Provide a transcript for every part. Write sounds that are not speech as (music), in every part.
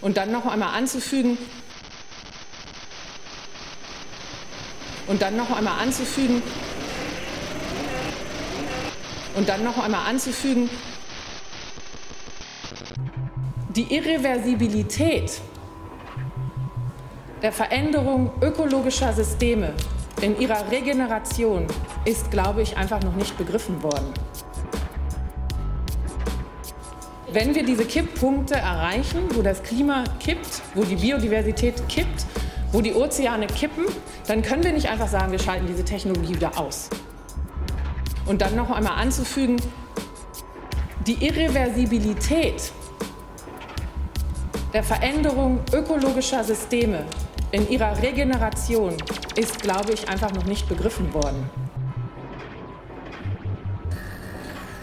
Und dann noch einmal anzufügen, und dann noch einmal anzufügen, und dann noch einmal anzufügen, die Irreversibilität der Veränderung ökologischer Systeme in ihrer Regeneration ist, glaube ich, einfach noch nicht begriffen worden. Wenn wir diese Kipppunkte erreichen, wo das Klima kippt, wo die Biodiversität kippt, wo die Ozeane kippen, dann können wir nicht einfach sagen, wir schalten diese Technologie wieder aus. Und dann noch einmal anzufügen, die Irreversibilität der Veränderung ökologischer Systeme in ihrer Regeneration ist, glaube ich, einfach noch nicht begriffen worden.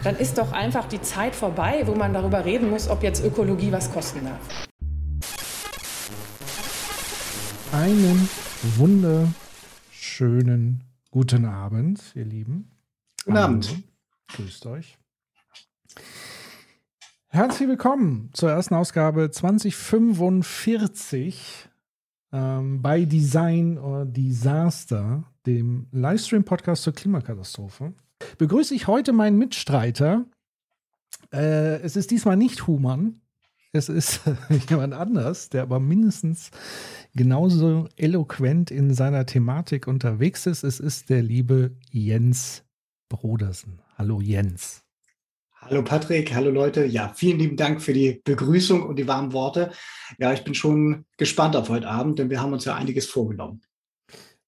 Dann ist doch einfach die Zeit vorbei, wo man darüber reden muss, ob jetzt Ökologie was kosten darf. Einen wunderschönen guten Abend, ihr Lieben. Guten Abend. Grüßt euch. Herzlich willkommen zur ersten Ausgabe 2045 ähm, bei Design or Disaster, dem Livestream-Podcast zur Klimakatastrophe. Begrüße ich heute meinen Mitstreiter. Äh, es ist diesmal nicht Human. Es ist (laughs) jemand anders, der aber mindestens genauso eloquent in seiner Thematik unterwegs ist. Es ist der liebe Jens Brodersen. Hallo Jens. Hallo Patrick, hallo Leute. Ja, vielen lieben Dank für die Begrüßung und die warmen Worte. Ja, ich bin schon gespannt auf heute Abend, denn wir haben uns ja einiges vorgenommen.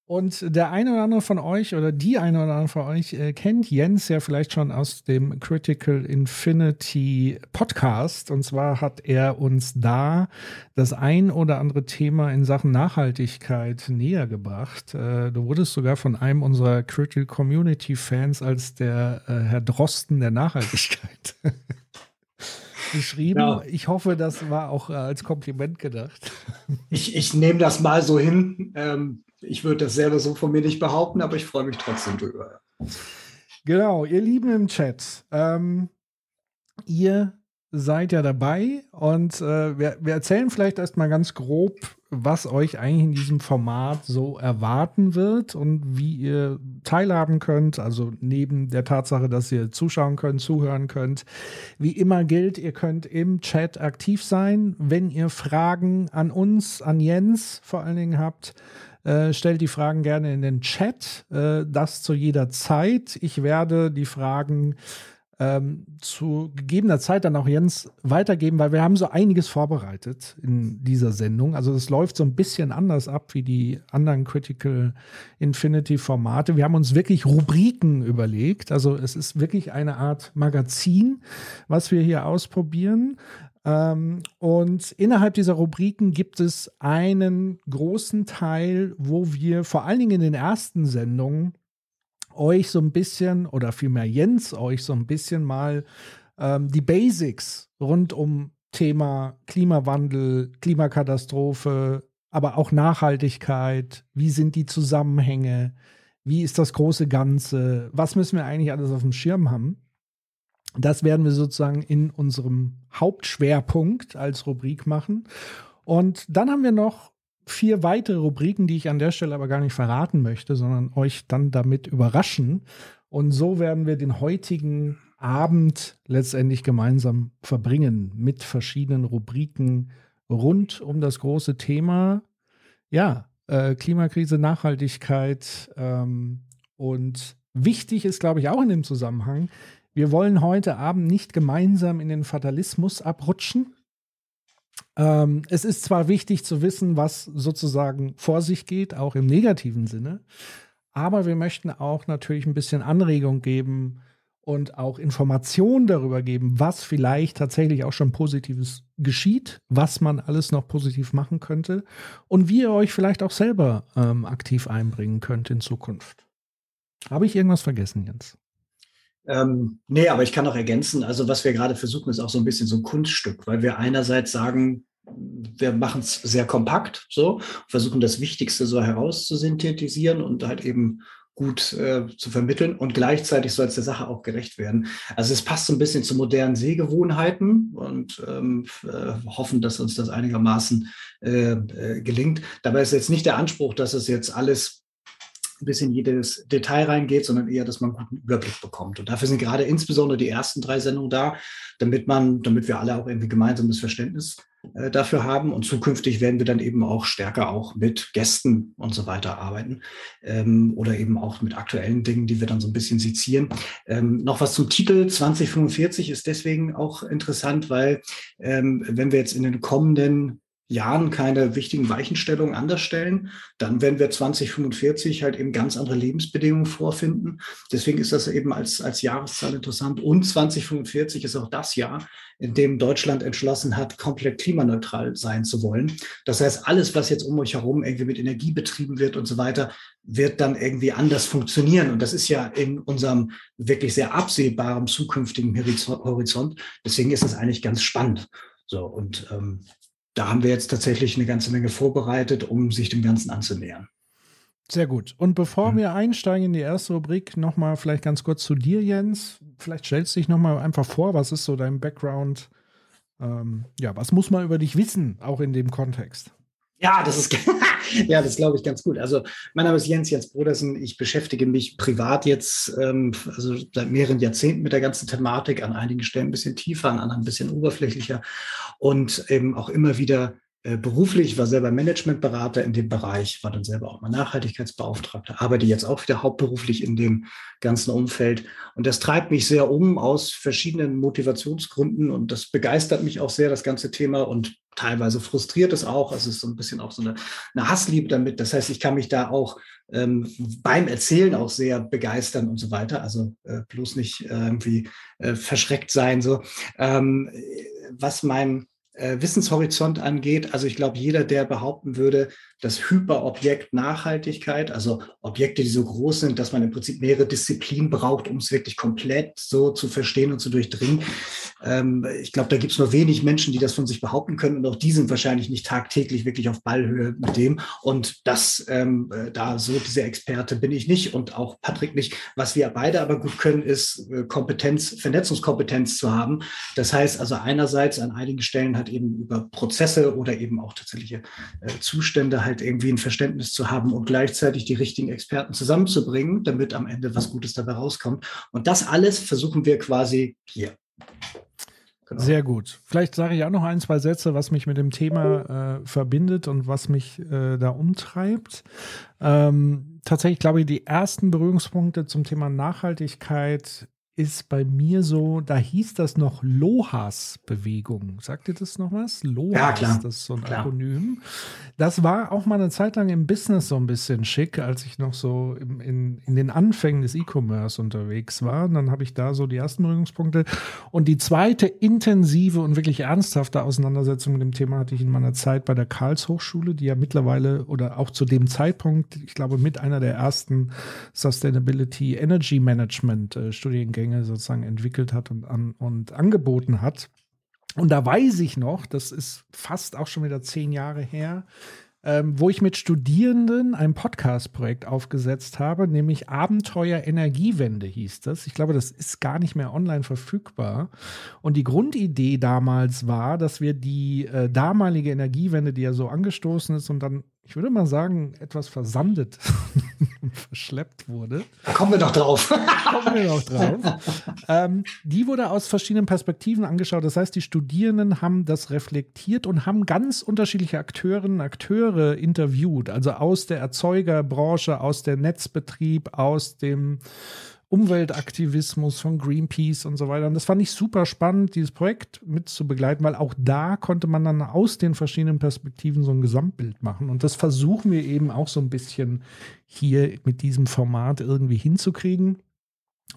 Und der eine oder andere von euch oder die eine oder andere von euch äh, kennt Jens ja vielleicht schon aus dem Critical Infinity Podcast. Und zwar hat er uns da das ein oder andere Thema in Sachen Nachhaltigkeit näher gebracht. Äh, du wurdest sogar von einem unserer Critical Community Fans als der äh, Herr Drosten der Nachhaltigkeit (laughs) beschrieben. Ja. Ich hoffe, das war auch äh, als Kompliment gedacht. Ich, ich nehme das mal so hin. Ähm, ich würde das selber so von mir nicht behaupten, aber ich freue mich trotzdem drüber. Genau, ihr Lieben im Chat. Ähm, ihr seid ja dabei und äh, wir, wir erzählen vielleicht erstmal ganz grob, was euch eigentlich in diesem Format so erwarten wird und wie ihr teilhaben könnt. Also neben der Tatsache, dass ihr zuschauen könnt, zuhören könnt. Wie immer gilt, ihr könnt im Chat aktiv sein. Wenn ihr Fragen an uns, an Jens vor allen Dingen habt, äh, stellt die Fragen gerne in den Chat. Äh, das zu jeder Zeit. Ich werde die Fragen ähm, zu gegebener Zeit dann auch Jens weitergeben, weil wir haben so einiges vorbereitet in dieser Sendung. Also es läuft so ein bisschen anders ab wie die anderen Critical Infinity Formate. Wir haben uns wirklich Rubriken überlegt. Also es ist wirklich eine Art Magazin, was wir hier ausprobieren. Ähm, und innerhalb dieser Rubriken gibt es einen großen Teil, wo wir vor allen Dingen in den ersten Sendungen euch so ein bisschen oder vielmehr Jens euch so ein bisschen mal ähm, die Basics rund um Thema Klimawandel, Klimakatastrophe, aber auch Nachhaltigkeit, wie sind die Zusammenhänge, wie ist das große Ganze, was müssen wir eigentlich alles auf dem Schirm haben. Das werden wir sozusagen in unserem Hauptschwerpunkt als Rubrik machen. Und dann haben wir noch vier weitere Rubriken, die ich an der Stelle aber gar nicht verraten möchte, sondern euch dann damit überraschen. Und so werden wir den heutigen Abend letztendlich gemeinsam verbringen mit verschiedenen Rubriken rund um das große Thema, ja, äh, Klimakrise, Nachhaltigkeit. Ähm, und wichtig ist, glaube ich, auch in dem Zusammenhang, wir wollen heute Abend nicht gemeinsam in den Fatalismus abrutschen. Ähm, es ist zwar wichtig zu wissen, was sozusagen vor sich geht, auch im negativen Sinne, aber wir möchten auch natürlich ein bisschen Anregung geben und auch Informationen darüber geben, was vielleicht tatsächlich auch schon Positives geschieht, was man alles noch positiv machen könnte und wie ihr euch vielleicht auch selber ähm, aktiv einbringen könnt in Zukunft. Habe ich irgendwas vergessen, Jens? Ähm, nee, aber ich kann noch ergänzen, also was wir gerade versuchen, ist auch so ein bisschen so ein Kunststück, weil wir einerseits sagen, wir machen es sehr kompakt, so, versuchen das Wichtigste so herauszusynthetisieren und halt eben gut äh, zu vermitteln und gleichzeitig soll es der Sache auch gerecht werden. Also es passt so ein bisschen zu modernen Sehgewohnheiten und ähm, äh, hoffen, dass uns das einigermaßen äh, äh, gelingt. Dabei ist jetzt nicht der Anspruch, dass es jetzt alles bis in jedes Detail reingeht, sondern eher, dass man einen guten Überblick bekommt. Und dafür sind gerade insbesondere die ersten drei Sendungen da, damit man, damit wir alle auch irgendwie gemeinsames Verständnis äh, dafür haben. Und zukünftig werden wir dann eben auch stärker auch mit Gästen und so weiter arbeiten ähm, oder eben auch mit aktuellen Dingen, die wir dann so ein bisschen sezieren. Ähm, noch was zum Titel 2045 ist deswegen auch interessant, weil ähm, wenn wir jetzt in den kommenden Jahren keine wichtigen Weichenstellungen anders stellen, dann werden wir 2045 halt eben ganz andere Lebensbedingungen vorfinden. Deswegen ist das eben als, als Jahreszahl interessant. Und 2045 ist auch das Jahr, in dem Deutschland entschlossen hat, komplett klimaneutral sein zu wollen. Das heißt, alles, was jetzt um euch herum irgendwie mit Energie betrieben wird und so weiter, wird dann irgendwie anders funktionieren. Und das ist ja in unserem wirklich sehr absehbaren zukünftigen Horizont. Deswegen ist es eigentlich ganz spannend. So, und ähm, da haben wir jetzt tatsächlich eine ganze Menge vorbereitet, um sich dem Ganzen anzunähern. Sehr gut. Und bevor mhm. wir einsteigen in die erste Rubrik, nochmal vielleicht ganz kurz zu dir, Jens. Vielleicht stellst du dich nochmal einfach vor, was ist so dein Background? Ähm, ja, was muss man über dich wissen, auch in dem Kontext? Ja, das ist, (laughs) (laughs) ja, das glaube ich ganz gut. Also, mein Name ist Jens Jens Brodersen. Ich beschäftige mich privat jetzt, ähm, also seit mehreren Jahrzehnten mit der ganzen Thematik, an einigen Stellen ein bisschen tiefer, an anderen ein bisschen oberflächlicher und eben auch immer wieder äh, beruflich, war selber Managementberater in dem Bereich, war dann selber auch mal Nachhaltigkeitsbeauftragter, arbeite jetzt auch wieder hauptberuflich in dem ganzen Umfeld. Und das treibt mich sehr um aus verschiedenen Motivationsgründen und das begeistert mich auch sehr, das ganze Thema und teilweise frustriert es auch. Es ist so ein bisschen auch so eine, eine Hassliebe damit. Das heißt, ich kann mich da auch ähm, beim Erzählen auch sehr begeistern und so weiter. Also äh, bloß nicht äh, irgendwie äh, verschreckt sein. So, ähm, was mein äh, Wissenshorizont angeht. Also ich glaube, jeder, der behaupten würde, das Hyperobjekt Nachhaltigkeit, also Objekte, die so groß sind, dass man im Prinzip mehrere Disziplinen braucht, um es wirklich komplett so zu verstehen und zu durchdringen. Ähm, ich glaube, da gibt es nur wenig Menschen, die das von sich behaupten können und auch die sind wahrscheinlich nicht tagtäglich wirklich auf Ballhöhe mit dem. Und das, ähm, äh, da so diese Experte bin ich nicht und auch Patrick nicht. Was wir beide aber gut können, ist äh, Kompetenz, Vernetzungskompetenz zu haben. Das heißt also einerseits an einigen Stellen halt eben über Prozesse oder eben auch tatsächliche äh, Zustände halt irgendwie ein Verständnis zu haben und gleichzeitig die richtigen Experten zusammenzubringen, damit am Ende was Gutes dabei rauskommt. Und das alles versuchen wir quasi hier. Genau. Sehr gut. Vielleicht sage ich auch noch ein, zwei Sätze, was mich mit dem Thema äh, verbindet und was mich äh, da umtreibt. Ähm, tatsächlich glaube ich, die ersten Berührungspunkte zum Thema Nachhaltigkeit ist bei mir so, da hieß das noch Lohas-Bewegung. Sagt ihr das noch was? Lohas, ja, klar. das ist so ein klar. Akronym. Das war auch mal eine Zeit lang im Business so ein bisschen schick, als ich noch so im, in, in den Anfängen des E-Commerce unterwegs war. Und dann habe ich da so die ersten Berührungspunkte. Und die zweite intensive und wirklich ernsthafte Auseinandersetzung mit dem Thema hatte ich in meiner Zeit bei der Karlshochschule, die ja mittlerweile oder auch zu dem Zeitpunkt, ich glaube, mit einer der ersten Sustainability Energy Management äh, Studiengänge Studiengänge sozusagen entwickelt hat und, an, und angeboten hat. Und da weiß ich noch, das ist fast auch schon wieder zehn Jahre her, ähm, wo ich mit Studierenden ein Podcast-Projekt aufgesetzt habe, nämlich Abenteuer Energiewende hieß das. Ich glaube, das ist gar nicht mehr online verfügbar. Und die Grundidee damals war, dass wir die äh, damalige Energiewende, die ja so angestoßen ist und dann ich würde mal sagen, etwas versandet (laughs) verschleppt wurde. Da kommen wir doch drauf. (laughs) kommen wir noch drauf. ähm, die wurde aus verschiedenen Perspektiven angeschaut. Das heißt, die Studierenden haben das reflektiert und haben ganz unterschiedliche Akteurinnen und Akteure interviewt. Also aus der Erzeugerbranche, aus der Netzbetrieb, aus dem Umweltaktivismus von Greenpeace und so weiter. Und das fand ich super spannend, dieses Projekt mit zu begleiten, weil auch da konnte man dann aus den verschiedenen Perspektiven so ein Gesamtbild machen. Und das versuchen wir eben auch so ein bisschen hier mit diesem Format irgendwie hinzukriegen.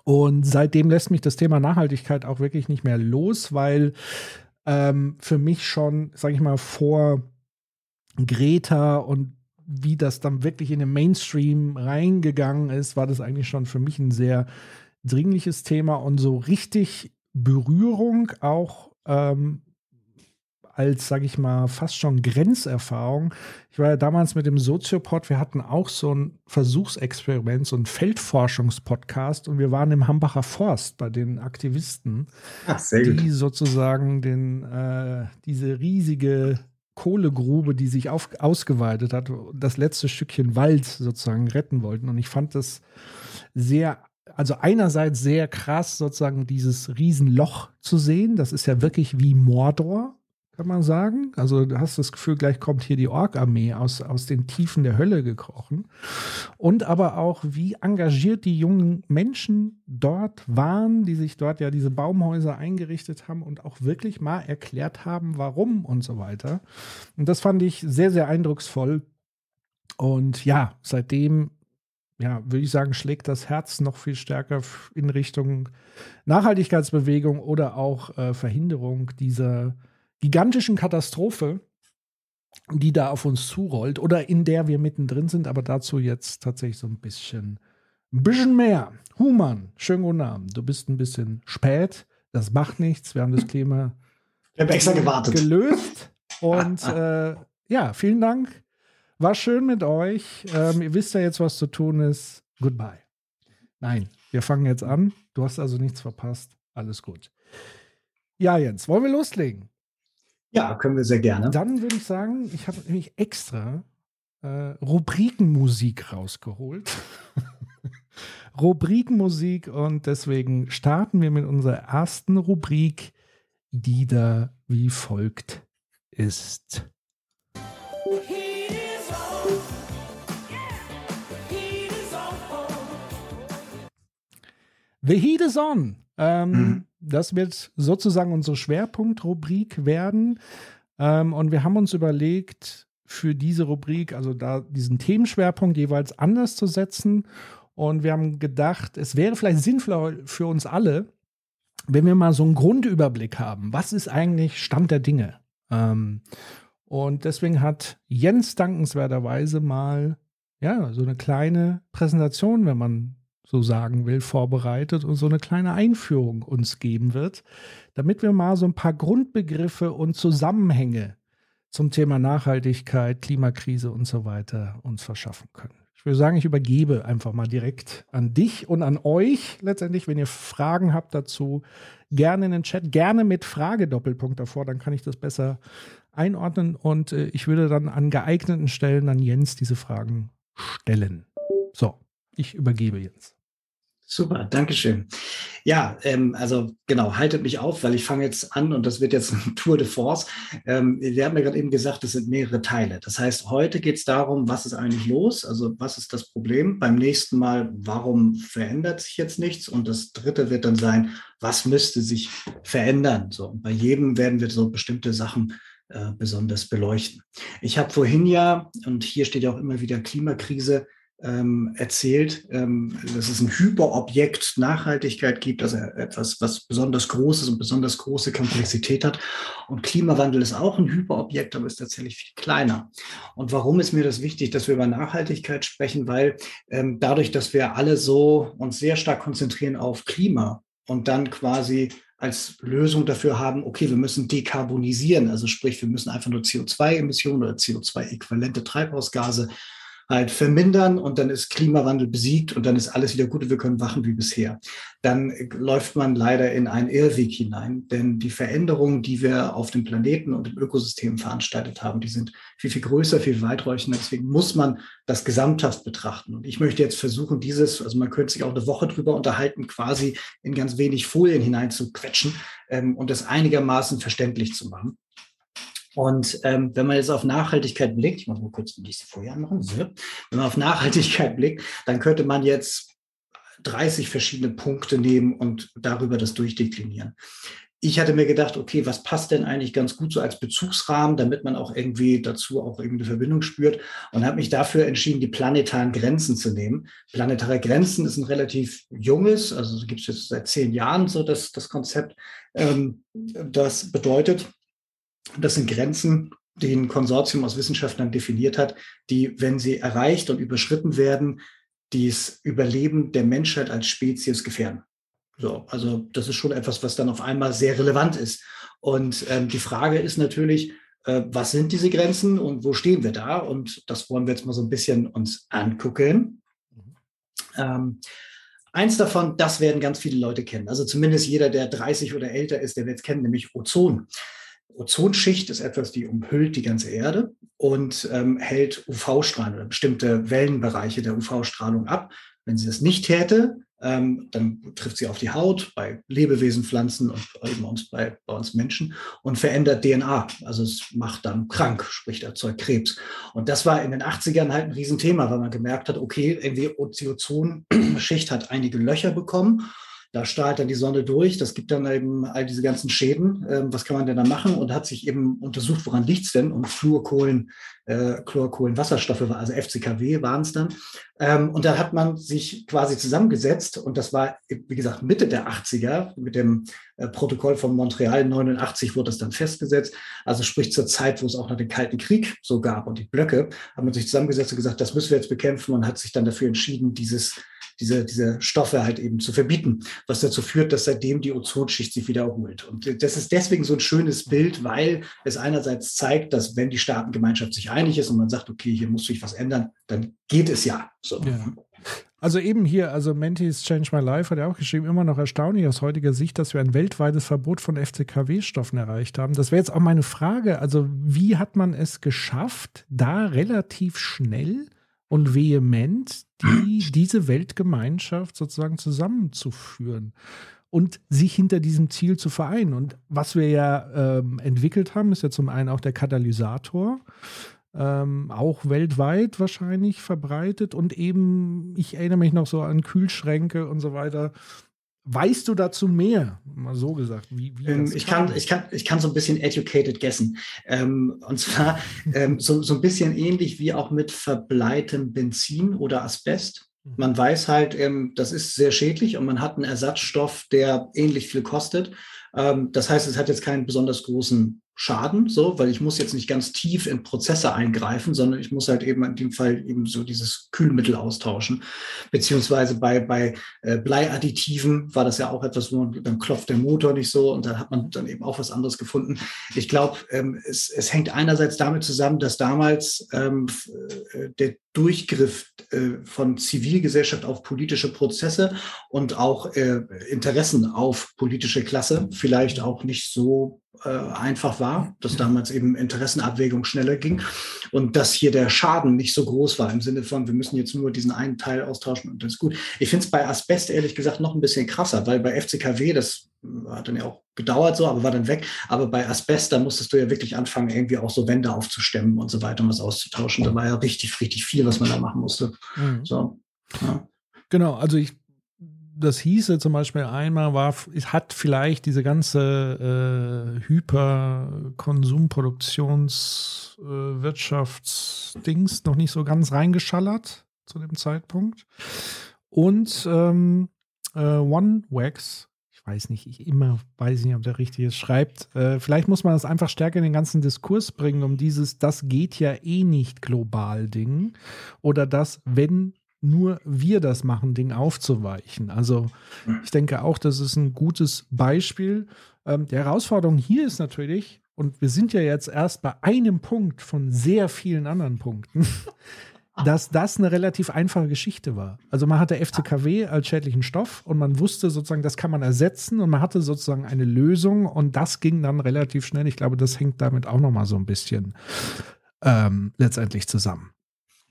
Und seitdem lässt mich das Thema Nachhaltigkeit auch wirklich nicht mehr los, weil ähm, für mich schon, sage ich mal, vor Greta und wie das dann wirklich in den Mainstream reingegangen ist, war das eigentlich schon für mich ein sehr dringliches Thema und so richtig Berührung auch ähm, als, sage ich mal, fast schon Grenzerfahrung. Ich war ja damals mit dem Soziopod, wir hatten auch so ein Versuchsexperiment, so ein Feldforschungspodcast und wir waren im Hambacher Forst bei den Aktivisten, Ach, die sozusagen den, äh, diese riesige Kohlegrube, die sich auf, ausgeweitet hat, das letzte Stückchen Wald sozusagen retten wollten. Und ich fand das sehr also einerseits sehr krass, sozusagen dieses Riesenloch zu sehen. Das ist ja wirklich wie Mordor, kann man sagen. Also du hast das Gefühl, gleich kommt hier die Ork-Armee aus, aus den Tiefen der Hölle gekrochen. Und aber auch, wie engagiert die jungen Menschen dort waren, die sich dort ja diese Baumhäuser eingerichtet haben und auch wirklich mal erklärt haben, warum und so weiter. Und das fand ich sehr, sehr eindrucksvoll. Und ja, seitdem ja, würde ich sagen, schlägt das Herz noch viel stärker in Richtung Nachhaltigkeitsbewegung oder auch äh, Verhinderung dieser gigantischen Katastrophe, die da auf uns zurollt oder in der wir mittendrin sind, aber dazu jetzt tatsächlich so ein bisschen, ein bisschen mehr. Human, schönen guten Abend. Du bist ein bisschen spät, das macht nichts. Wir haben das Thema wir haben extra gewartet. gelöst. (laughs) Und äh, ja, vielen Dank war schön mit euch. Ähm, ihr wisst ja jetzt, was zu tun ist. Goodbye. Nein, wir fangen jetzt an. Du hast also nichts verpasst. Alles gut. Ja, Jens, wollen wir loslegen? Ja, können wir sehr gerne. Dann würde ich sagen, ich habe nämlich extra äh, Rubrikenmusik rausgeholt. (laughs) Rubrikenmusik und deswegen starten wir mit unserer ersten Rubrik, die da wie folgt ist. The Heat is on. Ähm, mhm. Das wird sozusagen unsere Schwerpunktrubrik werden. Ähm, und wir haben uns überlegt, für diese Rubrik, also da diesen Themenschwerpunkt jeweils anders zu setzen. Und wir haben gedacht, es wäre vielleicht sinnvoller für uns alle, wenn wir mal so einen Grundüberblick haben. Was ist eigentlich Stand der Dinge? Ähm, und deswegen hat Jens dankenswerterweise mal ja so eine kleine Präsentation, wenn man so sagen will, vorbereitet und so eine kleine Einführung uns geben wird, damit wir mal so ein paar Grundbegriffe und Zusammenhänge zum Thema Nachhaltigkeit, Klimakrise und so weiter uns verschaffen können. Ich würde sagen, ich übergebe einfach mal direkt an dich und an euch letztendlich, wenn ihr Fragen habt dazu, gerne in den Chat, gerne mit Fragedoppelpunkt davor, dann kann ich das besser einordnen und äh, ich würde dann an geeigneten Stellen an Jens diese Fragen stellen. So, ich übergebe jetzt. Super, Dankeschön. Ja, ähm, also genau, haltet mich auf, weil ich fange jetzt an und das wird jetzt (laughs) ein Tour de Force. Ähm, wir haben ja gerade eben gesagt, es sind mehrere Teile. Das heißt, heute geht es darum, was ist eigentlich los? Also was ist das Problem? Beim nächsten Mal, warum verändert sich jetzt nichts? Und das dritte wird dann sein, was müsste sich verändern? So, und bei jedem werden wir so bestimmte Sachen äh, besonders beleuchten. Ich habe vorhin ja, und hier steht ja auch immer wieder Klimakrise, ähm, erzählt, ähm, dass es ein Hyperobjekt Nachhaltigkeit gibt, also etwas, was besonders Großes und besonders große Komplexität hat. Und Klimawandel ist auch ein Hyperobjekt, aber ist tatsächlich viel kleiner. Und warum ist mir das wichtig, dass wir über Nachhaltigkeit sprechen? Weil ähm, dadurch, dass wir alle so uns sehr stark konzentrieren auf Klima und dann quasi als Lösung dafür haben, okay, wir müssen dekarbonisieren, also sprich, wir müssen einfach nur CO2-Emissionen oder CO2-äquivalente Treibhausgase halt vermindern und dann ist Klimawandel besiegt und dann ist alles wieder gut und wir können wachen wie bisher. Dann läuft man leider in einen Irrweg hinein, denn die Veränderungen, die wir auf dem Planeten und im Ökosystem veranstaltet haben, die sind viel, viel größer, viel weitreichender. Deswegen muss man das gesamthaft betrachten. Und ich möchte jetzt versuchen, dieses, also man könnte sich auch eine Woche drüber unterhalten, quasi in ganz wenig Folien hinein zu quetschen ähm, und das einigermaßen verständlich zu machen. Und ähm, wenn man jetzt auf Nachhaltigkeit blickt, ich muss mal kurz die nächste Folie anmachen, wenn man auf Nachhaltigkeit blickt, dann könnte man jetzt 30 verschiedene Punkte nehmen und darüber das durchdeklinieren. Ich hatte mir gedacht, okay, was passt denn eigentlich ganz gut so als Bezugsrahmen, damit man auch irgendwie dazu auch irgendeine Verbindung spürt und habe mich dafür entschieden, die planetaren Grenzen zu nehmen. Planetare Grenzen ist ein relativ junges, also gibt es jetzt seit zehn Jahren so das, das Konzept. Ähm, das bedeutet, das sind Grenzen, die ein Konsortium aus Wissenschaftlern definiert hat, die, wenn sie erreicht und überschritten werden, das Überleben der Menschheit als Spezies gefährden. So, also das ist schon etwas, was dann auf einmal sehr relevant ist. Und ähm, die Frage ist natürlich, äh, was sind diese Grenzen und wo stehen wir da? Und das wollen wir jetzt mal so ein bisschen uns angucken. Mhm. Ähm, eins davon, das werden ganz viele Leute kennen. Also zumindest jeder, der 30 oder älter ist, der wird es kennen, nämlich Ozon. Ozonschicht ist etwas, die umhüllt die ganze Erde und ähm, hält UV-Strahlen oder bestimmte Wellenbereiche der UV-Strahlung ab. Wenn sie das nicht täte, ähm, dann trifft sie auf die Haut bei Lebewesen, Pflanzen und eben uns bei, bei uns Menschen und verändert DNA. Also es macht dann krank, sprich erzeugt Krebs. Und das war in den 80ern halt ein Riesenthema, weil man gemerkt hat, okay, irgendwie die Ozonschicht hat einige Löcher bekommen da strahlt dann die Sonne durch, das gibt dann eben all diese ganzen Schäden. Ähm, was kann man denn da machen? Und hat sich eben untersucht, woran liegt's denn? Und Fluorkohlen, äh, Chlorkohlenwasserstoffe, also FCKW waren es dann. Ähm, und da hat man sich quasi zusammengesetzt und das war, wie gesagt, Mitte der 80er mit dem äh, Protokoll von Montreal 89 wurde das dann festgesetzt. Also sprich zur Zeit, wo es auch noch den Kalten Krieg so gab und die Blöcke, hat man sich zusammengesetzt und gesagt, das müssen wir jetzt bekämpfen und hat sich dann dafür entschieden, dieses diese, diese Stoffe halt eben zu verbieten, was dazu führt, dass seitdem die Ozonschicht sich wiederholt. Und das ist deswegen so ein schönes Bild, weil es einerseits zeigt, dass wenn die Staatengemeinschaft sich einig ist und man sagt, okay, hier muss sich was ändern, dann geht es ja. So. ja. Also eben hier, also Mentis Change My Life hat ja auch geschrieben, immer noch erstaunlich aus heutiger Sicht, dass wir ein weltweites Verbot von FCKW-Stoffen erreicht haben. Das wäre jetzt auch meine Frage. Also wie hat man es geschafft, da relativ schnell und vehement die, diese Weltgemeinschaft sozusagen zusammenzuführen und sich hinter diesem Ziel zu vereinen. Und was wir ja ähm, entwickelt haben, ist ja zum einen auch der Katalysator, ähm, auch weltweit wahrscheinlich verbreitet und eben, ich erinnere mich noch so an Kühlschränke und so weiter, Weißt du dazu mehr? Mal so gesagt. Wie, wie ähm, ich, kann, ich, kann, ich kann so ein bisschen educated guessen. Ähm, und zwar (laughs) ähm, so, so ein bisschen ähnlich wie auch mit verbleitem Benzin oder Asbest. Mhm. Man weiß halt, ähm, das ist sehr schädlich und man hat einen Ersatzstoff, der ähnlich viel kostet. Ähm, das heißt, es hat jetzt keinen besonders großen Schaden, so, weil ich muss jetzt nicht ganz tief in Prozesse eingreifen, sondern ich muss halt eben in dem Fall eben so dieses Kühlmittel austauschen. Beziehungsweise bei, bei äh, Bleiadditiven war das ja auch etwas, wo man, dann klopft der Motor nicht so und da hat man dann eben auch was anderes gefunden. Ich glaube, ähm, es, es hängt einerseits damit zusammen, dass damals ähm, äh, der Durchgriff äh, von Zivilgesellschaft auf politische Prozesse und auch äh, Interessen auf politische Klasse vielleicht auch nicht so äh, einfach war, dass damals eben Interessenabwägung schneller ging und dass hier der Schaden nicht so groß war im Sinne von, wir müssen jetzt nur diesen einen Teil austauschen und das ist gut. Ich finde es bei Asbest ehrlich gesagt noch ein bisschen krasser, weil bei FCKW, das hat dann ja auch gedauert so, aber war dann weg. Aber bei Asbest, da musstest du ja wirklich anfangen, irgendwie auch so Wände aufzustemmen und so weiter, um was auszutauschen. Da war ja richtig, richtig viel, was man da machen musste. Mhm. So. Ja. Genau, also ich das hieße zum Beispiel einmal war, es hat vielleicht diese ganze äh, Hyperkonsumproduktionswirtschaftsdings äh, noch nicht so ganz reingeschallert zu dem Zeitpunkt. Und ähm, äh, One Wax, weiß nicht, ich immer weiß nicht, ob der richtig ist, schreibt, äh, vielleicht muss man das einfach stärker in den ganzen Diskurs bringen, um dieses, das geht ja eh nicht global Ding. Oder das, wenn nur wir das machen, Ding aufzuweichen. Also ich denke auch, das ist ein gutes Beispiel. Ähm, die Herausforderung hier ist natürlich, und wir sind ja jetzt erst bei einem Punkt von sehr vielen anderen Punkten, (laughs) dass das eine relativ einfache Geschichte war. Also man hatte FCKW als schädlichen Stoff und man wusste sozusagen, das kann man ersetzen und man hatte sozusagen eine Lösung und das ging dann relativ schnell. Ich glaube, das hängt damit auch noch mal so ein bisschen ähm, letztendlich zusammen.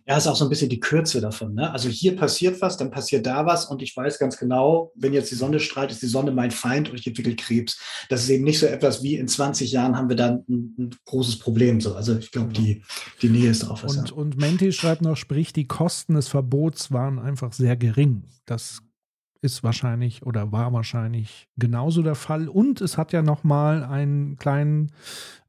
Ja, ist auch so ein bisschen die Kürze davon. Ne? Also hier passiert was, dann passiert da was und ich weiß ganz genau, wenn jetzt die Sonne strahlt, ist die Sonne mein Feind und ich entwickle Krebs. Das ist eben nicht so etwas wie in 20 Jahren haben wir dann ein, ein großes Problem. So. Also ich glaube, die, die Nähe ist drauf. Und, ja. und Menti schreibt noch, sprich, die Kosten des Verbots waren einfach sehr gering. Das ist wahrscheinlich oder war wahrscheinlich genauso der Fall. Und es hat ja nochmal einen kleinen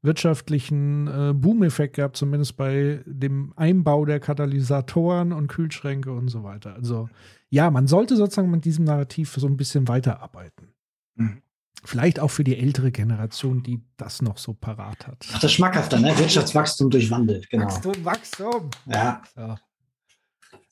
wirtschaftlichen äh, Boom-Effekt gehabt, zumindest bei dem Einbau der Katalysatoren und Kühlschränke und so weiter. Also ja, man sollte sozusagen mit diesem Narrativ so ein bisschen weiterarbeiten. Mhm. Vielleicht auch für die ältere Generation, die das noch so parat hat. Ach, das schmackhafter, ne? Wirtschaftswachstum durch Wandel, genau. Wachstum, Wachstum. Ja. So.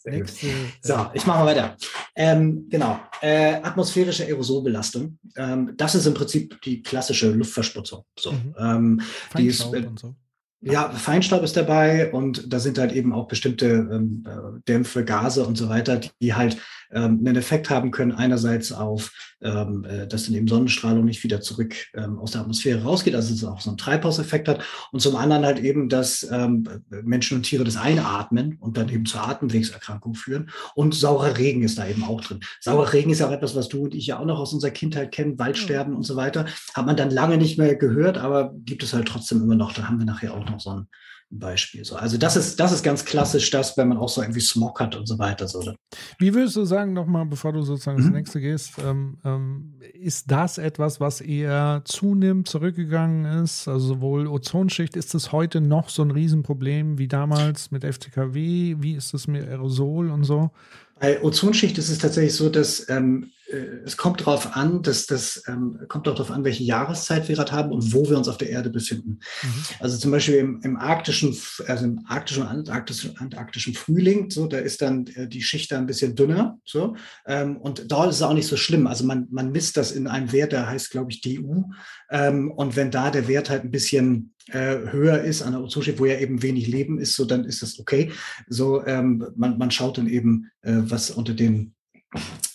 Nächste, so, ich mache mal weiter. Ähm, genau. Äh, atmosphärische Aerosolbelastung. Ähm, das ist im Prinzip die klassische Luftverschmutzung. So, mhm. ähm, die ist, äh, so. Ja, Feinstaub ist dabei und da sind halt eben auch bestimmte ähm, äh, Dämpfe, Gase und so weiter, die halt ähm, einen Effekt haben können. Einerseits auf, ähm, äh, dass dann eben Sonnenstrahlung nicht wieder zurück ähm, aus der Atmosphäre rausgeht, also es auch so einen Treibhauseffekt hat. Und zum anderen halt eben, dass ähm, Menschen und Tiere das einatmen und dann eben zur Atemwegserkrankung führen. Und saurer Regen ist da eben auch drin. Saurer Regen ist ja auch etwas, was du und ich ja auch noch aus unserer Kindheit kennen, Waldsterben mhm. und so weiter. Hat man dann lange nicht mehr gehört, aber gibt es halt trotzdem immer noch. Da haben wir nachher auch noch so ein Beispiel. So. Also das ist, das ist ganz klassisch das, wenn man auch so irgendwie Smog hat und so weiter. So. Wie würdest du sagen, nochmal, bevor du sozusagen mhm. das nächste gehst, ähm, ähm, ist das etwas, was eher zunimmt, zurückgegangen ist? Also sowohl Ozonschicht, ist es heute noch so ein Riesenproblem wie damals mit FTKW? Wie ist es mit Aerosol und so? Bei Ozonschicht ist es tatsächlich so, dass ähm, äh, es kommt darauf an, dass das ähm, kommt auch darauf an, welche Jahreszeit wir gerade haben und wo wir uns auf der Erde befinden. Mhm. Also zum Beispiel im, im arktischen, also im arktischen, antarktischen, antarktischen Frühling, so da ist dann äh, die Schicht da ein bisschen dünner, so ähm, und dort ist es auch nicht so schlimm. Also man man misst das in einem Wert, der heißt glaube ich DU ähm, und wenn da der Wert halt ein bisschen äh, höher ist an der Ozonschicht, wo ja eben wenig Leben ist, so dann ist das okay. So ähm, man man schaut dann eben, äh, was unter den äh, äh,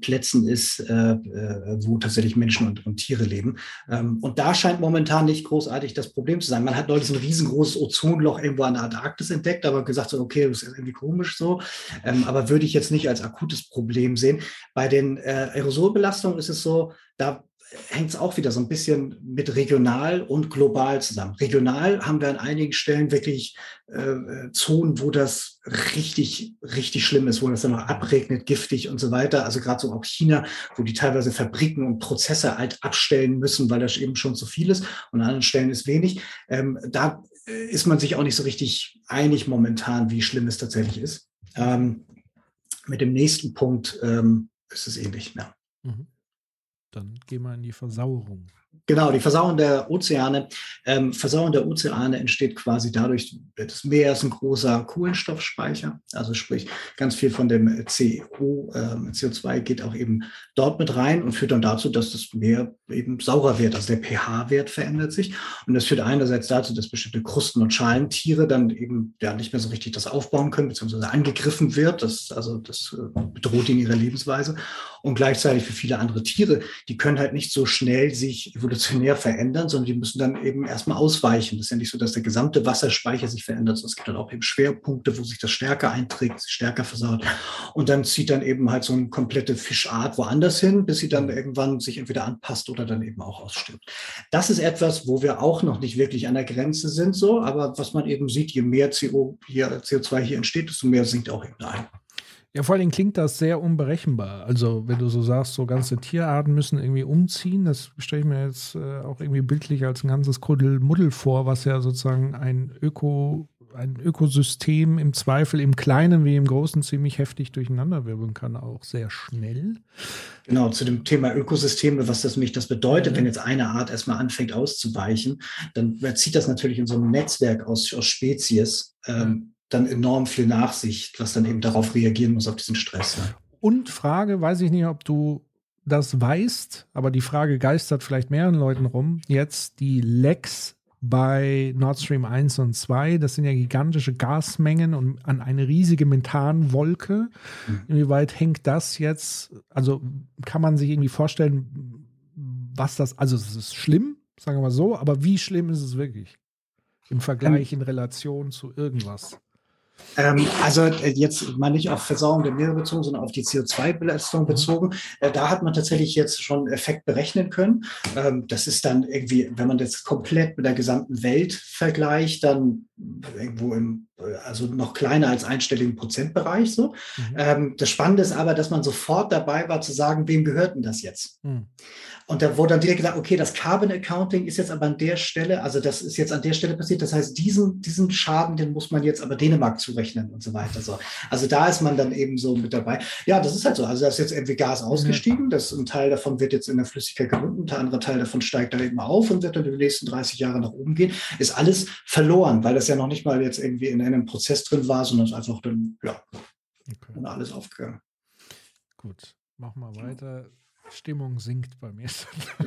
Plätzen ist, äh, äh, wo tatsächlich Menschen und, und Tiere leben. Ähm, und da scheint momentan nicht großartig das Problem zu sein. Man hat neulich so ein riesengroßes Ozonloch irgendwo an der Antarktis entdeckt, aber gesagt so, okay, das ist irgendwie komisch so. Ähm, aber würde ich jetzt nicht als akutes Problem sehen. Bei den äh, Aerosolbelastungen ist es so, da hängt es auch wieder so ein bisschen mit regional und global zusammen. Regional haben wir an einigen Stellen wirklich äh, Zonen, wo das richtig, richtig schlimm ist, wo das dann noch abregnet, giftig und so weiter. Also gerade so auch China, wo die teilweise Fabriken und Prozesse halt abstellen müssen, weil das eben schon zu viel ist. Und an anderen Stellen ist wenig. Ähm, da äh, ist man sich auch nicht so richtig einig momentan, wie schlimm es tatsächlich ist. Ähm, mit dem nächsten Punkt ähm, ist es ähnlich. Ja. Mhm. Dann gehen wir in die Versauerung. Genau, die Versauerung der Ozeane. Ähm, Versauerung der Ozeane entsteht quasi dadurch, das Meer ist ein großer Kohlenstoffspeicher. Also sprich, ganz viel von dem CO, äh, CO2 geht auch eben dort mit rein und führt dann dazu, dass das Meer eben saurer wird. Also der pH-Wert verändert sich. Und das führt einerseits dazu, dass bestimmte Krusten- und Schalentiere dann eben ja nicht mehr so richtig das aufbauen können, beziehungsweise angegriffen wird. Das, also das äh, bedroht in ihrer Lebensweise. Und gleichzeitig für viele andere Tiere, die können halt nicht so schnell sich evolutionär verändern, sondern die müssen dann eben erstmal ausweichen. Das ist ja nicht so, dass der gesamte Wasserspeicher sich verändert, sondern es gibt dann auch eben Schwerpunkte, wo sich das stärker einträgt, stärker versaut. Und dann zieht dann eben halt so eine komplette Fischart woanders hin, bis sie dann irgendwann sich entweder anpasst oder dann eben auch ausstirbt. Das ist etwas, wo wir auch noch nicht wirklich an der Grenze sind, so, aber was man eben sieht, je mehr CO hier, CO2 hier entsteht, desto mehr sinkt auch eben ein. Ja, vor allem klingt das sehr unberechenbar. Also, wenn du so sagst, so ganze Tierarten müssen irgendwie umziehen, das stelle ich mir jetzt äh, auch irgendwie bildlich als ein ganzes Kuddelmuddel vor, was ja sozusagen ein Öko, ein Ökosystem im Zweifel im Kleinen wie im Großen ziemlich heftig durcheinanderwirbeln kann, auch sehr schnell. Genau, zu dem Thema Ökosysteme, was das nämlich das bedeutet, wenn jetzt eine Art erstmal anfängt auszuweichen, dann zieht das natürlich in so einem Netzwerk aus, aus Spezies. Ähm, dann enorm viel Nachsicht, was dann eben darauf reagieren muss, auf diesen Stress. Ja. Und Frage, weiß ich nicht, ob du das weißt, aber die Frage geistert vielleicht mehreren Leuten rum. Jetzt die Lecks bei Nord Stream 1 und 2, das sind ja gigantische Gasmengen und an eine riesige Methanwolke. Mhm. Inwieweit hängt das jetzt, also kann man sich irgendwie vorstellen, was das, also es ist schlimm, sagen wir mal so, aber wie schlimm ist es wirklich? Im Vergleich, in Relation zu irgendwas? Ähm, also äh, jetzt mal nicht auf Versauerung der Meere bezogen, sondern auf die CO2-Belastung mhm. bezogen. Äh, da hat man tatsächlich jetzt schon Effekt berechnen können. Ähm, das ist dann irgendwie, wenn man das komplett mit der gesamten Welt vergleicht, dann irgendwo im, also noch kleiner als einstelligen Prozentbereich. So. Mhm. Ähm, das Spannende ist aber, dass man sofort dabei war zu sagen, wem gehört denn das jetzt? Mhm. Und da wurde dann direkt gesagt, okay, das Carbon Accounting ist jetzt aber an der Stelle, also das ist jetzt an der Stelle passiert. Das heißt, diesen, diesen Schaden, den muss man jetzt aber Dänemark zurechnen und so weiter. So. Also da ist man dann eben so mit dabei. Ja, das ist halt so. Also da ist jetzt irgendwie Gas ausgestiegen. Das, ein Teil davon wird jetzt in der Flüssigkeit gebunden, ein anderer Teil davon steigt da eben auf und wird dann in den nächsten 30 Jahren nach oben gehen. Ist alles verloren, weil das ja noch nicht mal jetzt irgendwie in einem Prozess drin war, sondern es einfach dann, ja, okay. alles aufgegangen. Gut, mach mal weiter. Stimmung sinkt bei mir. (laughs)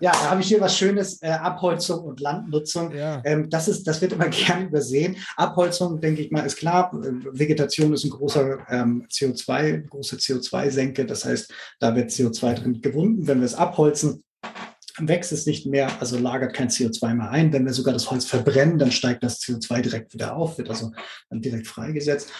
ja, da habe ich hier was Schönes, äh, Abholzung und Landnutzung. Ja. Ähm, das, ist, das wird immer (laughs) gern übersehen. Abholzung, denke ich mal, ist klar. Vegetation ist ein großer ähm, CO2, große CO2-Senke. Das heißt, da wird CO2 drin gewunden. Wenn wir es abholzen, wächst es nicht mehr, also lagert kein CO2 mehr ein. Wenn wir sogar das Holz verbrennen, dann steigt das CO2 direkt wieder auf, wird also dann direkt freigesetzt.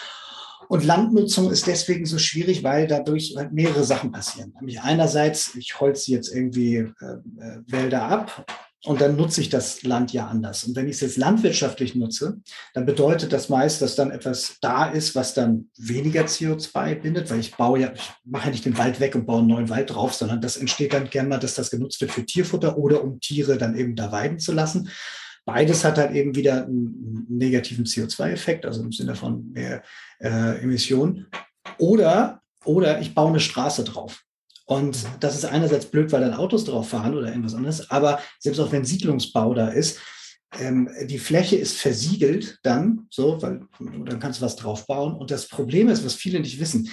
Und Landnutzung ist deswegen so schwierig, weil dadurch mehrere Sachen passieren. Nämlich einerseits, ich holze jetzt irgendwie äh, äh, Wälder ab und dann nutze ich das Land ja anders. Und wenn ich es jetzt landwirtschaftlich nutze, dann bedeutet das meist, dass dann etwas da ist, was dann weniger CO2 bindet, weil ich baue ja, ich mache ja nicht den Wald weg und baue einen neuen Wald drauf, sondern das entsteht dann gern mal, dass das genutzt wird für Tierfutter oder um Tiere dann eben da weiden zu lassen. Beides hat halt eben wieder einen negativen CO2-Effekt, also im Sinne von mehr äh, Emissionen. Oder, oder ich baue eine Straße drauf. Und das ist einerseits blöd, weil dann Autos drauf fahren oder irgendwas anderes, aber selbst auch wenn Siedlungsbau da ist, ähm, die Fläche ist versiegelt dann, so, weil dann kannst du was drauf bauen. Und das Problem ist, was viele nicht wissen,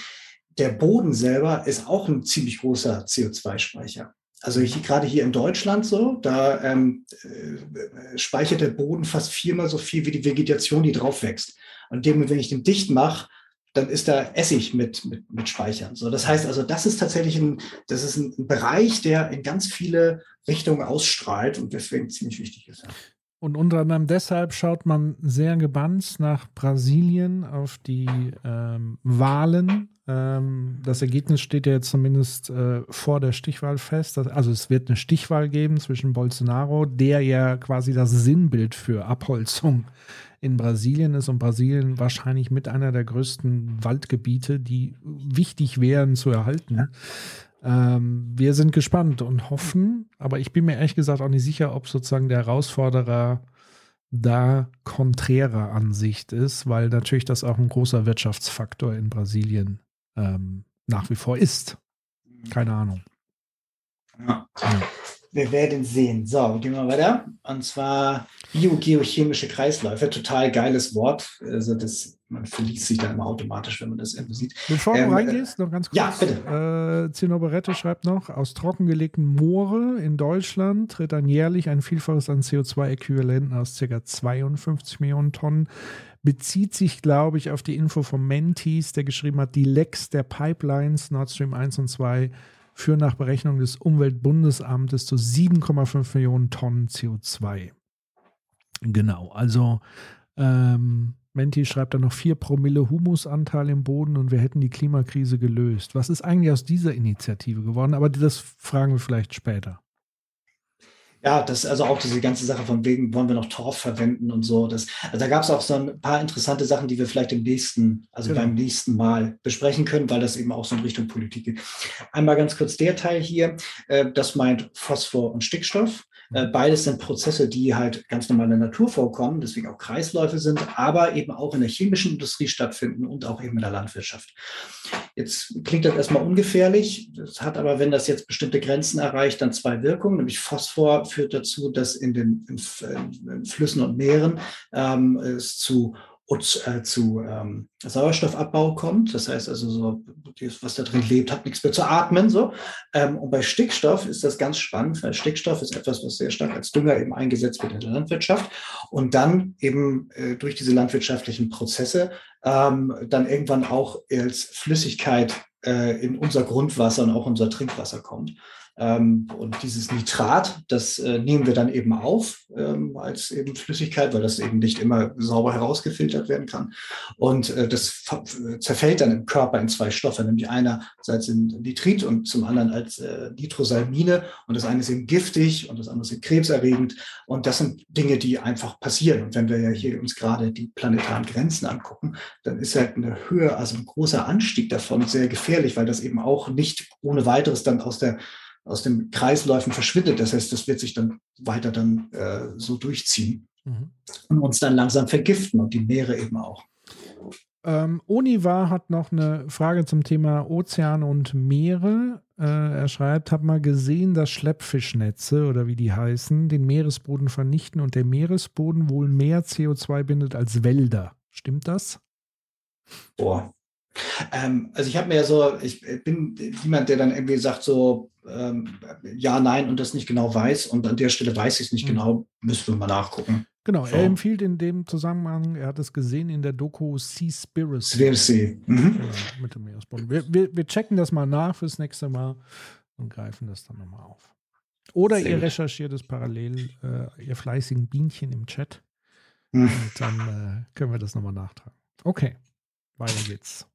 der Boden selber ist auch ein ziemlich großer CO2-Speicher. Also ich, gerade hier in Deutschland so, da ähm, äh, speichert der Boden fast viermal so viel wie die Vegetation, die drauf wächst. Und dem, wenn ich den dicht mache, dann ist da Essig mit, mit, mit Speichern. So, das heißt also, das ist tatsächlich ein, das ist ein Bereich, der in ganz viele Richtungen ausstrahlt und deswegen ziemlich wichtig ist. Ja. Und unter anderem deshalb schaut man sehr gebannt nach Brasilien auf die ähm, Wahlen. Ähm, das Ergebnis steht ja jetzt zumindest äh, vor der Stichwahl fest. Also es wird eine Stichwahl geben zwischen Bolsonaro, der ja quasi das Sinnbild für Abholzung in Brasilien ist und Brasilien wahrscheinlich mit einer der größten Waldgebiete, die wichtig wären zu erhalten. Ähm, wir sind gespannt und hoffen, aber ich bin mir ehrlich gesagt auch nicht sicher, ob sozusagen der Herausforderer da konträrer Ansicht ist, weil natürlich das auch ein großer Wirtschaftsfaktor in Brasilien ähm, nach wie vor ist. Keine Ahnung. Ja. Ja. Wir werden sehen. So, gehen wir weiter. Und zwar biogeochemische Kreisläufe. Total geiles Wort. Also das, man verliest sich dann immer automatisch, wenn man das irgendwo sieht. Bevor ähm, du reingehst, noch ganz kurz. Ja, bitte. Äh, Zinoberette schreibt noch, aus trockengelegten Moore in Deutschland tritt dann jährlich ein Vielfaches an CO2-Äquivalenten aus ca. 52 Millionen Tonnen bezieht sich, glaube ich, auf die Info von Mentis, der geschrieben hat, die Lecks der Pipelines Nord Stream 1 und 2 führen nach Berechnung des Umweltbundesamtes zu 7,5 Millionen Tonnen CO2. Genau, also ähm, Menti schreibt da noch 4 Promille Humusanteil im Boden und wir hätten die Klimakrise gelöst. Was ist eigentlich aus dieser Initiative geworden? Aber das fragen wir vielleicht später. Ja, das also auch diese ganze Sache von wegen, wollen wir noch Torf verwenden und so. Das, also da gab es auch so ein paar interessante Sachen, die wir vielleicht im nächsten, also genau. beim nächsten Mal besprechen können, weil das eben auch so in Richtung Politik geht. Einmal ganz kurz der Teil hier, äh, das meint Phosphor und Stickstoff. Äh, beides sind Prozesse, die halt ganz normal in der Natur vorkommen, deswegen auch Kreisläufe sind, aber eben auch in der chemischen Industrie stattfinden und auch eben in der Landwirtschaft. Jetzt klingt das erstmal ungefährlich. Das hat aber, wenn das jetzt bestimmte Grenzen erreicht, dann zwei Wirkungen. Nämlich Phosphor führt dazu, dass in den in, in Flüssen und Meeren ähm, es zu äh, zu ähm, Sauerstoffabbau kommt. Das heißt also, so, was da drin lebt, hat nichts mehr zu atmen. So. Ähm, und bei Stickstoff ist das ganz spannend, weil Stickstoff ist etwas, was sehr stark als Dünger eben eingesetzt wird in der Landwirtschaft und dann eben äh, durch diese landwirtschaftlichen Prozesse ähm, dann irgendwann auch als Flüssigkeit äh, in unser Grundwasser und auch unser Trinkwasser kommt. Ähm, und dieses Nitrat, das äh, nehmen wir dann eben auf ähm, als eben Flüssigkeit, weil das eben nicht immer sauber herausgefiltert werden kann. Und äh, das zerfällt dann im Körper in zwei Stoffe, nämlich einerseits in Nitrit und zum anderen als äh, Nitrosalmine. Und das eine ist eben giftig und das andere ist krebserregend. Und das sind Dinge, die einfach passieren. Und wenn wir ja hier uns gerade die planetaren Grenzen angucken, dann ist halt eine Höhe, also ein großer Anstieg davon sehr gefährlich, weil das eben auch nicht ohne weiteres dann aus der aus den Kreisläufen verschwindet. Das heißt, das wird sich dann weiter dann äh, so durchziehen mhm. und uns dann langsam vergiften und die Meere eben auch. Ähm, Oniva hat noch eine Frage zum Thema Ozean und Meere. Äh, er schreibt, habe mal gesehen, dass Schleppfischnetze oder wie die heißen, den Meeresboden vernichten und der Meeresboden wohl mehr CO2 bindet als Wälder. Stimmt das? Boah, Ähm, also ich habe mir ja so, ich bin jemand, der dann irgendwie sagt so, ähm, ja, nein und das nicht genau weiß und an der Stelle weiß ich es nicht mhm. genau, müssen wir mal nachgucken. Genau, so. er empfiehlt in dem Zusammenhang, er hat es gesehen in der Doku Seaspiracy. Mhm. mit dem Meeresboden. Wir, wir, wir, checken das mal nach fürs nächste Mal und greifen das dann nochmal auf. Oder Sehr ihr gut. recherchiert es parallel, äh, ihr fleißigen Bienchen im Chat. Mhm. Und dann äh, können wir das nochmal nachtragen. Okay, weiter geht's.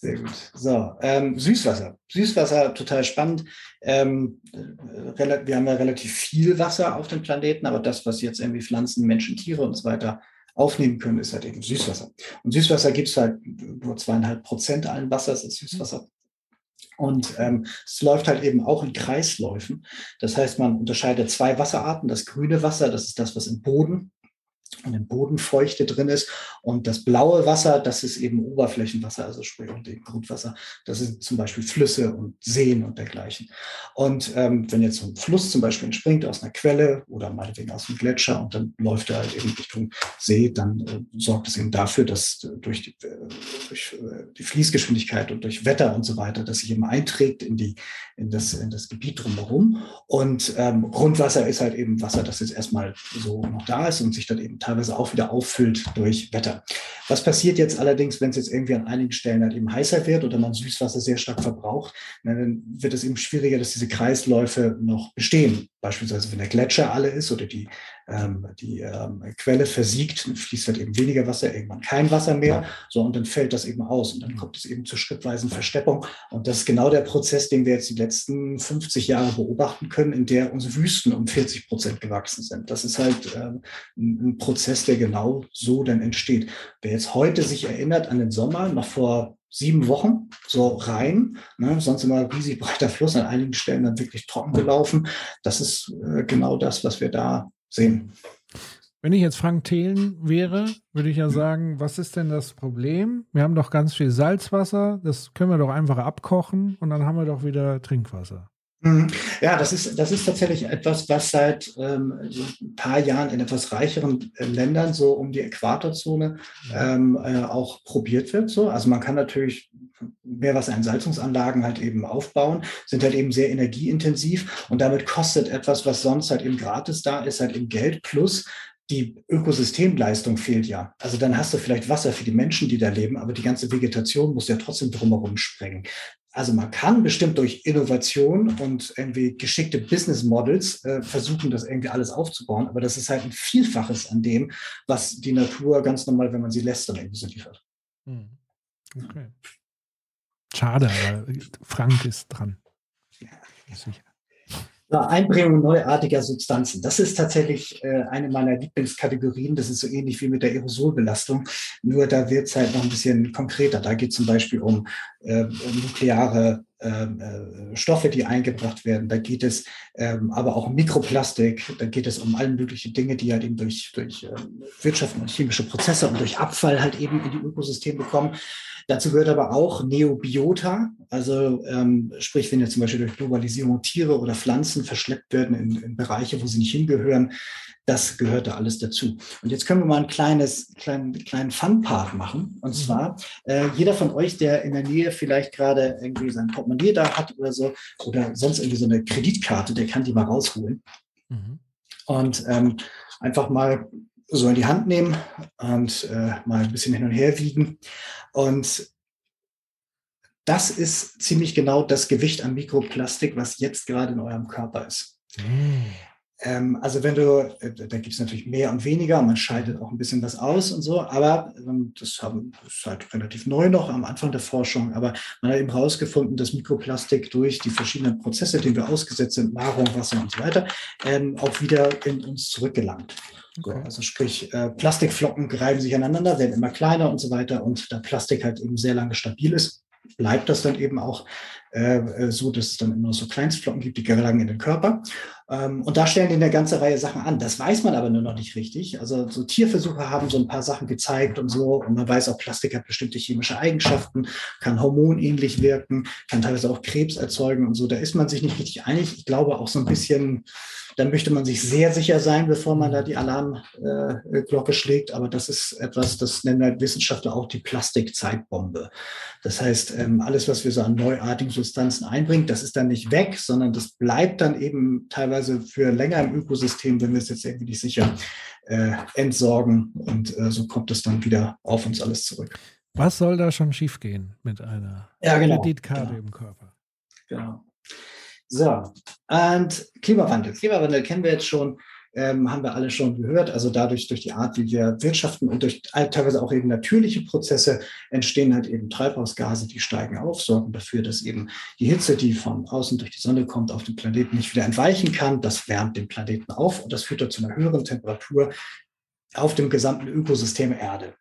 Sehr gut. So, ähm, Süßwasser. Süßwasser, total spannend. Ähm, äh, wir haben ja relativ viel Wasser auf dem Planeten, aber das, was jetzt irgendwie Pflanzen, Menschen, Tiere und so weiter aufnehmen können, ist halt eben Süßwasser. Und Süßwasser gibt es halt nur zweieinhalb Prozent allen Wassers ist Süßwasser. Und ähm, es läuft halt eben auch in Kreisläufen. Das heißt, man unterscheidet zwei Wasserarten. Das grüne Wasser, das ist das, was im Boden und im Bodenfeuchte drin ist. Und das blaue Wasser, das ist eben Oberflächenwasser, also sprich und dem Grundwasser. Das sind zum Beispiel Flüsse und Seen und dergleichen. Und ähm, wenn jetzt so ein Fluss zum Beispiel entspringt aus einer Quelle oder meinetwegen aus einem Gletscher und dann läuft er halt eben Richtung See, dann äh, sorgt es eben dafür, dass äh, durch, die, äh, durch äh, die Fließgeschwindigkeit und durch Wetter und so weiter, dass sich eben einträgt in, die, in, das, in das Gebiet drumherum. Und ähm, Grundwasser ist halt eben Wasser, das jetzt erstmal so noch da ist und sich dann eben teilweise auch wieder auffüllt durch Wetter. Was passiert jetzt allerdings, wenn es jetzt irgendwie an einigen Stellen halt eben heißer wird oder man Süßwasser sehr stark verbraucht, dann wird es eben schwieriger, dass diese Kreisläufe noch bestehen. Beispielsweise, wenn der Gletscher alle ist oder die, ähm, die ähm, Quelle versiegt, fließt halt eben weniger Wasser, irgendwann kein Wasser mehr. So, und dann fällt das eben aus und dann kommt es eben zur schrittweisen Versteppung. Und das ist genau der Prozess, den wir jetzt die letzten 50 Jahre beobachten können, in der unsere Wüsten um 40 Prozent gewachsen sind. Das ist halt ähm, ein Prozess, der genau so dann entsteht. Wer jetzt heute sich erinnert an den Sommer, noch vor sieben Wochen so rein. Ne? Sonst immer riesig breiter Fluss, an einigen Stellen dann wirklich trocken gelaufen. Das ist äh, genau das, was wir da sehen. Wenn ich jetzt Frank Thelen wäre, würde ich ja mhm. sagen, was ist denn das Problem? Wir haben doch ganz viel Salzwasser, das können wir doch einfach abkochen und dann haben wir doch wieder Trinkwasser. Mhm. Ja, das ist, das ist tatsächlich etwas, was seit ähm, ein paar Jahren in etwas reicheren äh, Ländern, so um die Äquatorzone, ähm, äh, auch probiert wird. So. Also man kann natürlich Meerwasserentsalzungsanlagen halt eben aufbauen, sind halt eben sehr energieintensiv und damit kostet etwas, was sonst halt eben gratis da ist, halt eben Geld plus die Ökosystemleistung fehlt ja. Also dann hast du vielleicht Wasser für die Menschen, die da leben, aber die ganze Vegetation muss ja trotzdem drumherum sprengen also man kann bestimmt durch Innovation und irgendwie geschickte Business Models äh, versuchen, das irgendwie alles aufzubauen, aber das ist halt ein Vielfaches an dem, was die Natur ganz normal, wenn man sie lässt, dann irgendwie so liefert. Hm. Okay. Schade, aber Frank ist dran. Ja, sicher. Einbringung neuartiger Substanzen. Das ist tatsächlich äh, eine meiner Lieblingskategorien. Das ist so ähnlich wie mit der Aerosolbelastung. Nur da wird es halt noch ein bisschen konkreter. Da geht es zum Beispiel um äh, nukleare ähm, äh, Stoffe, die eingebracht werden. Da geht es ähm, aber auch um Mikroplastik. Da geht es um alle möglichen Dinge, die halt eben durch, durch äh, Wirtschaft und chemische Prozesse und durch Abfall halt eben in die Ökosysteme kommen. Dazu gehört aber auch Neobiota, also ähm, sprich, wenn jetzt zum Beispiel durch Globalisierung Tiere oder Pflanzen verschleppt werden in, in Bereiche, wo sie nicht hingehören, das gehört da alles dazu. Und jetzt können wir mal ein kleines, kleinen, kleinen Fun-Part machen. Und mhm. zwar, äh, jeder von euch, der in der Nähe vielleicht gerade irgendwie sein Portemonnaie da hat oder so, oder sonst irgendwie so eine Kreditkarte, der kann die mal rausholen. Mhm. Und ähm, einfach mal so in die Hand nehmen und äh, mal ein bisschen hin und her wiegen. Und das ist ziemlich genau das Gewicht an Mikroplastik, was jetzt gerade in eurem Körper ist. Mm. Ähm, also wenn du, äh, da gibt es natürlich mehr und weniger, man scheidet auch ein bisschen was aus und so, aber ähm, das, haben, das ist halt relativ neu noch am Anfang der Forschung, aber man hat eben herausgefunden, dass Mikroplastik durch die verschiedenen Prozesse, denen wir ausgesetzt sind, Nahrung, Wasser und so weiter, ähm, auch wieder in uns zurückgelangt. Okay. So, also sprich, äh, Plastikflocken reiben sich aneinander, werden immer kleiner und so weiter und da Plastik halt eben sehr lange stabil ist, bleibt das dann eben auch äh, äh, so, dass es dann immer so Kleinstflocken gibt, die gelangen in den Körper. Ähm, und da stellen die eine ganze Reihe Sachen an. Das weiß man aber nur noch nicht richtig. Also so Tierversuche haben so ein paar Sachen gezeigt und so. Und man weiß auch, Plastik hat bestimmte chemische Eigenschaften, kann hormonähnlich wirken, kann teilweise auch Krebs erzeugen und so. Da ist man sich nicht richtig einig. Ich glaube auch so ein bisschen, dann möchte man sich sehr sicher sein, bevor man da die Alarmglocke äh, schlägt. Aber das ist etwas, das nennen halt Wissenschaftler auch die Plastikzeitbombe. Das heißt, ähm, alles, was wir so an neuartigen Substanzen einbringen, das ist dann nicht weg, sondern das bleibt dann eben teilweise für länger im Ökosystem, wenn wir es jetzt irgendwie nicht sicher äh, entsorgen. Und äh, so kommt es dann wieder auf uns alles zurück. Was soll da schon schiefgehen mit einer ja, genau, Kreditkarte genau. im Körper? Genau. So, und Klimawandel. Klimawandel kennen wir jetzt schon ähm, haben wir alle schon gehört. Also dadurch, durch die Art, wie wir wirtschaften und durch teilweise auch eben natürliche Prozesse entstehen halt eben Treibhausgase, die steigen auf, sorgen dafür, dass eben die Hitze, die von außen durch die Sonne kommt, auf den Planeten nicht wieder entweichen kann. Das wärmt den Planeten auf und das führt dann zu einer höheren Temperatur auf dem gesamten Ökosystem Erde.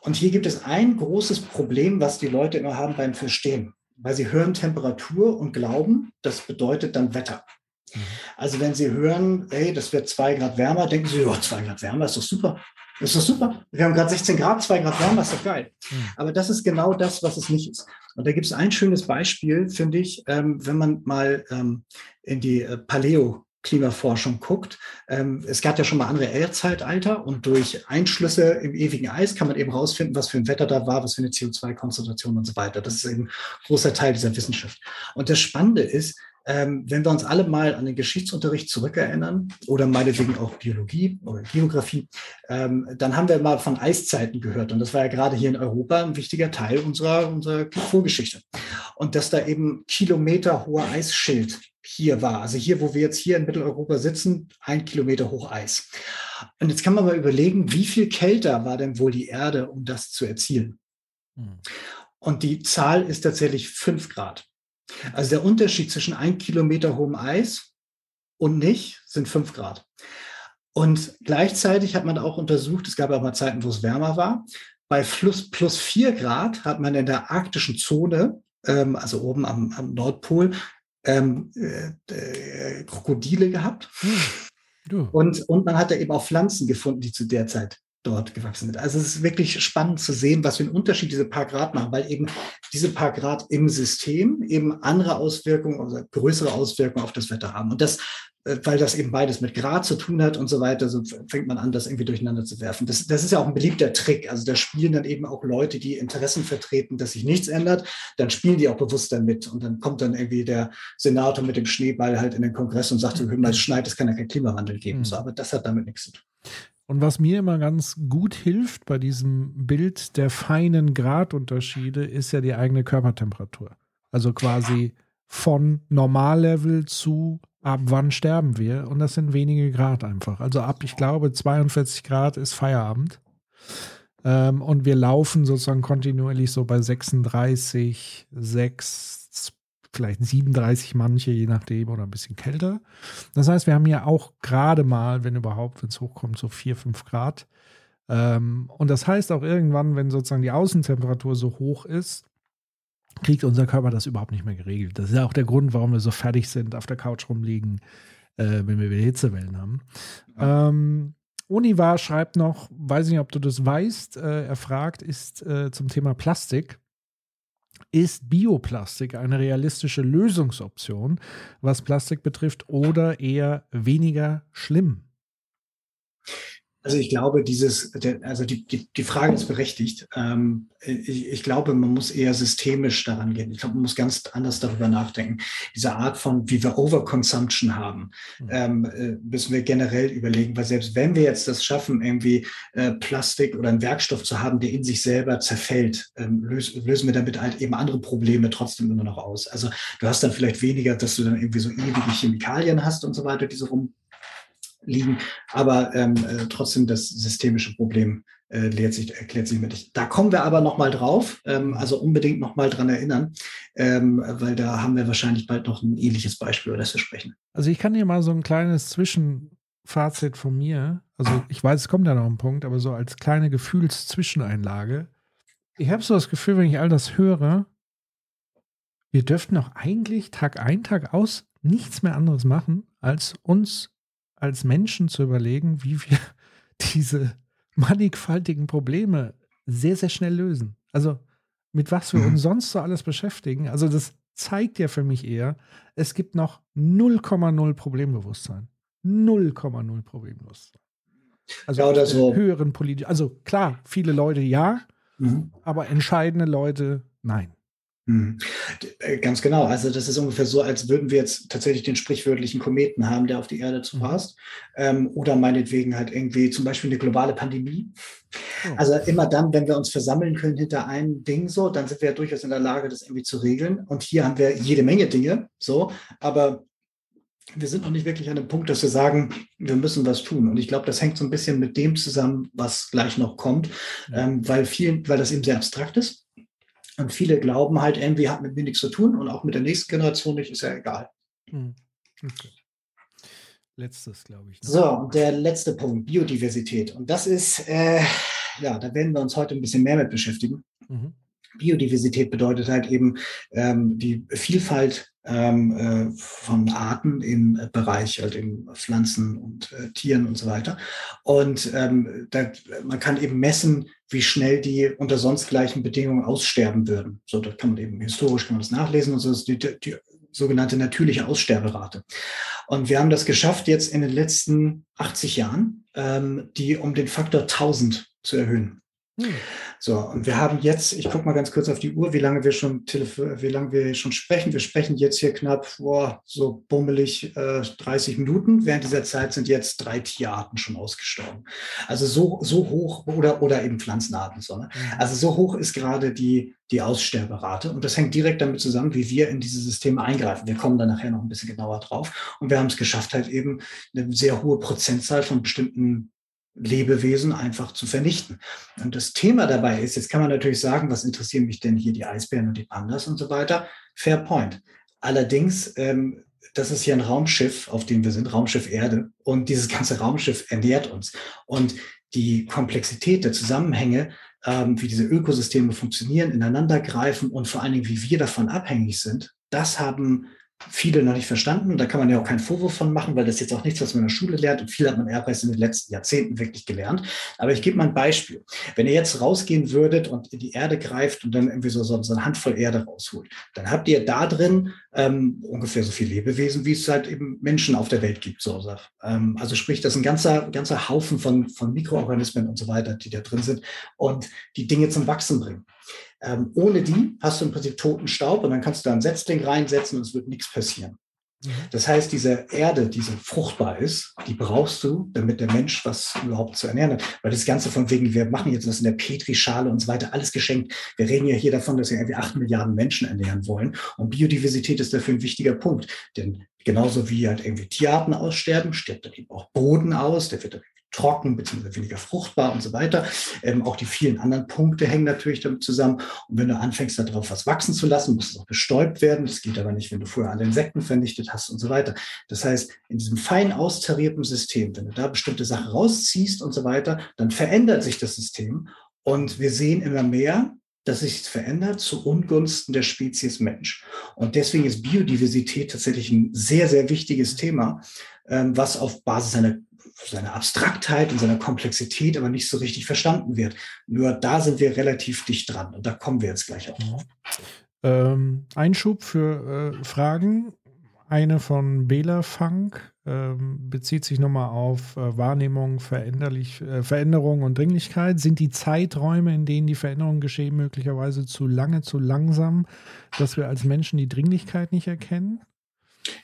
Und hier gibt es ein großes Problem, was die Leute immer haben beim Verstehen, weil sie hören Temperatur und glauben, das bedeutet dann Wetter. Mhm. Also wenn Sie hören, hey, das wird zwei Grad wärmer, denken Sie, ja, zwei Grad wärmer ist doch super. Ist doch super. Wir haben gerade 16 Grad, zwei Grad wärmer, ist doch geil. Mhm. Aber das ist genau das, was es nicht ist. Und da gibt es ein schönes Beispiel, finde ich, ähm, wenn man mal ähm, in die äh, Paleo Klimaforschung guckt. Ähm, es gab ja schon mal andere Erdzeitalter und durch Einschlüsse im ewigen Eis kann man eben rausfinden, was für ein Wetter da war, was für eine CO2-Konzentration und so weiter. Das ist eben ein großer Teil dieser Wissenschaft. Und das Spannende ist, ähm, wenn wir uns alle mal an den Geschichtsunterricht zurückerinnern oder meinetwegen auch Biologie oder Geografie, ähm, dann haben wir mal von Eiszeiten gehört. Und das war ja gerade hier in Europa ein wichtiger Teil unserer, unserer Vorgeschichte. Und dass da eben kilometerhoher Eisschild hier war. Also hier, wo wir jetzt hier in Mitteleuropa sitzen, ein Kilometer hoch Eis. Und jetzt kann man mal überlegen, wie viel kälter war denn wohl die Erde, um das zu erzielen? Hm. Und die Zahl ist tatsächlich fünf Grad. Also der Unterschied zwischen ein Kilometer hohem Eis und nicht sind fünf Grad. Und gleichzeitig hat man auch untersucht, es gab auch mal Zeiten, wo es wärmer war. Bei Fluss plus vier Grad hat man in der arktischen Zone, ähm, also oben am, am Nordpol, ähm, äh, äh, Krokodile gehabt. Hm. Und, und man hat da eben auch Pflanzen gefunden, die zu der Zeit dort gewachsen sind. Also es ist wirklich spannend zu sehen, was für einen Unterschied diese paar Grad machen, weil eben diese paar Grad im System eben andere Auswirkungen oder größere Auswirkungen auf das Wetter haben. Und das, äh, weil das eben beides mit Grad zu tun hat und so weiter, so fängt man an, das irgendwie durcheinander zu werfen. Das, das ist ja auch ein beliebter Trick. Also da spielen dann eben auch Leute, die Interessen vertreten, dass sich nichts ändert, dann spielen die auch bewusst damit. Und dann kommt dann irgendwie der Senator mit dem Schneeball halt in den Kongress und sagt, so, es schneit, es kann ja keinen Klimawandel geben. Mhm. So, aber das hat damit nichts zu tun. Und was mir immer ganz gut hilft bei diesem Bild der feinen Gradunterschiede, ist ja die eigene Körpertemperatur. Also quasi von Normallevel zu ab wann sterben wir. Und das sind wenige Grad einfach. Also ab, ich glaube, 42 Grad ist Feierabend. Ähm, und wir laufen sozusagen kontinuierlich so bei 36, 6, vielleicht 37 manche, je nachdem, oder ein bisschen kälter. Das heißt, wir haben ja auch gerade mal, wenn überhaupt, wenn es hochkommt, so 4, 5 Grad. Ähm, und das heißt auch irgendwann, wenn sozusagen die Außentemperatur so hoch ist, kriegt unser Körper das überhaupt nicht mehr geregelt. Das ist ja auch der Grund, warum wir so fertig sind, auf der Couch rumliegen, äh, wenn wir wieder Hitzewellen haben. Ja. Ähm, Univar schreibt noch, weiß nicht, ob du das weißt, äh, er fragt, ist äh, zum Thema Plastik. Ist Bioplastik eine realistische Lösungsoption, was Plastik betrifft, oder eher weniger schlimm? Also ich glaube, dieses, also die, die, die Frage ist berechtigt. Ähm, ich, ich, glaube, man muss eher systemisch daran gehen. Ich glaube, man muss ganz anders darüber nachdenken. Diese Art von, wie wir Overconsumption haben, mhm. ähm, äh, müssen wir generell überlegen, weil selbst wenn wir jetzt das schaffen, irgendwie äh, Plastik oder einen Werkstoff zu haben, der in sich selber zerfällt, ähm, lösen, lösen wir damit halt eben andere Probleme trotzdem immer noch aus. Also du hast dann vielleicht weniger, dass du dann irgendwie so ewige Chemikalien hast und so weiter, die so rum liegen, aber ähm, äh, trotzdem das systemische Problem äh, lehrt sich, erklärt sich mit. Da kommen wir aber nochmal drauf, ähm, also unbedingt nochmal dran erinnern, ähm, weil da haben wir wahrscheinlich bald noch ein ähnliches Beispiel, über das wir sprechen. Also ich kann hier mal so ein kleines Zwischenfazit von mir, also ich weiß, es kommt ja noch ein Punkt, aber so als kleine Gefühlszwischeneinlage. Ich habe so das Gefühl, wenn ich all das höre, wir dürften auch eigentlich Tag ein, Tag aus nichts mehr anderes machen, als uns als Menschen zu überlegen, wie wir (laughs) diese mannigfaltigen Probleme sehr, sehr schnell lösen. Also mit was wir mhm. uns sonst so alles beschäftigen. Also das zeigt ja für mich eher, es gibt noch 0,0 Problembewusstsein. 0,0 Problembewusstsein. Also ja, oder so. höheren politischen, also klar, viele Leute ja, mhm. aber entscheidende Leute nein. Mhm. Äh, ganz genau. Also das ist ungefähr so, als würden wir jetzt tatsächlich den sprichwörtlichen Kometen haben, der auf die Erde zu passt. Ähm, oder meinetwegen halt irgendwie zum Beispiel eine globale Pandemie. Oh. Also immer dann, wenn wir uns versammeln können hinter einem Ding so, dann sind wir ja durchaus in der Lage, das irgendwie zu regeln. Und hier haben wir jede Menge Dinge so, aber wir sind noch nicht wirklich an dem Punkt, dass wir sagen, wir müssen was tun. Und ich glaube, das hängt so ein bisschen mit dem zusammen, was gleich noch kommt, ähm, weil vielen, weil das eben sehr abstrakt ist und viele glauben halt, irgendwie hat mit mir nichts zu tun und auch mit der nächsten Generation nicht, ist ja egal. Hm. Okay. Letztes, glaube ich. Ne? So, und der letzte Punkt, Biodiversität. Und das ist, äh, ja, da werden wir uns heute ein bisschen mehr mit beschäftigen. Mhm. Biodiversität bedeutet halt eben ähm, die Vielfalt ähm, äh, von Arten im Bereich halt in Pflanzen und äh, Tieren und so weiter. Und ähm, da, man kann eben messen, wie schnell die unter sonst gleichen Bedingungen aussterben würden. So, da kann man eben historisch kann man das nachlesen und so ist die, die, die sogenannte natürliche Aussterberate. Und wir haben das geschafft, jetzt in den letzten 80 Jahren, ähm, die um den Faktor 1000 zu erhöhen. Hm. So, und wir haben jetzt, ich gucke mal ganz kurz auf die Uhr, wie lange wir schon wie lange wir schon sprechen. Wir sprechen jetzt hier knapp boah, so bummelig äh, 30 Minuten. Während dieser Zeit sind jetzt drei Tierarten schon ausgestorben. Also so, so hoch oder, oder eben Pflanzenarten. So, ne? Hm. Also so hoch ist gerade die, die Aussterberate. Und das hängt direkt damit zusammen, wie wir in diese Systeme eingreifen. Wir kommen da nachher noch ein bisschen genauer drauf. Und wir haben es geschafft, halt eben eine sehr hohe Prozentzahl von bestimmten Lebewesen einfach zu vernichten. Und das Thema dabei ist, jetzt kann man natürlich sagen, was interessieren mich denn hier die Eisbären und die Pandas und so weiter? Fair point. Allerdings, ähm, das ist hier ein Raumschiff, auf dem wir sind, Raumschiff Erde. Und dieses ganze Raumschiff ernährt uns. Und die Komplexität der Zusammenhänge, ähm, wie diese Ökosysteme funktionieren, ineinandergreifen und vor allen Dingen, wie wir davon abhängig sind, das haben viele noch nicht verstanden. Da kann man ja auch keinen Vorwurf von machen, weil das jetzt auch nichts, was man in der Schule lernt. Und viel hat man erst in den letzten Jahrzehnten wirklich gelernt. Aber ich gebe mal ein Beispiel. Wenn ihr jetzt rausgehen würdet und in die Erde greift und dann irgendwie so, so, eine Handvoll Erde rausholt, dann habt ihr da drin ähm, ungefähr so viele Lebewesen, wie es halt eben Menschen auf der Welt gibt. So, ähm, also sprich, das ist ein ganzer, ganzer Haufen von, von Mikroorganismen und so weiter, die da drin sind und die Dinge zum Wachsen bringen. Ähm, ohne die hast du im Prinzip toten Staub und dann kannst du da ein Setzling reinsetzen und es wird nichts passieren. Mhm. Das heißt, diese Erde, die so fruchtbar ist, die brauchst du, damit der Mensch was überhaupt zu ernähren hat. Weil das Ganze von wegen, wir machen jetzt das in der Petrischale und so weiter, alles geschenkt. Wir reden ja hier davon, dass wir irgendwie acht Milliarden Menschen ernähren wollen. Und Biodiversität ist dafür ein wichtiger Punkt. Denn genauso wie halt irgendwie Tierarten aussterben, stirbt dann eben auch Boden aus, der wird dann trocken bzw. weniger fruchtbar und so weiter. Ähm, auch die vielen anderen Punkte hängen natürlich damit zusammen. Und wenn du anfängst, darauf was wachsen zu lassen, muss es auch bestäubt werden. Das geht aber nicht, wenn du vorher alle Insekten vernichtet hast und so weiter. Das heißt, in diesem fein austarierten System, wenn du da bestimmte Sachen rausziehst und so weiter, dann verändert sich das System. Und wir sehen immer mehr, dass sich verändert zu Ungunsten der Spezies Mensch. Und deswegen ist Biodiversität tatsächlich ein sehr, sehr wichtiges Thema, ähm, was auf Basis einer seiner Abstraktheit und seiner Komplexität aber nicht so richtig verstanden wird. Nur da sind wir relativ dicht dran und da kommen wir jetzt gleich auch drauf. Ähm, Einschub für äh, Fragen. Eine von Bela Funk ähm, bezieht sich nochmal auf äh, Wahrnehmung, Veränderlich, äh, Veränderung und Dringlichkeit. Sind die Zeiträume, in denen die Veränderungen geschehen, möglicherweise zu lange, zu langsam, dass wir als Menschen die Dringlichkeit nicht erkennen?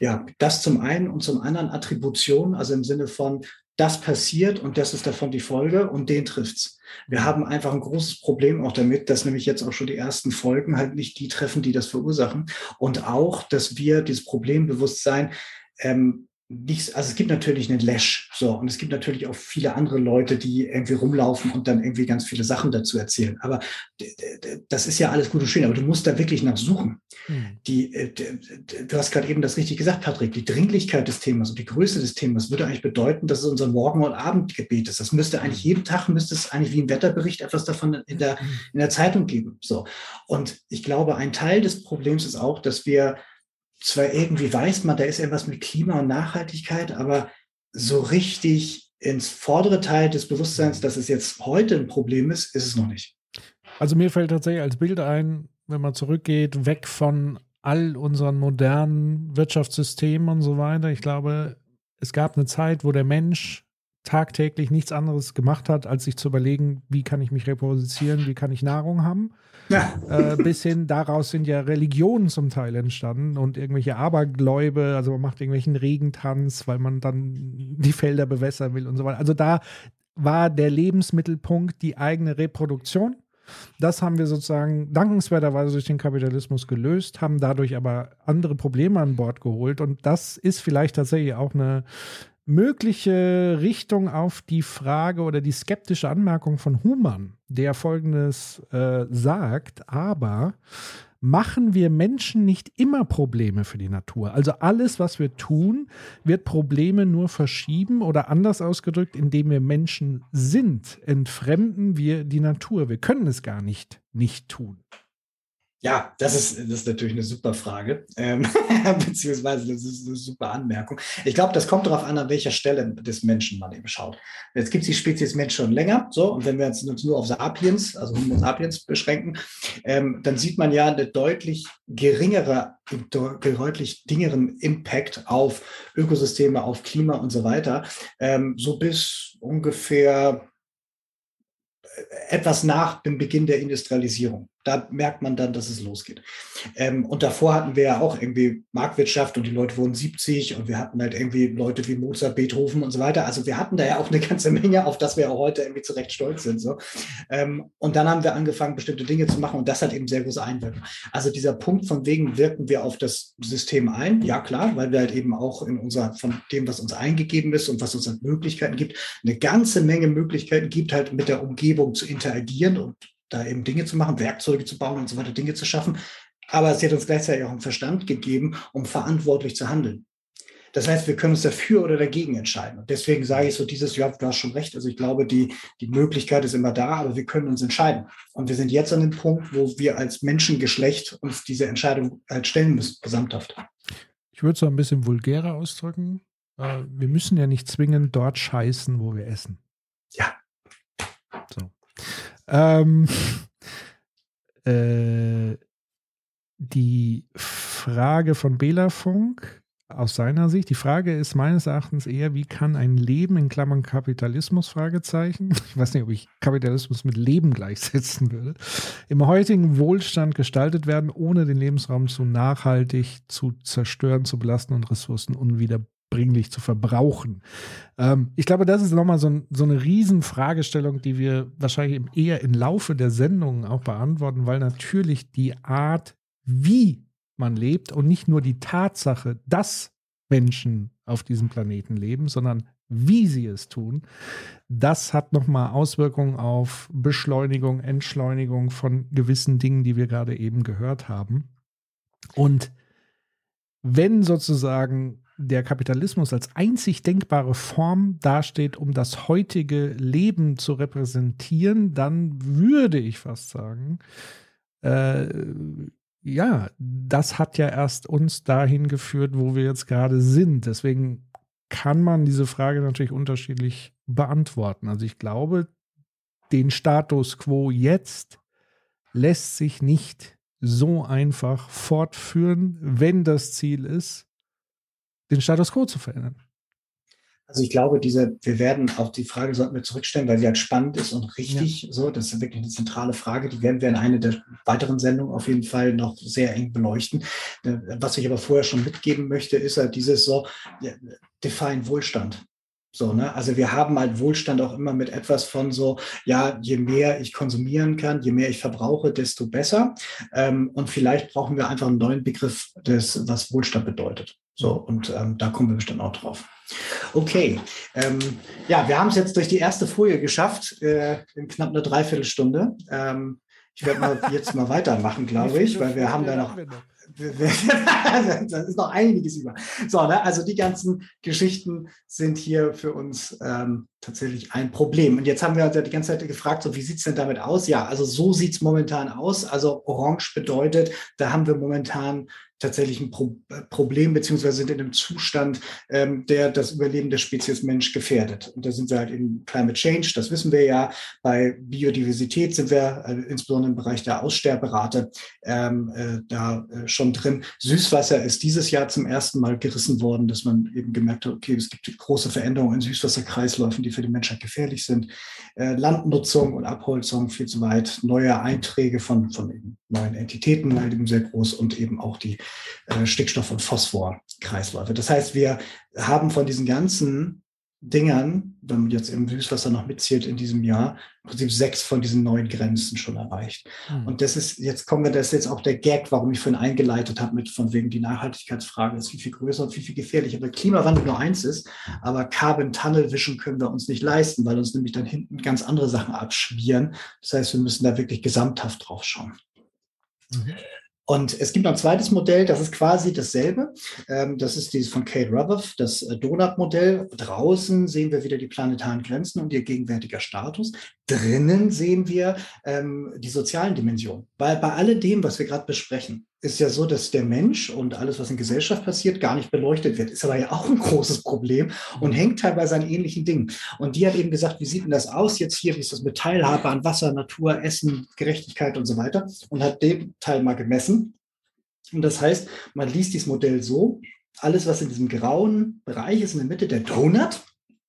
Ja, das zum einen und zum anderen Attribution, also im Sinne von, das passiert und das ist davon die Folge und den trifft's. Wir mhm. haben einfach ein großes Problem auch damit, dass nämlich jetzt auch schon die ersten Folgen halt nicht die treffen, die das verursachen. Und auch, dass wir dieses Problembewusstsein ähm, nichts, also es gibt natürlich einen Lash, so, und es gibt natürlich auch viele andere Leute, die irgendwie rumlaufen und dann irgendwie ganz viele Sachen dazu erzählen. Aber das ist ja alles gut und schön, aber du musst da wirklich nach suchen. Mhm. Die, äh, du hast gerade eben das richtig gesagt, Patrick, die Dringlichkeit des Themas und die Größe des Themas würde eigentlich bedeuten, dass es unser Morgen- und Abendgebet ist. Das müsste eigentlich hm. jeden Tag, müsste es eigentlich wie ein Wetterbericht etwas davon in der, hm. in der Zeitung geben. So. Und ich glaube, ein Teil des Problems ist auch, dass wir zwar irgendwie weiß man, da ist irgendwas mit Klima und Nachhaltigkeit, aber so richtig ins vordere Teil des Bewusstseins, dass es jetzt heute ein Problem ist, ist es noch nicht. Also mir fällt tatsächlich als Bild ein, wenn man zurückgeht, weg von all unseren modernen Wirtschaftssystemen und so weiter. Ich glaube, es gab eine Zeit, wo der Mensch tagtäglich nichts anderes gemacht hat, als sich zu überlegen, wie kann ich mich reproduzieren, wie kann ich Nahrung haben. Ja. Äh, bis hin daraus sind ja Religionen zum Teil entstanden und irgendwelche Abergläube, also man macht irgendwelchen Regentanz, weil man dann die Felder bewässern will und so weiter. Also da war der Lebensmittelpunkt die eigene Reproduktion. Das haben wir sozusagen dankenswerterweise durch den Kapitalismus gelöst, haben dadurch aber andere Probleme an Bord geholt. Und das ist vielleicht tatsächlich auch eine mögliche Richtung auf die Frage oder die skeptische Anmerkung von Humann, der folgendes äh, sagt, aber machen wir Menschen nicht immer Probleme für die Natur. Also alles, was wir tun, wird Probleme nur verschieben oder anders ausgedrückt, indem wir Menschen sind, entfremden wir die Natur. Wir können es gar nicht nicht tun. Ja, das ist, das ist natürlich eine super Frage, ähm, (laughs) beziehungsweise das ist eine super Anmerkung. Ich glaube, das kommt darauf an, an welcher Stelle des Menschen man eben schaut. Jetzt gibt es die Spezies Mensch schon länger, so, und wenn wir uns nur auf Sapiens, also Homo sapiens beschränken, ähm, dann sieht man ja eine deutlich geringere, deutlich dingeren Impact auf Ökosysteme, auf Klima und so weiter, ähm, so bis ungefähr etwas nach dem Beginn der Industrialisierung. Da merkt man dann, dass es losgeht. Ähm, und davor hatten wir ja auch irgendwie Marktwirtschaft und die Leute wurden 70 und wir hatten halt irgendwie Leute wie Mozart, Beethoven und so weiter. Also wir hatten da ja auch eine ganze Menge, auf das wir auch heute irgendwie zu Recht stolz sind. So. Ähm, und dann haben wir angefangen, bestimmte Dinge zu machen und das hat eben sehr große Einwirkung. Also dieser Punkt von wegen wirken wir auf das System ein, ja klar, weil wir halt eben auch in unser, von dem, was uns eingegeben ist und was uns an Möglichkeiten gibt, eine ganze Menge Möglichkeiten gibt, halt mit der Umgebung zu interagieren und da eben Dinge zu machen, Werkzeuge zu bauen und so weiter, Dinge zu schaffen. Aber sie hat uns gleichzeitig auch einen Verstand gegeben, um verantwortlich zu handeln. Das heißt, wir können uns dafür oder dagegen entscheiden. Und deswegen sage ich so dieses, ja, du hast schon recht. Also ich glaube, die, die Möglichkeit ist immer da, aber wir können uns entscheiden. Und wir sind jetzt an dem Punkt, wo wir als Menschengeschlecht uns diese Entscheidung halt stellen müssen, gesamthaft. Ich würde es so ein bisschen vulgärer ausdrücken. Äh, wir müssen ja nicht zwingend dort scheißen, wo wir essen. Ja. So. Ähm, (laughs) äh, die Frage von Bela Funk aus seiner Sicht, die Frage ist meines Erachtens eher, wie kann ein Leben in Klammern Kapitalismus, Fragezeichen, (laughs) ich weiß nicht, ob ich Kapitalismus mit Leben gleichsetzen würde, im heutigen Wohlstand gestaltet werden, ohne den Lebensraum zu nachhaltig zu zerstören, zu belasten und Ressourcen unwiederbringlich nutzbringlich zu verbrauchen. Ähm, ich glaube, das ist nochmal so, ein, so eine Riesenfragestellung, die wir wahrscheinlich eher im Laufe der Sendung auch beantworten, weil natürlich die Art, wie man lebt und nicht nur die Tatsache, dass Menschen auf diesem Planeten leben, sondern wie sie es tun, das hat nochmal Auswirkungen auf Beschleunigung, Entschleunigung von gewissen Dingen, die wir gerade eben gehört haben. Und wenn sozusagen der Kapitalismus als einzig denkbare Form dasteht, um das heutige Leben zu repräsentieren, dann würde ich fast sagen, äh, ja, das hat ja erst uns dahin geführt, wo wir jetzt gerade sind. Deswegen kann man diese Frage natürlich unterschiedlich beantworten. Also ich glaube, den Status quo jetzt lässt sich nicht so einfach fortführen, wenn das Ziel ist, den Status quo zu verändern? Also ich glaube, diese, wir werden auch die Frage sollten wir zurückstellen, weil sie halt spannend ist und richtig ja. so. Das ist wirklich eine zentrale Frage. Die werden wir in einer der weiteren Sendungen auf jeden Fall noch sehr eng beleuchten. Was ich aber vorher schon mitgeben möchte, ist halt dieses so, define Wohlstand. So, ne? Also wir haben halt Wohlstand auch immer mit etwas von so, ja, je mehr ich konsumieren kann, je mehr ich verbrauche, desto besser. Ähm, und vielleicht brauchen wir einfach einen neuen Begriff des, was Wohlstand bedeutet. So, und ähm, da kommen wir bestimmt auch drauf. Okay, ähm, ja, wir haben es jetzt durch die erste Folie geschafft, äh, in knapp einer Dreiviertelstunde. Ähm, ich werde mal (laughs) jetzt mal weitermachen, glaube ich, weil wir haben da noch, (laughs) das ist noch einiges über. So, ne? also die ganzen Geschichten sind hier für uns ähm, tatsächlich ein Problem. Und jetzt haben wir uns ja die ganze Zeit gefragt, so wie sieht es denn damit aus? Ja, also so sieht es momentan aus. Also orange bedeutet, da haben wir momentan tatsächlich ein Pro Problem, beziehungsweise sind in einem Zustand, ähm, der das Überleben der Spezies Mensch gefährdet. Und da sind wir halt in Climate Change, das wissen wir ja. Bei Biodiversität sind wir äh, insbesondere im Bereich der Aussterberate ähm, äh, da äh, schon drin. Süßwasser ist dieses Jahr zum ersten Mal gerissen worden, dass man eben gemerkt hat, okay, es gibt große Veränderungen in Süßwasserkreisläufen, die für die Menschheit gefährlich sind. Äh, Landnutzung und Abholzung viel zu weit, neue Einträge von, von neuen Entitäten halt eben sehr groß und eben auch die äh, Stickstoff- und Phosphor-Kreisläufe. Das heißt, wir haben von diesen ganzen Dingern, wenn man jetzt im Süßwasser noch mitzählt in diesem Jahr, im Prinzip sechs von diesen neuen Grenzen schon erreicht. Mhm. Und das ist, jetzt kommen wir, das ist jetzt auch der Gag, warum ich vorhin eingeleitet habe mit von wegen die Nachhaltigkeitsfrage ist viel, viel größer und viel, viel gefährlicher, weil Klimawandel nur eins ist, aber Carbon Tunnel Vision können wir uns nicht leisten, weil uns nämlich dann hinten ganz andere Sachen abschmieren. Das heißt, wir müssen da wirklich gesamthaft drauf schauen. Mhm. Und es gibt noch ein zweites Modell, das ist quasi dasselbe. Ähm, das ist dieses von Kate Ruboff, das äh, Donut-Modell. Draußen sehen wir wieder die planetaren Grenzen und ihr gegenwärtiger Status. Drinnen sehen wir ähm, die sozialen Dimensionen. Weil bei alledem, was wir gerade besprechen, ist ja so, dass der Mensch und alles, was in Gesellschaft passiert, gar nicht beleuchtet wird. Ist aber ja auch ein großes Problem und hängt teilweise an ähnlichen Dingen. Und die hat eben gesagt, wie sieht denn das aus jetzt hier? Wie ist das mit Teilhabe an Wasser, Natur, Essen, Gerechtigkeit und so weiter? Und hat den Teil mal gemessen. Und das heißt, man liest dieses Modell so, alles, was in diesem grauen Bereich ist, in der Mitte der Donut,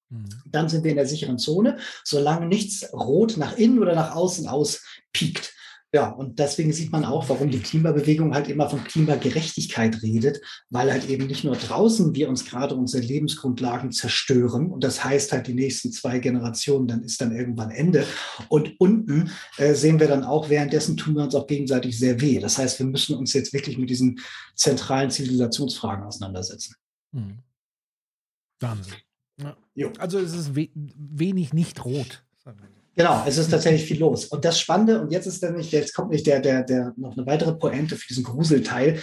mhm. dann sind wir in der sicheren Zone, solange nichts rot nach innen oder nach außen auspiekt. Ja, und deswegen sieht man auch, warum die Klimabewegung halt immer von Klimagerechtigkeit redet, weil halt eben nicht nur draußen wir uns gerade unsere Lebensgrundlagen zerstören und das heißt halt die nächsten zwei Generationen, dann ist dann irgendwann Ende. Und unten äh, sehen wir dann auch, währenddessen tun wir uns auch gegenseitig sehr weh. Das heißt, wir müssen uns jetzt wirklich mit diesen zentralen Zivilisationsfragen auseinandersetzen. Hm. Wahnsinn. Ja. Also es ist we wenig nicht rot. Sagen wir. Genau, es ist tatsächlich viel los. Und das Spannende, und jetzt ist nicht, jetzt kommt nicht der, der, der noch eine weitere Pointe für diesen Gruselteil.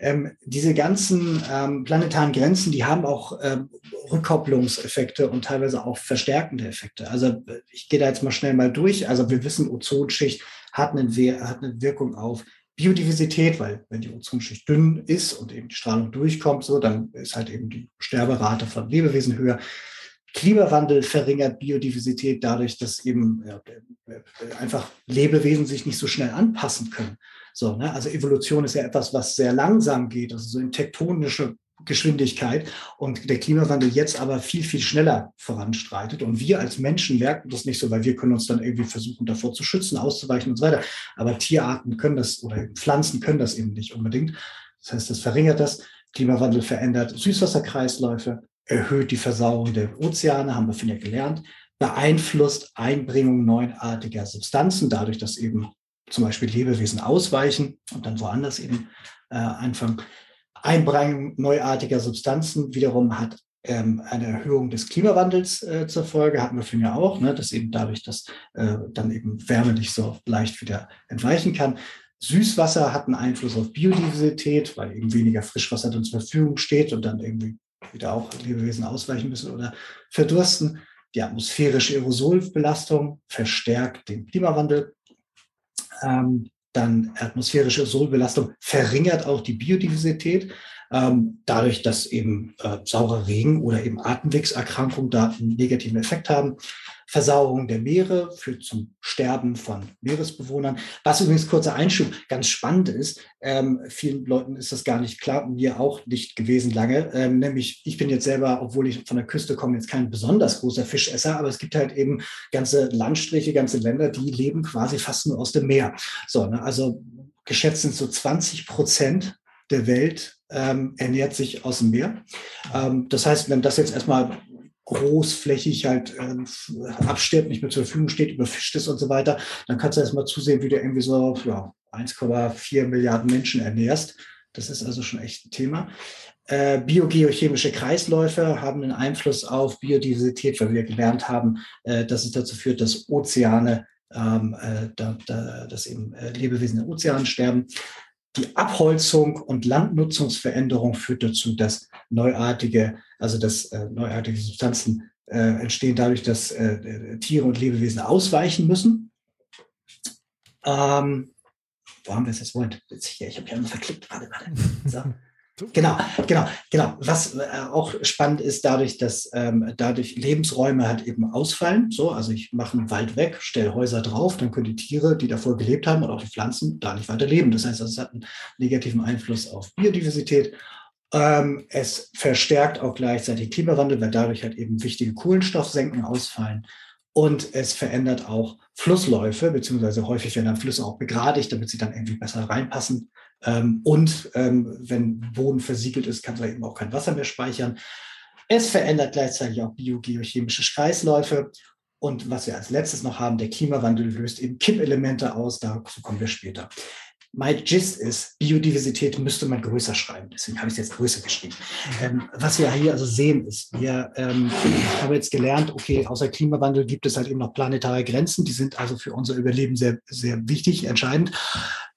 Ähm, diese ganzen ähm, planetaren Grenzen, die haben auch ähm, Rückkopplungseffekte und teilweise auch verstärkende Effekte. Also ich gehe da jetzt mal schnell mal durch. Also wir wissen, Ozonschicht hat eine, hat eine Wirkung auf Biodiversität, weil wenn die Ozonschicht dünn ist und eben die Strahlung durchkommt, so, dann ist halt eben die Sterberate von Lebewesen höher. Klimawandel verringert Biodiversität dadurch, dass eben ja, einfach Lebewesen sich nicht so schnell anpassen können. So, ne? Also Evolution ist ja etwas, was sehr langsam geht, also so in tektonische Geschwindigkeit und der Klimawandel jetzt aber viel, viel schneller voranstreitet. Und wir als Menschen merken das nicht so, weil wir können uns dann irgendwie versuchen, davor zu schützen, auszuweichen und so weiter. Aber Tierarten können das oder Pflanzen können das eben nicht unbedingt. Das heißt, das verringert das. Klimawandel verändert Süßwasserkreisläufe, erhöht die Versauerung der Ozeane, haben wir von ja gelernt, beeinflusst Einbringung neuartiger Substanzen, dadurch, dass eben zum Beispiel Lebewesen ausweichen und dann woanders eben äh, anfangen. Einbringung neuartiger Substanzen wiederum hat ähm, eine Erhöhung des Klimawandels äh, zur Folge, hatten wir vorhin ja auch, ne, dass eben dadurch, dass äh, dann eben Wärme nicht so leicht wieder entweichen kann. Süßwasser hat einen Einfluss auf Biodiversität, weil eben weniger Frischwasser dann zur Verfügung steht und dann irgendwie wieder auch Lebewesen ausweichen müssen oder verdursten. Die atmosphärische Aerosolbelastung verstärkt den Klimawandel. Ähm, dann atmosphärische Aerosolbelastung verringert auch die Biodiversität, ähm, dadurch, dass eben äh, saurer Regen oder eben Atemwegserkrankungen da einen negativen Effekt haben. Versauerung der Meere führt zum Sterben von Meeresbewohnern. Was übrigens kurzer Einschub ganz spannend ist, ähm, vielen Leuten ist das gar nicht klar, mir auch nicht gewesen lange. Ähm, nämlich, ich bin jetzt selber, obwohl ich von der Küste komme, jetzt kein besonders großer Fischesser, aber es gibt halt eben ganze Landstriche, ganze Länder, die leben quasi fast nur aus dem Meer. So, ne, also geschätzt sind so 20 Prozent der Welt ähm, ernährt sich aus dem Meer. Ähm, das heißt, wenn das jetzt erstmal großflächig halt äh, abstirbt, nicht mehr zur Verfügung steht, überfischt ist und so weiter, dann kannst du erstmal zusehen, wie du irgendwie so ja, 1,4 Milliarden Menschen ernährst. Das ist also schon echt ein Thema. Äh, biogeochemische Kreisläufe haben einen Einfluss auf Biodiversität, weil wir gelernt haben, äh, dass es dazu führt, dass Ozeane, ähm, äh, da, da, dass eben äh, Lebewesen in Ozeanen sterben. Die Abholzung und Landnutzungsveränderung führt dazu, dass neuartige, also dass äh, neuartige Substanzen äh, entstehen dadurch, dass Tiere und Lebewesen ausweichen müssen. Ähm, wo haben wir es jetzt? Moment, ich habe ja immer verklickt. Warte, warte. So. (laughs) Genau, genau, genau. Was äh, auch spannend ist, dadurch, dass ähm, dadurch Lebensräume halt eben ausfallen. So, also ich mache einen Wald weg, stelle Häuser drauf, dann können die Tiere, die davor gelebt haben und auch die Pflanzen, da nicht weiter leben. Das heißt, es hat einen negativen Einfluss auf Biodiversität. Ähm, es verstärkt auch gleichzeitig Klimawandel, weil dadurch halt eben wichtige Kohlenstoffsenken ausfallen. Und es verändert auch Flussläufe, beziehungsweise häufig werden dann Flüsse auch begradigt, damit sie dann irgendwie besser reinpassen. Ähm, und ähm, wenn Boden versiegelt ist, kann man eben auch kein Wasser mehr speichern. Es verändert gleichzeitig auch biogeochemische Kreisläufe. Und was wir als letztes noch haben, der Klimawandel löst eben Kippelemente aus, dazu kommen wir später. Mein Gist ist, Biodiversität müsste man größer schreiben. Deswegen habe ich es jetzt größer geschrieben. Ähm, was wir hier also sehen ist, wir ähm, haben jetzt gelernt, okay, außer Klimawandel gibt es halt eben noch planetare Grenzen. Die sind also für unser Überleben sehr, sehr wichtig, entscheidend.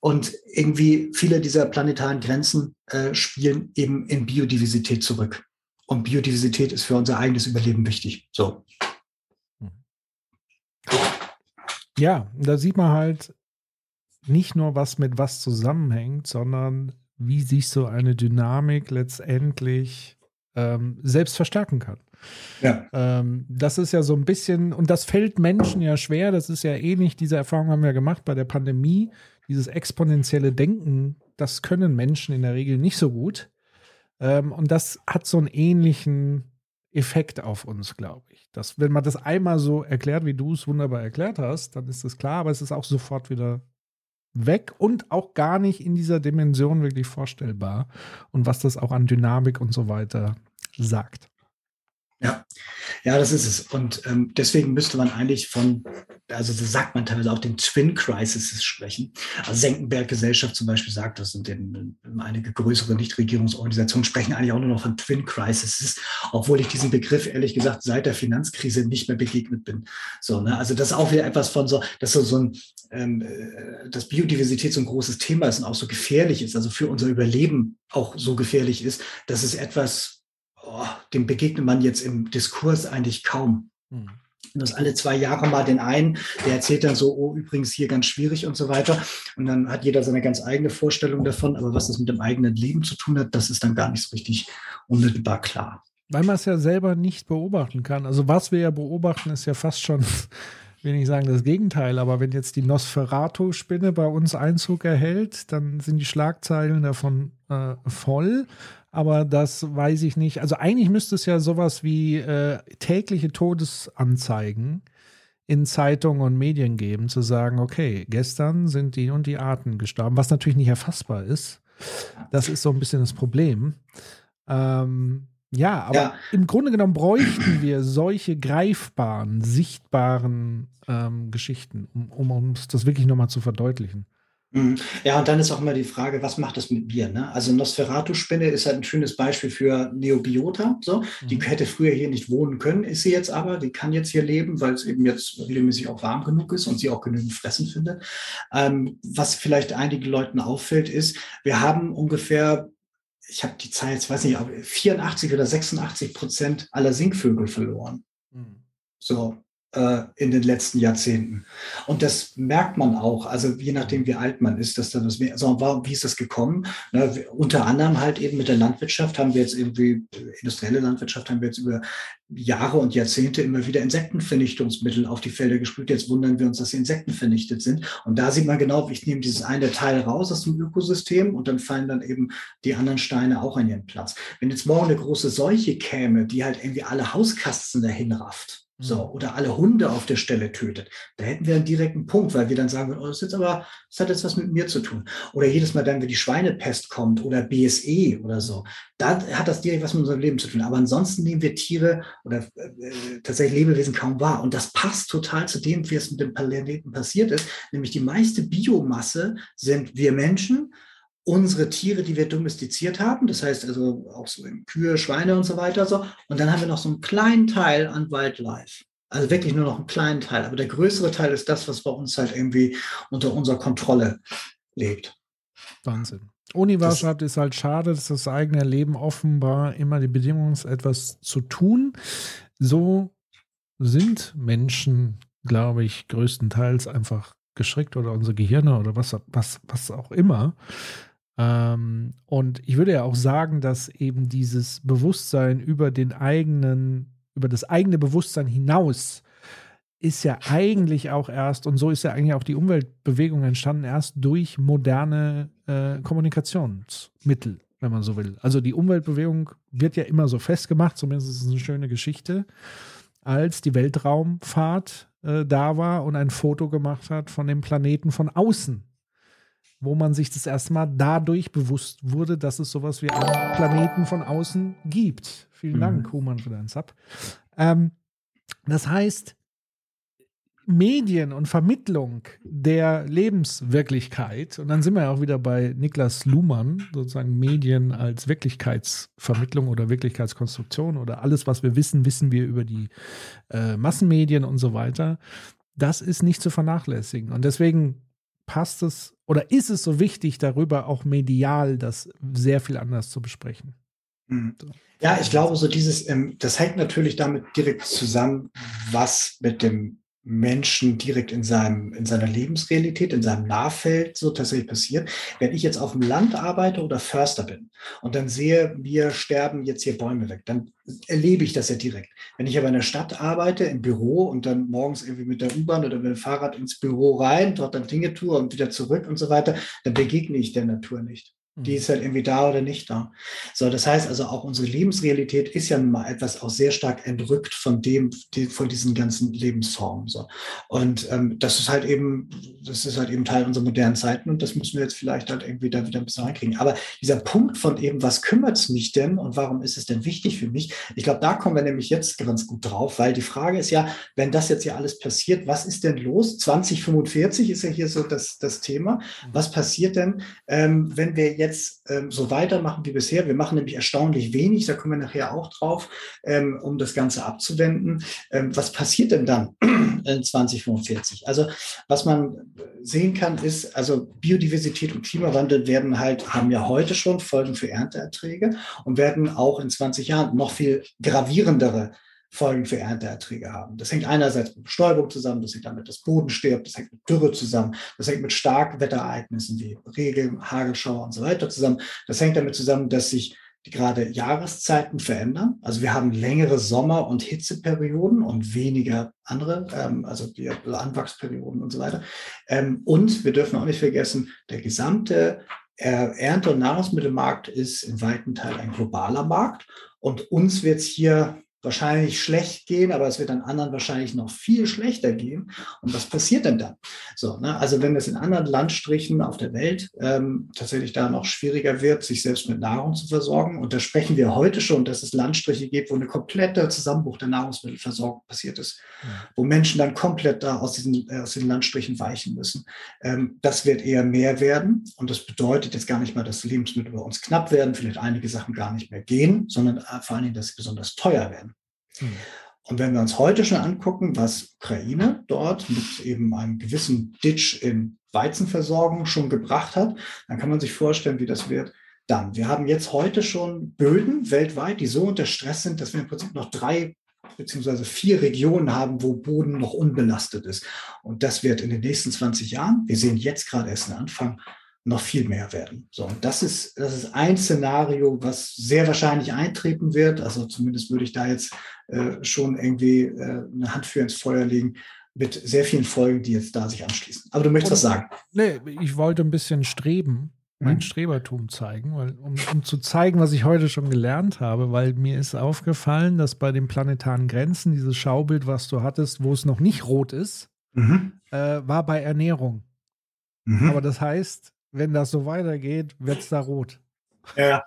Und irgendwie viele dieser planetaren Grenzen äh, spielen eben in Biodiversität zurück. Und Biodiversität ist für unser eigenes Überleben wichtig. So. Ja, da sieht man halt, nicht nur was mit was zusammenhängt, sondern wie sich so eine Dynamik letztendlich ähm, selbst verstärken kann. Ja. Ähm, das ist ja so ein bisschen, und das fällt Menschen ja schwer, das ist ja ähnlich, diese Erfahrung haben wir gemacht bei der Pandemie, dieses exponentielle Denken, das können Menschen in der Regel nicht so gut. Ähm, und das hat so einen ähnlichen Effekt auf uns, glaube ich. Dass, wenn man das einmal so erklärt, wie du es wunderbar erklärt hast, dann ist das klar, aber es ist auch sofort wieder weg und auch gar nicht in dieser Dimension wirklich vorstellbar und was das auch an Dynamik und so weiter sagt. Ja, ja, das ist es. Und ähm, deswegen müsste man eigentlich von, also das sagt man teilweise auch den Twin Crises sprechen. Also Senckenberg Gesellschaft zum Beispiel sagt das und den, einige größere Nichtregierungsorganisationen sprechen eigentlich auch nur noch von Twin Crises, obwohl ich diesen Begriff ehrlich gesagt seit der Finanzkrise nicht mehr begegnet bin. So, ne? Also das ist auch wieder etwas von so, dass so, so ein, ähm, äh, dass Biodiversität so ein großes Thema ist und auch so gefährlich ist, also für unser Überleben auch so gefährlich ist, dass es etwas oh, dem begegnet man jetzt im Diskurs eigentlich kaum. Mhm. Das alle zwei Jahre mal den einen, der erzählt dann so, oh, übrigens hier ganz schwierig und so weiter. Und dann hat jeder seine ganz eigene Vorstellung davon. Aber was das mit dem eigenen Leben zu tun hat, das ist dann gar nicht so richtig unmittelbar klar. Weil man es ja selber nicht beobachten kann. Also was wir ja beobachten, ist ja fast schon will nicht sagen das Gegenteil, aber wenn jetzt die Nosferatu-Spinne bei uns Einzug erhält, dann sind die Schlagzeilen davon äh, voll aber das weiß ich nicht. Also eigentlich müsste es ja sowas wie äh, tägliche Todesanzeigen in Zeitungen und Medien geben, zu sagen, okay, gestern sind die und die Arten gestorben, was natürlich nicht erfassbar ist. Das ist so ein bisschen das Problem. Ähm, ja, aber ja. im Grunde genommen bräuchten wir solche greifbaren, sichtbaren ähm, Geschichten, um, um uns das wirklich nochmal zu verdeutlichen. Mhm. Ja, und dann ist auch immer die Frage, was macht das mit mir? Ne? Also Nosferatu-Spinne ist halt ein schönes Beispiel für Neobiota. So. Mhm. Die hätte früher hier nicht wohnen können, ist sie jetzt aber. Die kann jetzt hier leben, weil es eben jetzt regelmäßig auch warm genug ist und sie auch genügend Fressen findet. Ähm, was vielleicht einigen Leuten auffällt, ist, wir haben ungefähr ich habe die Zahl jetzt, weiß nicht, 84 oder 86 Prozent aller Singvögel verloren. Mhm. So, in den letzten Jahrzehnten. Und das merkt man auch, also je nachdem, wie alt man ist, dass dann das mehr, also wie ist das gekommen? Ne, unter anderem halt eben mit der Landwirtschaft haben wir jetzt irgendwie, industrielle Landwirtschaft haben wir jetzt über Jahre und Jahrzehnte immer wieder Insektenvernichtungsmittel auf die Felder gesprüht. Jetzt wundern wir uns, dass die Insekten vernichtet sind. Und da sieht man genau, ich nehme dieses eine Teil raus aus dem Ökosystem und dann fallen dann eben die anderen Steine auch an ihren Platz. Wenn jetzt morgen eine große Seuche käme, die halt irgendwie alle Hauskasten dahin rafft, so, mhm. oder alle Hunde auf der Stelle tötet. Da hätten wir einen direkten Punkt, weil wir dann sagen, oh, das, ist aber, das hat jetzt was mit mir zu tun. Oder jedes Mal dann, wenn die Schweinepest kommt oder BSE oder so, da hat das direkt was mit unserem Leben zu tun. Aber ansonsten nehmen wir Tiere oder äh, tatsächlich Lebewesen kaum wahr. Und das passt total zu dem, wie es mit dem Planeten passiert ist. Nämlich die meiste Biomasse sind wir Menschen unsere Tiere, die wir domestiziert haben. Das heißt also auch so Kühe, Schweine und so weiter. So. Und dann haben wir noch so einen kleinen Teil an Wildlife. Also wirklich nur noch einen kleinen Teil. Aber der größere Teil ist das, was bei uns halt irgendwie unter unserer Kontrolle lebt. Wahnsinn. Universchaft ist halt schade, dass das eigene Leben offenbar immer die Bedingung ist, etwas zu tun. So sind Menschen, glaube ich, größtenteils einfach geschickt oder unsere Gehirne oder was, was, was auch immer. Ähm, und ich würde ja auch sagen, dass eben dieses Bewusstsein über den eigenen, über das eigene Bewusstsein hinaus ist ja eigentlich auch erst, und so ist ja eigentlich auch die Umweltbewegung entstanden, erst durch moderne äh, Kommunikationsmittel, wenn man so will. Also die Umweltbewegung wird ja immer so festgemacht, zumindest ist es eine schöne Geschichte, als die Weltraumfahrt äh, da war und ein Foto gemacht hat von dem Planeten von außen, wo man sich das erste Mal dadurch bewusst wurde, dass es sowas wie einen Planeten von außen gibt. Vielen mhm. Dank, Human, für deinen Sub. Ähm, das heißt, Medien und Vermittlung der Lebenswirklichkeit, und dann sind wir ja auch wieder bei Niklas Luhmann, sozusagen Medien als Wirklichkeitsvermittlung oder Wirklichkeitskonstruktion oder alles, was wir wissen, wissen wir über die äh, Massenmedien und so weiter. Das ist nicht zu vernachlässigen. Und deswegen passt es oder ist es so wichtig, darüber auch medial das sehr viel anders zu besprechen. Mhm. Ja, ich glaube, so dieses, ähm, das hängt natürlich damit direkt zusammen, was mit dem Menschen direkt in seinem, in seiner Lebensrealität, in seinem Nahfeld so tatsächlich passiert. Wenn ich jetzt auf dem Land arbeite oder Förster bin und dann sehe, wir sterben jetzt hier Bäume weg, dann erlebe ich das ja direkt. Wenn ich aber in der Stadt arbeite, im Büro und dann morgens irgendwie mit der U-Bahn oder mit dem Fahrrad ins Büro rein, dort dann Dinge tue und wieder zurück und so weiter, dann begegne ich der Natur nicht. Die mhm. ist halt irgendwie da oder nicht da. So, das heißt also auch unsere Lebensrealität ist ja mal etwas auch sehr stark entrückt von dem, die, von diesen ganzen Lebensformen. So. Und ähm, das ist halt eben, das ist halt eben Teil unserer modernen Zeiten und das müssen wir jetzt vielleicht halt irgendwie da wieder ein bisschen reinkriegen. Aber dieser Punkt von eben, was kümmert es mich denn und warum ist es denn wichtig für mich? Ich glaube, da kommen wir nämlich jetzt ganz gut drauf, weil die Frage ist ja, wenn das jetzt ja alles passiert, was ist denn los? 2045 ist ja hier so das, das Thema. Mhm. Was passiert denn, ähm, wenn wir jetzt ähm, so weitermachen wie bisher. Wir machen nämlich erstaunlich wenig, da kommen wir nachher auch drauf, ähm, um das Ganze abzuwenden. Ähm, was passiert denn dann (clears throat) in 2045? Also was man sehen kann, ist, also Biodiversität und Klimawandel werden halt, haben ja heute schon Folgen für Ernteerträge und werden auch in 20 Jahren noch viel gravierendere Folgen für Ernteerträge haben. Das hängt einerseits mit Bestäubung zusammen, das hängt damit, dass Boden stirbt, das hängt mit Dürre zusammen, das hängt mit starken Wetterereignissen wie Regen, Hagelschauer und so weiter zusammen. Das hängt damit zusammen, dass sich die gerade Jahreszeiten verändern. Also wir haben längere Sommer- und Hitzeperioden und weniger andere, ähm, also die Anwachsperioden und so weiter. Ähm, und wir dürfen auch nicht vergessen, der gesamte äh, Ernte- und Nahrungsmittelmarkt ist in weiten Teilen ein globaler Markt. Und uns wird es hier wahrscheinlich schlecht gehen, aber es wird an anderen wahrscheinlich noch viel schlechter gehen. Und was passiert denn dann? So, ne? Also wenn es in anderen Landstrichen auf der Welt ähm, tatsächlich da noch schwieriger wird, sich selbst mit Nahrung zu versorgen, und da sprechen wir heute schon, dass es Landstriche gibt, wo eine komplette Zusammenbruch der Nahrungsmittelversorgung passiert ist, ja. wo Menschen dann komplett da aus diesen, äh, aus den Landstrichen weichen müssen. Ähm, das wird eher mehr werden. Und das bedeutet jetzt gar nicht mal, dass Lebensmittel bei uns knapp werden, vielleicht einige Sachen gar nicht mehr gehen, sondern äh, vor allen Dingen, dass sie besonders teuer werden. Mhm. Und wenn wir uns heute schon angucken, was Ukraine dort mit eben einem gewissen Ditch in Weizenversorgung schon gebracht hat, dann kann man sich vorstellen, wie das wird dann. Wir haben jetzt heute schon Böden weltweit, die so unter Stress sind, dass wir im Prinzip noch drei beziehungsweise vier Regionen haben, wo Boden noch unbelastet ist. Und das wird in den nächsten 20 Jahren, wir sehen jetzt gerade erst den Anfang, noch viel mehr werden. So, und das ist, das ist ein Szenario, was sehr wahrscheinlich eintreten wird. Also zumindest würde ich da jetzt äh, schon irgendwie äh, eine Hand für ins Feuer legen mit sehr vielen Folgen, die jetzt da sich anschließen. Aber du möchtest und, was sagen? Nee, ich wollte ein bisschen streben, mein mhm. Strebertum zeigen, weil, um, um zu zeigen, was ich heute schon gelernt habe, weil mir ist aufgefallen, dass bei den planetaren Grenzen, dieses Schaubild, was du hattest, wo es noch nicht rot ist, mhm. äh, war bei Ernährung. Mhm. Aber das heißt, wenn das so weitergeht, wird es da rot. Ja,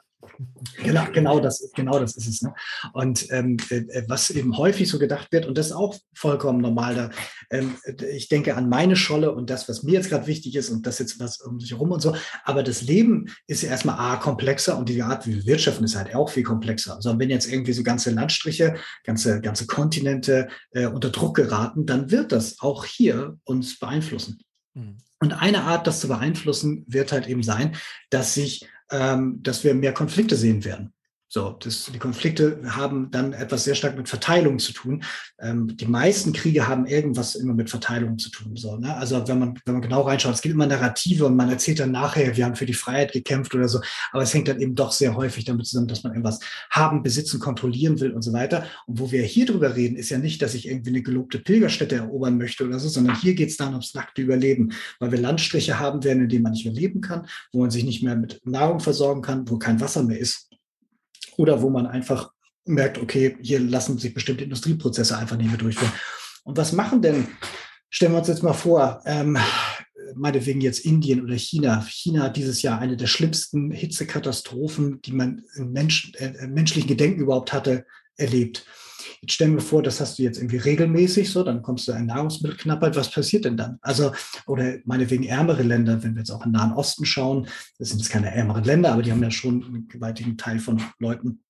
Genau, genau das, genau das ist es. Ne? Und ähm, äh, was eben häufig so gedacht wird, und das ist auch vollkommen normal, da, ähm, ich denke an meine Scholle und das, was mir jetzt gerade wichtig ist und das jetzt was um sich herum und so, aber das Leben ist ja erstmal A, komplexer und die Art, wie wir wirtschaften, ist halt auch viel komplexer. Also wenn jetzt irgendwie so ganze Landstriche, ganze, ganze Kontinente äh, unter Druck geraten, dann wird das auch hier uns beeinflussen. Mhm. Und eine Art, das zu beeinflussen, wird halt eben sein, dass sich ähm, dass wir mehr Konflikte sehen werden. So, das, die Konflikte haben dann etwas sehr stark mit Verteilung zu tun. Ähm, die meisten Kriege haben irgendwas immer mit Verteilung zu tun. So, ne? Also wenn man, wenn man genau reinschaut, es gibt immer Narrative und man erzählt dann nachher, wir haben für die Freiheit gekämpft oder so. Aber es hängt dann eben doch sehr häufig damit zusammen, dass man irgendwas haben, besitzen, kontrollieren will und so weiter. Und wo wir hier drüber reden, ist ja nicht, dass ich irgendwie eine gelobte Pilgerstätte erobern möchte oder so, sondern hier geht es dann ums nackte Überleben, weil wir Landstriche haben werden, in denen man nicht mehr leben kann, wo man sich nicht mehr mit Nahrung versorgen kann, wo kein Wasser mehr ist oder wo man einfach merkt, okay, hier lassen sich bestimmte Industrieprozesse einfach nicht mehr durchführen. Und was machen denn, stellen wir uns jetzt mal vor, ähm, meinetwegen jetzt Indien oder China. China hat dieses Jahr eine der schlimmsten Hitzekatastrophen, die man im Mensch, äh, menschlichen Gedenken überhaupt hatte, erlebt. Stellen wir vor, das hast du jetzt irgendwie regelmäßig so, dann kommst du in Nahrungsmittelknappheit. Was passiert denn dann? Also, oder meinetwegen ärmere Länder, wenn wir jetzt auch im Nahen Osten schauen, das sind jetzt keine ärmeren Länder, aber die haben ja schon einen gewaltigen Teil von Leuten,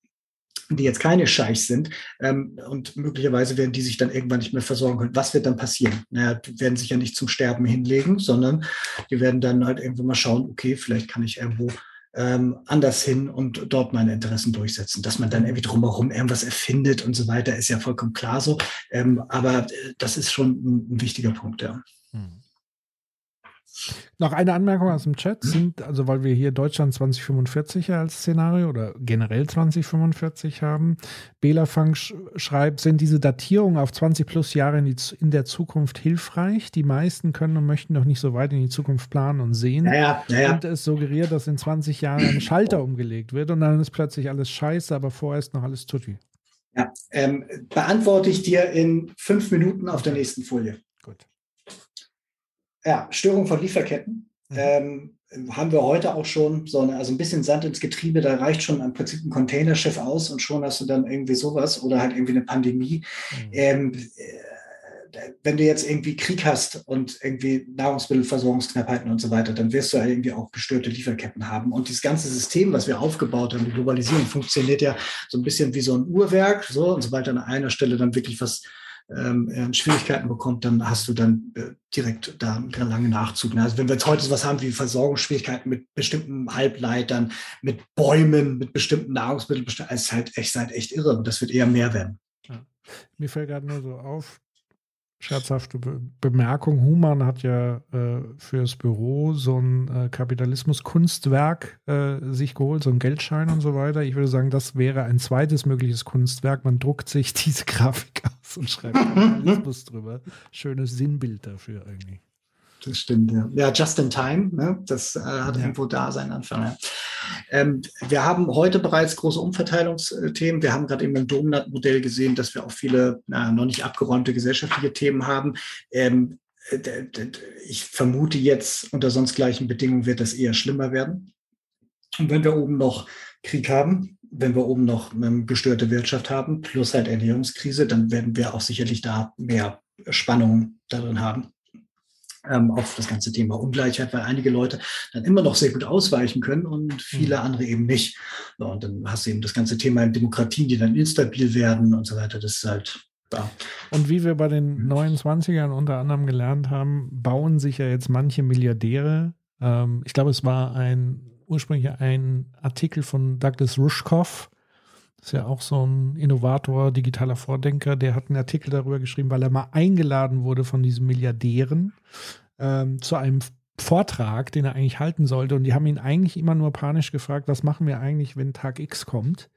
die jetzt keine Scheichs sind ähm, und möglicherweise werden die sich dann irgendwann nicht mehr versorgen können. Was wird dann passieren? Naja, die werden sich ja nicht zum Sterben hinlegen, sondern die werden dann halt irgendwo mal schauen, okay, vielleicht kann ich irgendwo ähm, anders hin und dort meine Interessen durchsetzen. Dass man dann irgendwie drumherum irgendwas erfindet und so weiter, ist ja vollkommen klar so. Ähm, aber äh, das ist schon ein, ein wichtiger Punkt, ja. Hm. Noch eine Anmerkung aus dem Chat sind, also weil wir hier Deutschland 2045 als Szenario oder generell 2045 haben. Bela Fang sch schreibt, sind diese Datierungen auf 20 plus Jahre in, die, in, der Zukunft hilfreich? Die meisten können und möchten doch nicht so weit in die Zukunft planen und sehen. Ja, ja, ja. Und es suggeriert, dass in 20 Jahren ein Schalter umgelegt wird und dann ist plötzlich alles scheiße, aber vorher ist noch alles tutti. Ja, ähm, beantworte ich dir in fünf Minuten auf der nächsten Folie. Ja, Störung von Lieferketten. Mhm. Ähm, haben wir heute auch schon so eine, also ein bisschen Sand ins Getriebe, da reicht schon im Prinzip ein Containerschiff aus und schon hast du dann irgendwie sowas oder halt irgendwie eine Pandemie. Mhm. Ähm, äh, wenn du jetzt irgendwie Krieg hast und irgendwie Nahrungsmittelversorgungsknappheiten und so weiter, dann wirst du halt irgendwie auch gestörte Lieferketten haben. Und dieses ganze System, was wir aufgebaut haben, die Globalisierung, funktioniert ja so ein bisschen wie so ein Uhrwerk. So, und sobald an einer Stelle dann wirklich was ähm, Schwierigkeiten bekommt, dann hast du dann äh, direkt da einen langen Nachzug. Ne? Also wenn wir jetzt heute sowas haben wie Versorgungsschwierigkeiten mit bestimmten Halbleitern, mit Bäumen, mit bestimmten Nahrungsmitteln, ist halt echt, ist halt echt irre und das wird eher mehr werden. Ja. Mir fällt gerade nur so auf, scherzhafte Be Bemerkung. Human hat ja äh, fürs Büro so ein äh, Kapitalismus-Kunstwerk äh, sich geholt, so ein Geldschein und so weiter. Ich würde sagen, das wäre ein zweites mögliches Kunstwerk. Man druckt sich (laughs) diese Grafik aus und schreibt Kapitalismus drüber. Schönes Sinnbild dafür irgendwie. Das stimmt, ja. Ja, just in time, ne? das äh, hat ja. irgendwo da seinen Anfang. Ja. Ähm, wir haben heute bereits große Umverteilungsthemen. Wir haben gerade eben im Domnat-Modell gesehen, dass wir auch viele na, noch nicht abgeräumte gesellschaftliche Themen haben. Ähm, ich vermute jetzt, unter sonst gleichen Bedingungen wird das eher schlimmer werden. Und wenn wir oben noch Krieg haben, wenn wir oben noch eine gestörte Wirtschaft haben, plus halt Ernährungskrise, dann werden wir auch sicherlich da mehr Spannungen darin haben ähm, auf das ganze Thema Ungleichheit, weil einige Leute dann immer noch sehr gut ausweichen können und viele mhm. andere eben nicht. und dann hast du eben das ganze Thema Demokratien, die dann instabil werden und so weiter. Das ist halt ja. Und wie wir bei den 29ern mhm. unter anderem gelernt haben, bauen sich ja jetzt manche Milliardäre. Ähm, ich glaube, es war ein ursprünglich ein Artikel von Douglas Rushkoff, ist ja auch so ein Innovator, digitaler Vordenker, der hat einen Artikel darüber geschrieben, weil er mal eingeladen wurde von diesen Milliardären ähm, zu einem Vortrag, den er eigentlich halten sollte. Und die haben ihn eigentlich immer nur panisch gefragt, was machen wir eigentlich, wenn Tag X kommt?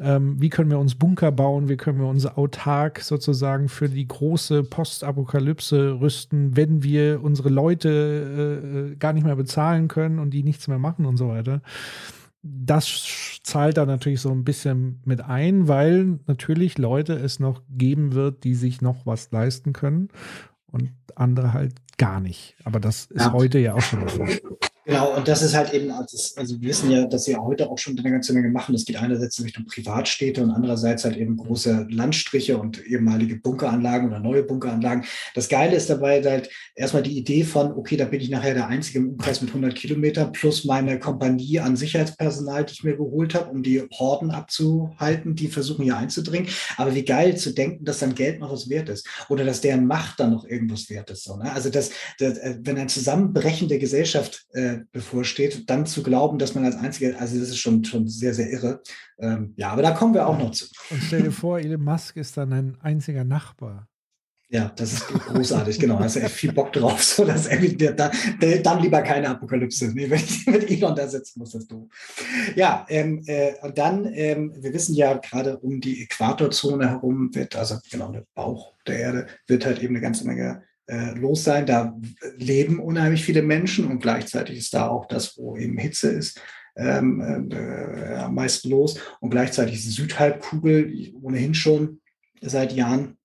Ähm, wie können wir uns Bunker bauen? Wie können wir uns autark sozusagen für die große Postapokalypse rüsten, wenn wir unsere Leute äh, äh gar nicht mehr bezahlen können und die nichts mehr machen und so weiter? Das zahlt da natürlich so ein bisschen mit ein, weil natürlich Leute es noch geben wird, die sich noch was leisten können und andere halt gar nicht. Aber das ist ja. heute ja auch schon so. Genau, und das ist halt eben, also wir wissen ja, dass sie ja heute auch schon eine ganze Menge machen. Das geht einerseits in Richtung Privatstädte und andererseits halt eben große Landstriche und ehemalige Bunkeranlagen oder neue Bunkeranlagen. Das Geile ist dabei halt erstmal die Idee von, okay, da bin ich nachher der Einzige im Umkreis mit 100 Kilometern plus meine Kompanie an Sicherheitspersonal, die ich mir geholt habe, um die Horden abzuhalten, die versuchen hier einzudringen. Aber wie geil zu denken, dass dann Geld noch was wert ist oder dass deren Macht dann noch irgendwas wert ist. So, ne? Also, dass, dass, äh, wenn ein Zusammenbrechen der Gesellschaft äh, bevorsteht, dann zu glauben, dass man als Einziger, also das ist schon, schon sehr, sehr irre. Ähm, ja, aber da kommen wir auch noch zu. Und stell dir vor, Elon Musk ist dann ein einziger Nachbar. Ja, das ist großartig, genau. Hast du echt viel Bock drauf. So, dass irgendwie da, dann lieber keine Apokalypse. Nee, wenn (laughs) ich mit Elon da sitzen muss, das du. Ja, ähm, äh, und dann, ähm, wir wissen ja gerade um die Äquatorzone herum wird, also genau, der Bauch der Erde, wird halt eben eine ganze Menge äh, los sein. Da leben unheimlich viele Menschen und gleichzeitig ist da auch das, wo eben Hitze ist, ähm, äh, am meisten los. Und gleichzeitig ist die Südhalbkugel ohnehin schon seit Jahren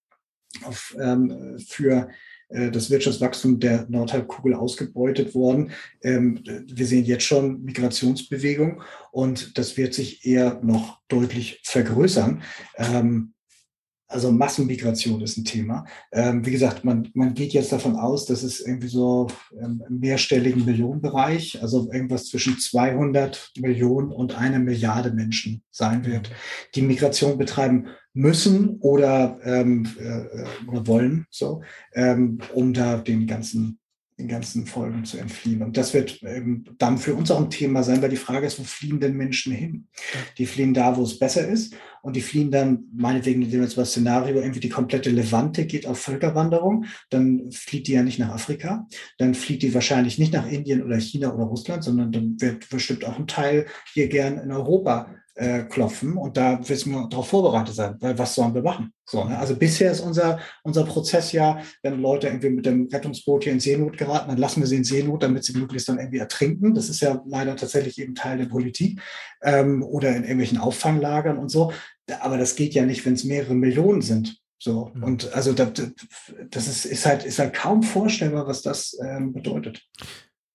auf, ähm, für äh, das Wirtschaftswachstum der Nordhalbkugel ausgebeutet worden. Ähm, wir sehen jetzt schon Migrationsbewegung und das wird sich eher noch deutlich vergrößern. Also Massenmigration ist ein Thema. Ähm, wie gesagt, man, man geht jetzt davon aus, dass es irgendwie so ähm, im mehrstelligen Millionenbereich, also irgendwas zwischen 200 Millionen und einer Milliarde Menschen sein wird, die Migration betreiben müssen oder, ähm, äh, oder wollen, so, ähm, um da den ganzen den ganzen Folgen zu entfliehen. Und das wird ähm, dann für uns auch ein Thema sein, weil die Frage ist, wo fliehen denn Menschen hin? Die fliehen da, wo es besser ist und die fliehen dann, meinetwegen, wir jetzt mal Szenario, irgendwie die komplette Levante geht auf Völkerwanderung, dann flieht die ja nicht nach Afrika, dann flieht die wahrscheinlich nicht nach Indien oder China oder Russland, sondern dann wird bestimmt auch ein Teil hier gern in Europa äh, klopfen und da müssen wir darauf vorbereitet sein, weil was sollen wir machen? So, ne? Also bisher ist unser, unser Prozess ja, wenn Leute irgendwie mit dem Rettungsboot hier in Seenot geraten, dann lassen wir sie in Seenot, damit sie möglichst dann irgendwie ertrinken. Das ist ja leider tatsächlich eben Teil der Politik ähm, oder in irgendwelchen Auffanglagern und so. Aber das geht ja nicht, wenn es mehrere Millionen sind. So, ja. und also das, das ist, ist, halt, ist halt kaum vorstellbar, was das ähm, bedeutet.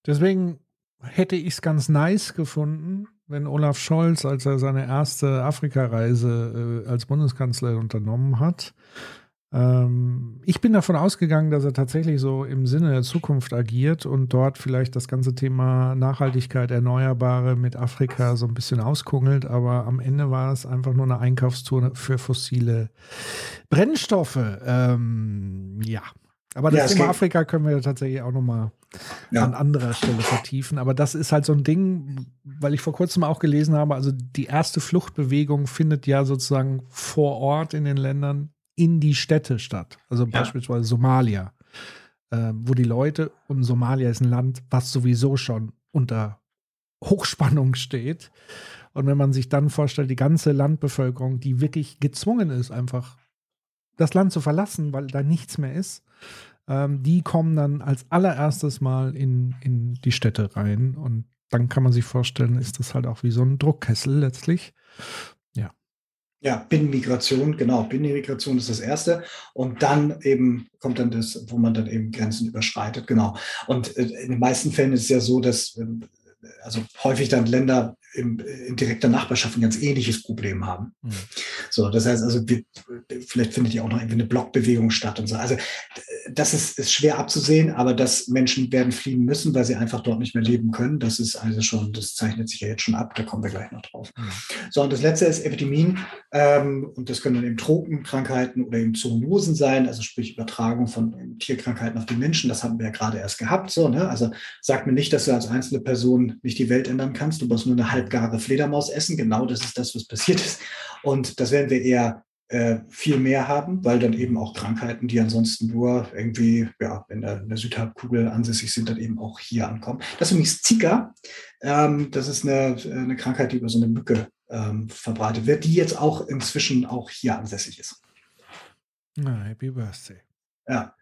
Deswegen hätte ich es ganz nice gefunden, wenn Olaf Scholz, als er seine erste Afrikareise äh, als Bundeskanzler unternommen hat, ähm, ich bin davon ausgegangen, dass er tatsächlich so im Sinne der Zukunft agiert und dort vielleicht das ganze Thema Nachhaltigkeit, Erneuerbare mit Afrika so ein bisschen auskungelt, aber am Ende war es einfach nur eine Einkaufstour für fossile Brennstoffe. Ähm, ja, aber das ja, Thema Afrika können wir tatsächlich auch nochmal ja. an anderer Stelle vertiefen. Aber das ist halt so ein Ding, weil ich vor kurzem auch gelesen habe, also die erste Fluchtbewegung findet ja sozusagen vor Ort in den Ländern in die Städte statt. Also ja. beispielsweise Somalia, äh, wo die Leute, und Somalia ist ein Land, was sowieso schon unter Hochspannung steht. Und wenn man sich dann vorstellt, die ganze Landbevölkerung, die wirklich gezwungen ist, einfach das Land zu verlassen, weil da nichts mehr ist, ähm, die kommen dann als allererstes mal in, in die Städte rein. Und dann kann man sich vorstellen, ist das halt auch wie so ein Druckkessel letztlich. Ja. Ja, Binnenmigration, genau. Binnenmigration ist das Erste. Und dann eben kommt dann das, wo man dann eben Grenzen überschreitet, genau. Und äh, in den meisten Fällen ist es ja so, dass ähm, also häufig dann Länder im, in direkter Nachbarschaft ein ganz ähnliches Problem haben. Mhm. So, das heißt also, wir, vielleicht findet ja auch noch irgendwie eine Blockbewegung statt und so. Also das ist, ist schwer abzusehen, aber dass Menschen werden fliehen müssen, weil sie einfach dort nicht mehr leben können, das ist also schon, das zeichnet sich ja jetzt schon ab, da kommen wir gleich noch drauf. Mhm. So, und das letzte ist Epidemien, ähm, und das können dann eben Tropenkrankheiten oder eben Zoonosen sein, also sprich Übertragung von Tierkrankheiten auf die Menschen, das haben wir ja gerade erst gehabt, so, ne? Also sag mir nicht, dass du als einzelne Person nicht die Welt ändern kannst, du musst nur eine halbe halbgare Fledermaus essen. Genau das ist das, was passiert ist. Und das werden wir eher äh, viel mehr haben, weil dann eben auch Krankheiten, die ansonsten nur irgendwie ja, in, der, in der Südhalbkugel ansässig sind, dann eben auch hier ankommen. Das ist übrigens Zika. Ähm, das ist eine, eine Krankheit, die über so eine Mücke ähm, verbreitet wird, die jetzt auch inzwischen auch hier ansässig ist. Na, happy Birthday. Ja.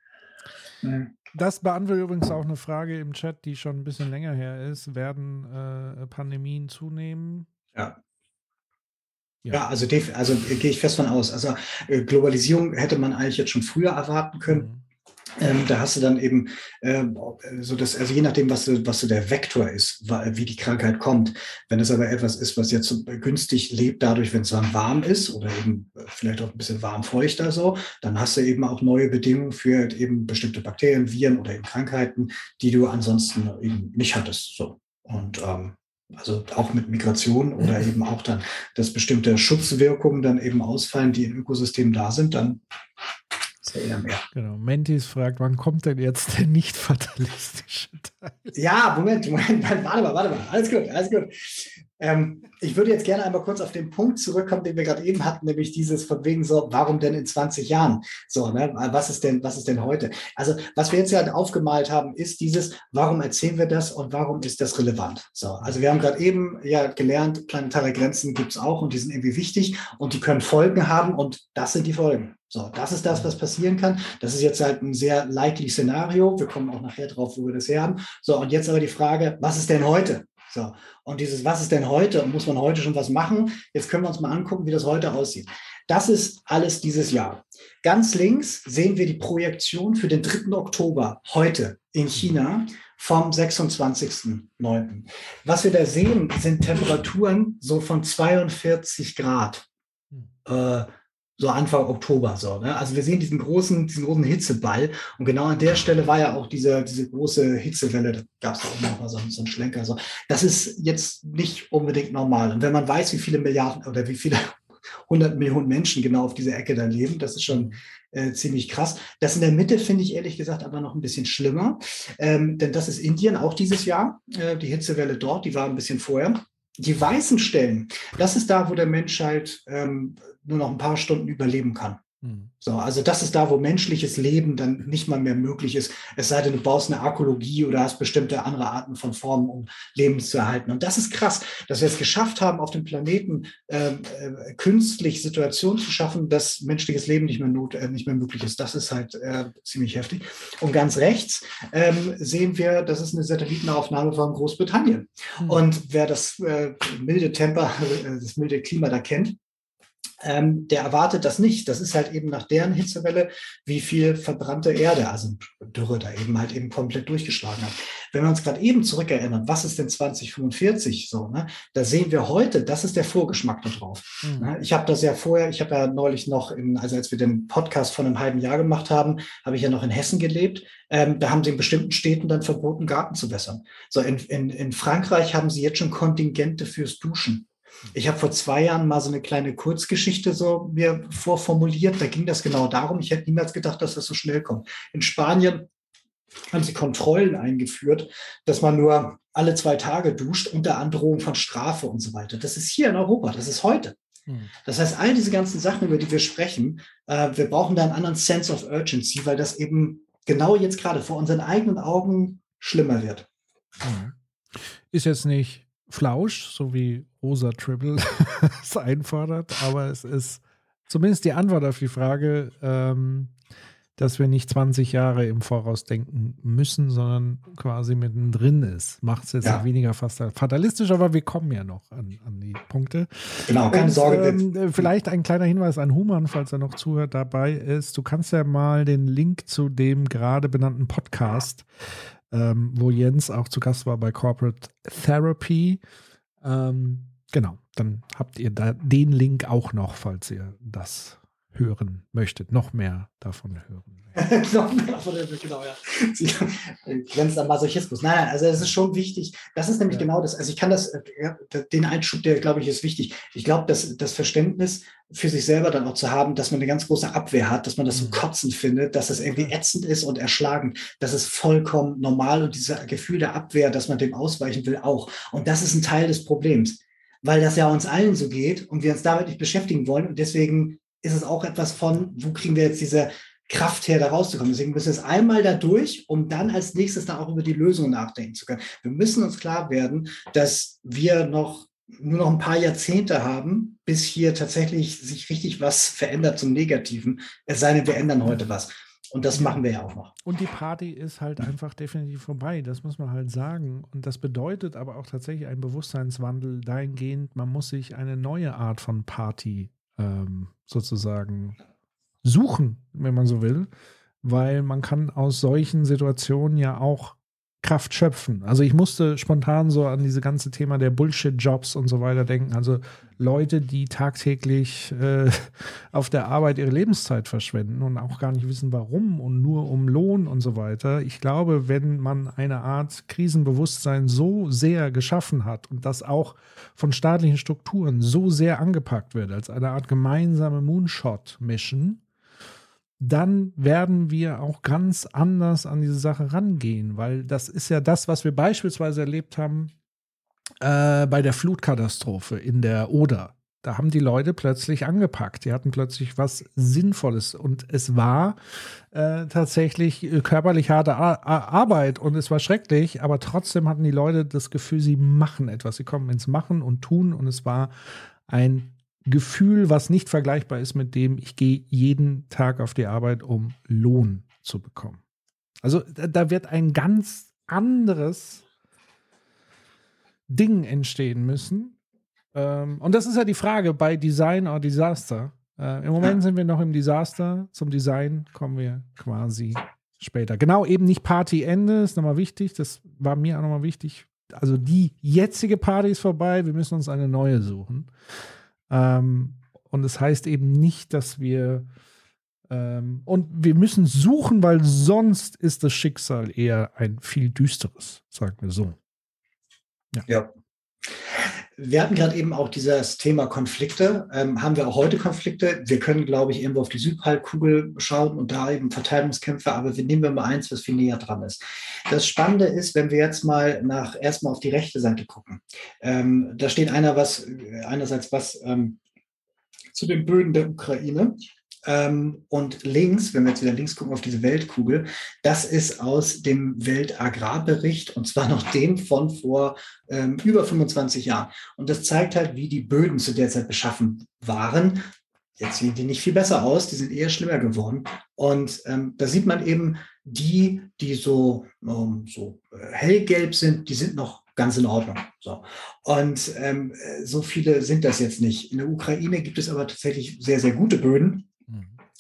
Das beantwortet übrigens auch eine Frage im Chat, die schon ein bisschen länger her ist. Werden äh, Pandemien zunehmen? Ja. Ja, ja also, also gehe ich fest von aus. Also äh, Globalisierung hätte man eigentlich jetzt schon früher erwarten können. Mhm. Ähm, da hast du dann eben äh, so das, also je nachdem, was, was so der Vektor ist, wie die Krankheit kommt. Wenn es aber etwas ist, was jetzt so günstig lebt, dadurch, wenn es dann warm ist oder eben vielleicht auch ein bisschen warm feuchter so, dann hast du eben auch neue Bedingungen für eben bestimmte Bakterien, Viren oder eben Krankheiten, die du ansonsten eben nicht hattest. So. Und ähm, also auch mit Migration oder eben auch dann, dass bestimmte Schutzwirkungen dann eben ausfallen, die im Ökosystem da sind, dann eher mehr. Genau. Mentis fragt, wann kommt denn jetzt der nicht fatalistische Teil? Ja, Moment, Moment, warte mal, warte mal. Alles gut, alles gut. Ähm, ich würde jetzt gerne einmal kurz auf den Punkt zurückkommen, den wir gerade eben hatten, nämlich dieses von wegen so, warum denn in 20 Jahren? So, ne? Was ist denn, was ist denn heute? Also, was wir jetzt ja aufgemalt haben, ist dieses, warum erzählen wir das und warum ist das relevant? So, also wir haben gerade eben ja gelernt, planetare Grenzen gibt es auch und die sind irgendwie wichtig und die können Folgen haben und das sind die Folgen. So, das ist das, was passieren kann. Das ist jetzt halt ein sehr likely Szenario. Wir kommen auch nachher drauf, wo wir das her haben. So, und jetzt aber die Frage, was ist denn heute? So, und dieses, was ist denn heute? Und muss man heute schon was machen? Jetzt können wir uns mal angucken, wie das heute aussieht. Das ist alles dieses Jahr. Ganz links sehen wir die Projektion für den 3. Oktober heute in China vom 26.09. Was wir da sehen, sind Temperaturen so von 42 Grad. Hm. Äh, so Anfang Oktober so. Ne? Also wir sehen diesen großen, diesen großen Hitzeball und genau an der Stelle war ja auch diese, diese große Hitzewelle, da gab es auch noch mal so, so einen Schlenker. So. Das ist jetzt nicht unbedingt normal. Und wenn man weiß, wie viele Milliarden oder wie viele (laughs) hundert Millionen Menschen genau auf dieser Ecke da leben, das ist schon äh, ziemlich krass. Das in der Mitte finde ich ehrlich gesagt aber noch ein bisschen schlimmer, ähm, denn das ist Indien auch dieses Jahr. Äh, die Hitzewelle dort, die war ein bisschen vorher die weißen Stellen, das ist da, wo der Mensch halt ähm, nur noch ein paar Stunden überleben kann. Hm. So, also das ist da, wo menschliches Leben dann nicht mal mehr möglich ist, es sei denn, du baust eine Arkologie oder hast bestimmte andere Arten von Formen, um Leben zu erhalten. Und das ist krass, dass wir es geschafft haben, auf dem Planeten äh, äh, künstlich Situationen zu schaffen, dass menschliches Leben nicht mehr, not, äh, nicht mehr möglich ist. Das ist halt äh, ziemlich heftig. Und ganz rechts ähm, sehen wir, das ist eine Satellitenaufnahme von Großbritannien. Mhm. Und wer das äh, milde Temper, äh, das milde Klima da kennt, ähm, der erwartet das nicht. Das ist halt eben nach deren Hitzewelle, wie viel verbrannte Erde, also Dürre da eben halt eben komplett durchgeschlagen hat. Wenn wir uns gerade eben zurückerinnern, was ist denn 2045 so, ne? Da sehen wir heute, das ist der Vorgeschmack darauf. Mhm. Ne? Ich habe das ja vorher, ich habe ja neulich noch, in, also als wir den Podcast von einem halben Jahr gemacht haben, habe ich ja noch in Hessen gelebt. Ähm, da haben sie in bestimmten Städten dann verboten, Garten zu wässern. So in, in, in Frankreich haben sie jetzt schon Kontingente fürs Duschen. Ich habe vor zwei Jahren mal so eine kleine Kurzgeschichte so mir vorformuliert. Da ging das genau darum. Ich hätte niemals gedacht, dass das so schnell kommt. In Spanien haben sie Kontrollen eingeführt, dass man nur alle zwei Tage duscht unter Androhung von Strafe und so weiter. Das ist hier in Europa, das ist heute. Hm. Das heißt, all diese ganzen Sachen, über die wir sprechen, äh, wir brauchen da einen anderen Sense of Urgency, weil das eben genau jetzt gerade vor unseren eigenen Augen schlimmer wird. Hm. Ist jetzt nicht Flausch, so wie Rosa Tribble (laughs) es einfordert, aber es ist zumindest die Antwort auf die Frage, ähm, dass wir nicht 20 Jahre im Voraus denken müssen, sondern quasi mittendrin ist. Macht es jetzt ja. weniger fast fatalistisch, aber wir kommen ja noch an, an die Punkte. Genau, keine Und, Sorge. Ähm, vielleicht ein kleiner Hinweis an Human, falls er noch zuhört, dabei ist. Du kannst ja mal den Link zu dem gerade benannten Podcast ähm, wo Jens auch zu Gast war bei Corporate Therapy. Ähm, genau, dann habt ihr da den Link auch noch, falls ihr das hören möchtet, noch mehr davon hören. (laughs) noch mehr davon hören, genau, ja. Grenzt an Masochismus. Nein, nein, also es ist schon wichtig. Das ist nämlich ja. genau das. Also ich kann das, ja, den Einschub, der glaube ich ist wichtig. Ich glaube, dass das Verständnis für sich selber dann auch zu haben, dass man eine ganz große Abwehr hat, dass man das so mhm. kotzend findet, dass es irgendwie ätzend ist und erschlagend. Das ist vollkommen normal und dieses Gefühl der Abwehr, dass man dem ausweichen will, auch. Und das ist ein Teil des Problems weil das ja uns allen so geht und wir uns damit nicht beschäftigen wollen. Und deswegen ist es auch etwas von, wo kriegen wir jetzt diese Kraft her, da rauszukommen. Deswegen müssen wir es einmal da durch, um dann als nächstes dann auch über die Lösung nachdenken zu können. Wir müssen uns klar werden, dass wir noch nur noch ein paar Jahrzehnte haben, bis hier tatsächlich sich richtig was verändert zum Negativen. Es sei denn, wir ändern heute was. Und das machen wir ja auch noch. Und die Party ist halt einfach definitiv vorbei. Das muss man halt sagen. Und das bedeutet aber auch tatsächlich einen Bewusstseinswandel dahingehend, man muss sich eine neue Art von Party ähm, sozusagen suchen, wenn man so will. weil man kann aus solchen Situationen ja auch Kraft schöpfen. Also ich musste spontan so an diese ganze Thema der Bullshit-Jobs und so weiter denken. Also Leute, die tagtäglich äh, auf der Arbeit ihre Lebenszeit verschwenden und auch gar nicht wissen, warum und nur um Lohn und so weiter. Ich glaube, wenn man eine Art Krisenbewusstsein so sehr geschaffen hat und das auch von staatlichen Strukturen so sehr angepackt wird, als eine Art gemeinsame Moonshot-Mission, dann werden wir auch ganz anders an diese Sache rangehen, weil das ist ja das, was wir beispielsweise erlebt haben äh, bei der Flutkatastrophe in der Oder. Da haben die Leute plötzlich angepackt. Die hatten plötzlich was Sinnvolles. Und es war äh, tatsächlich körperlich harte Ar Arbeit und es war schrecklich, aber trotzdem hatten die Leute das Gefühl, sie machen etwas. Sie kommen ins Machen und Tun und es war ein Gefühl, was nicht vergleichbar ist mit dem, ich gehe jeden Tag auf die Arbeit, um Lohn zu bekommen. Also da wird ein ganz anderes Ding entstehen müssen. Ähm, und das ist ja die Frage bei Design oder Disaster. Äh, Im Moment sind wir noch im Desaster. Zum Design kommen wir quasi später. Genau, eben nicht Partyende, ist nochmal wichtig. Das war mir auch nochmal wichtig. Also die jetzige Party ist vorbei, wir müssen uns eine neue suchen. Ähm, und es das heißt eben nicht, dass wir ähm, und wir müssen suchen, weil sonst ist das Schicksal eher ein viel düsteres, sagen wir so. Ja. ja. Wir hatten gerade eben auch dieses Thema Konflikte. Ähm, haben wir auch heute Konflikte? Wir können, glaube ich, irgendwo auf die Südhalbkugel schauen und da eben Verteilungskämpfe, aber wir nehmen wir mal eins, was viel näher dran ist. Das Spannende ist, wenn wir jetzt mal nach erstmal auf die rechte Seite gucken. Ähm, da steht einer was, einerseits was ähm, zu den Böden der Ukraine ähm, und links, wenn wir jetzt wieder links gucken auf diese Weltkugel, das ist aus dem Weltagrarbericht und zwar noch dem von vor ähm, über 25 Jahren. Und das zeigt halt, wie die Böden zu der Zeit beschaffen waren. Jetzt sehen die nicht viel besser aus, die sind eher schlimmer geworden. Und ähm, da sieht man eben, die, die so, ähm, so äh, hellgelb sind, die sind noch ganz in Ordnung. So. Und ähm, so viele sind das jetzt nicht. In der Ukraine gibt es aber tatsächlich sehr, sehr gute Böden.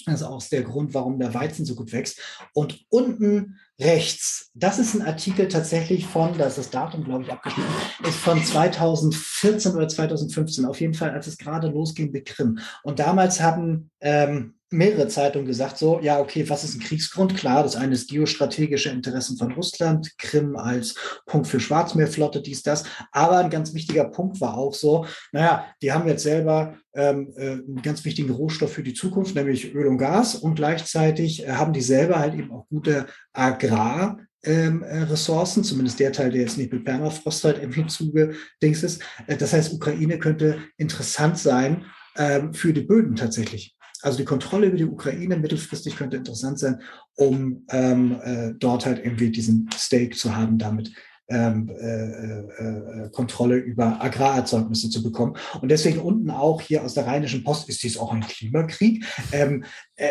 Das ist auch der Grund, warum der Weizen so gut wächst. Und unten rechts, das ist ein Artikel tatsächlich von, da ist das Datum, glaube ich, abgeschnitten, ist von 2014 oder 2015, auf jeden Fall, als es gerade losging mit Krim. Und damals haben ähm, mehrere Zeitungen gesagt, so, ja, okay, was ist ein Kriegsgrund? Klar, das eine ist geostrategische Interessen von Russland, Krim als Punkt für Schwarzmeerflotte, dies, das. Aber ein ganz wichtiger Punkt war auch so, naja, die haben jetzt selber ähm, äh, einen ganz wichtigen Rohstoff für die Zukunft, nämlich Öl und Gas. Und gleichzeitig äh, haben die selber halt eben auch gute Agrar- ähm, äh, Ressourcen, zumindest der Teil, der jetzt nicht mit Permafrost halt irgendwie zugedings ist. Äh, das heißt, Ukraine könnte interessant sein ähm, für die Böden tatsächlich. Also die Kontrolle über die Ukraine mittelfristig könnte interessant sein, um ähm, äh, dort halt irgendwie diesen Stake zu haben, damit ähm, äh, äh, Kontrolle über Agrarerzeugnisse zu bekommen. Und deswegen unten auch hier aus der Rheinischen Post ist dies auch ein Klimakrieg. Ähm, äh,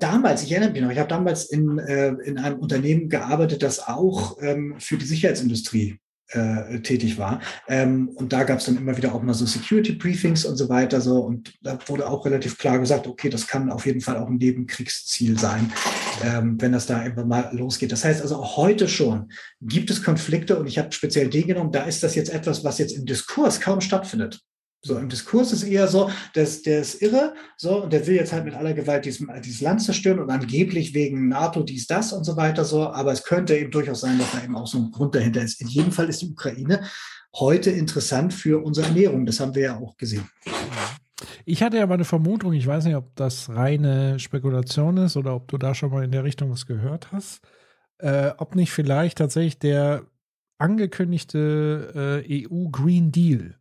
damals, ich erinnere mich noch, ich habe damals in, äh, in einem Unternehmen gearbeitet, das auch ähm, für die Sicherheitsindustrie äh, tätig war. Ähm, und da gab es dann immer wieder auch mal so Security Briefings und so weiter. So, und da wurde auch relativ klar gesagt, okay, das kann auf jeden Fall auch ein Nebenkriegsziel sein, ähm, wenn das da einfach mal losgeht. Das heißt also auch heute schon gibt es Konflikte und ich habe speziell den genommen, da ist das jetzt etwas, was jetzt im Diskurs kaum stattfindet. So im Diskurs ist eher so, dass der ist irre, so und der will jetzt halt mit aller Gewalt dieses, dieses Land zerstören und angeblich wegen NATO dies, das und so weiter so. Aber es könnte eben durchaus sein, dass da eben auch so ein Grund dahinter ist. In jedem Fall ist die Ukraine heute interessant für unsere Ernährung. Das haben wir ja auch gesehen. Ich hatte ja mal eine Vermutung, ich weiß nicht, ob das reine Spekulation ist oder ob du da schon mal in der Richtung was gehört hast, äh, ob nicht vielleicht tatsächlich der angekündigte äh, EU Green Deal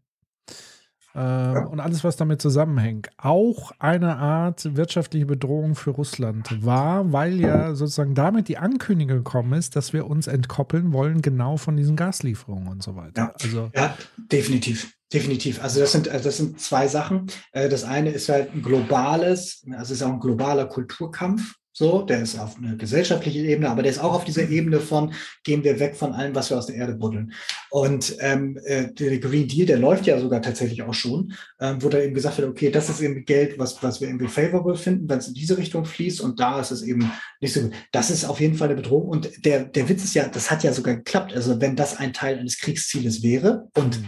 ja. und alles, was damit zusammenhängt, auch eine Art wirtschaftliche Bedrohung für Russland war, weil ja sozusagen damit die Ankündigung gekommen ist, dass wir uns entkoppeln wollen, genau von diesen Gaslieferungen und so weiter. Ja, also, ja definitiv. Definitiv. Also das sind, das sind zwei Sachen. Äh, das eine ist halt ein globales, also es ist auch ein globaler Kulturkampf. So, der ist auf einer gesellschaftlichen Ebene, aber der ist auch auf dieser Ebene von, gehen wir weg von allem, was wir aus der Erde buddeln. Und ähm, äh, der Green Deal, der läuft ja sogar tatsächlich auch schon, ähm, wo da eben gesagt wird, okay, das ist eben Geld, was, was wir irgendwie favorable finden, wenn es in diese Richtung fließt und da ist es eben nicht so gut. Das ist auf jeden Fall eine Bedrohung. Und der, der Witz ist ja, das hat ja sogar geklappt. Also wenn das ein Teil eines Kriegszieles wäre und mhm.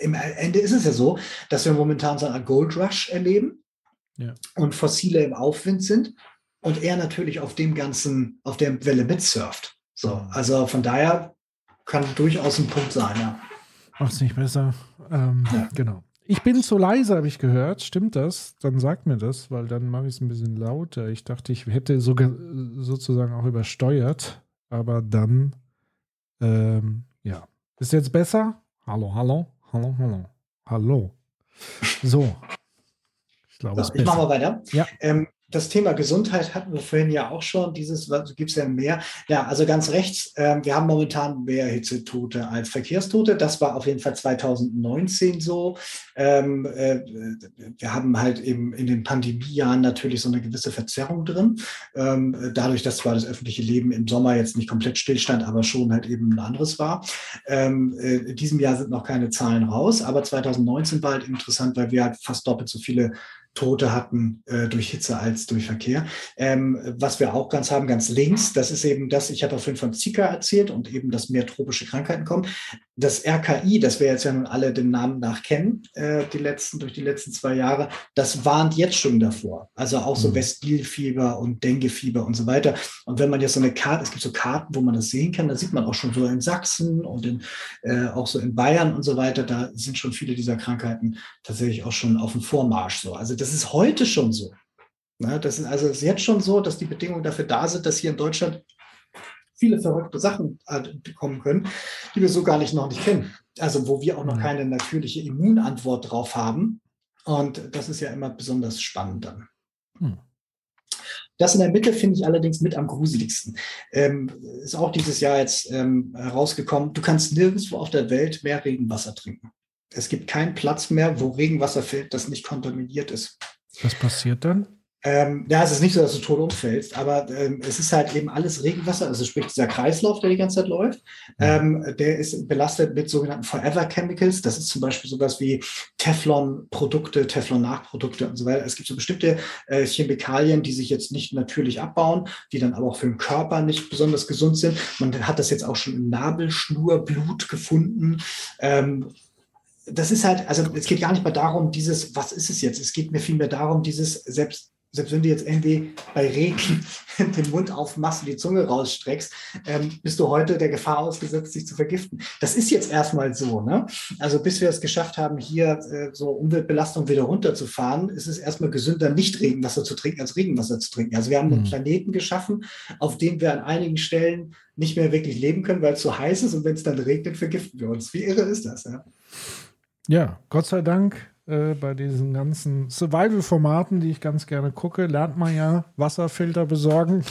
im Ende ist es ja so, dass wir momentan so eine Gold Rush erleben ja. und Fossile im Aufwind sind und er natürlich auf dem ganzen, auf der Welle mitsurft. So, mhm. also von daher kann durchaus ein Punkt sein, ja. Macht es nicht besser. Ähm, ja. Genau. Ich bin zu leise, habe ich gehört. Stimmt das? Dann sagt mir das, weil dann mache ich es ein bisschen lauter. Ich dachte, ich hätte sogar sozusagen auch übersteuert, aber dann, ähm, ja. Ist jetzt besser? Hallo, hallo, hallo, hallo, hallo. So. Ich glaube, so, ich mache mal weiter. Ja. Ähm, das Thema Gesundheit hatten wir vorhin ja auch schon. Dieses gibt es ja mehr. Ja, also ganz rechts. Äh, wir haben momentan mehr Hitzetote als Verkehrstote. Das war auf jeden Fall 2019 so. Ähm, äh, wir haben halt eben in den Pandemiejahren natürlich so eine gewisse Verzerrung drin. Ähm, dadurch, dass zwar das öffentliche Leben im Sommer jetzt nicht komplett stillstand, aber schon halt eben ein anderes war. Ähm, äh, in diesem Jahr sind noch keine Zahlen raus, aber 2019 war halt interessant, weil wir halt fast doppelt so viele Tote hatten äh, durch Hitze als durch Verkehr. Ähm, was wir auch ganz haben, ganz links, das ist eben das, ich habe vorhin von Zika erzählt und eben, dass mehr tropische Krankheiten kommen. Das RKI, das wir jetzt ja nun alle den Namen nach kennen, äh, die letzten, durch die letzten zwei Jahre, das warnt jetzt schon davor. Also auch so mhm. Westnilfieber und Denguefieber und so weiter. Und wenn man jetzt so eine Karte, es gibt so Karten, wo man das sehen kann, da sieht man auch schon so in Sachsen und in, äh, auch so in Bayern und so weiter, da sind schon viele dieser Krankheiten tatsächlich auch schon auf dem Vormarsch so. Also das ist heute schon so. Na, das ist also ist jetzt schon so, dass die Bedingungen dafür da sind, dass hier in Deutschland viele verrückte Sachen äh, kommen können, die wir so gar nicht noch nicht kennen. Also wo wir auch noch keine natürliche Immunantwort drauf haben. Und das ist ja immer besonders spannend dann. Hm. Das in der Mitte finde ich allerdings mit am gruseligsten. Ähm, ist auch dieses Jahr jetzt ähm, herausgekommen. Du kannst nirgendwo auf der Welt mehr Regenwasser trinken. Es gibt keinen Platz mehr, wo Regenwasser fällt, das nicht kontaminiert ist. Was passiert dann? Ähm, ja, es ist nicht so, dass du tot umfällst, aber ähm, es ist halt eben alles Regenwasser, also sprich dieser Kreislauf, der die ganze Zeit läuft, ähm, der ist belastet mit sogenannten Forever Chemicals. Das ist zum Beispiel sowas wie Teflon-Produkte, Teflon-Nachprodukte und so weiter. Es gibt so bestimmte äh, Chemikalien, die sich jetzt nicht natürlich abbauen, die dann aber auch für den Körper nicht besonders gesund sind. Man hat das jetzt auch schon im Nabelschnurblut gefunden. Ähm, das ist halt, also es geht gar nicht mehr darum, dieses, was ist es jetzt? Es geht mir vielmehr darum, dieses, selbst, selbst wenn du jetzt irgendwie bei Regen (laughs) den Mund aufmachst und die Zunge rausstreckst, ähm, bist du heute der Gefahr ausgesetzt, sich zu vergiften. Das ist jetzt erstmal so. Ne? Also bis wir es geschafft haben, hier äh, so Umweltbelastung wieder runterzufahren, ist es erstmal gesünder, nicht Regenwasser zu trinken, als Regenwasser zu trinken. Also wir haben mhm. einen Planeten geschaffen, auf dem wir an einigen Stellen nicht mehr wirklich leben können, weil es so heiß ist und wenn es dann regnet, vergiften wir uns. Wie irre ist das? Ja? Ja, Gott sei Dank äh, bei diesen ganzen Survival-Formaten, die ich ganz gerne gucke, lernt man ja Wasserfilter besorgen.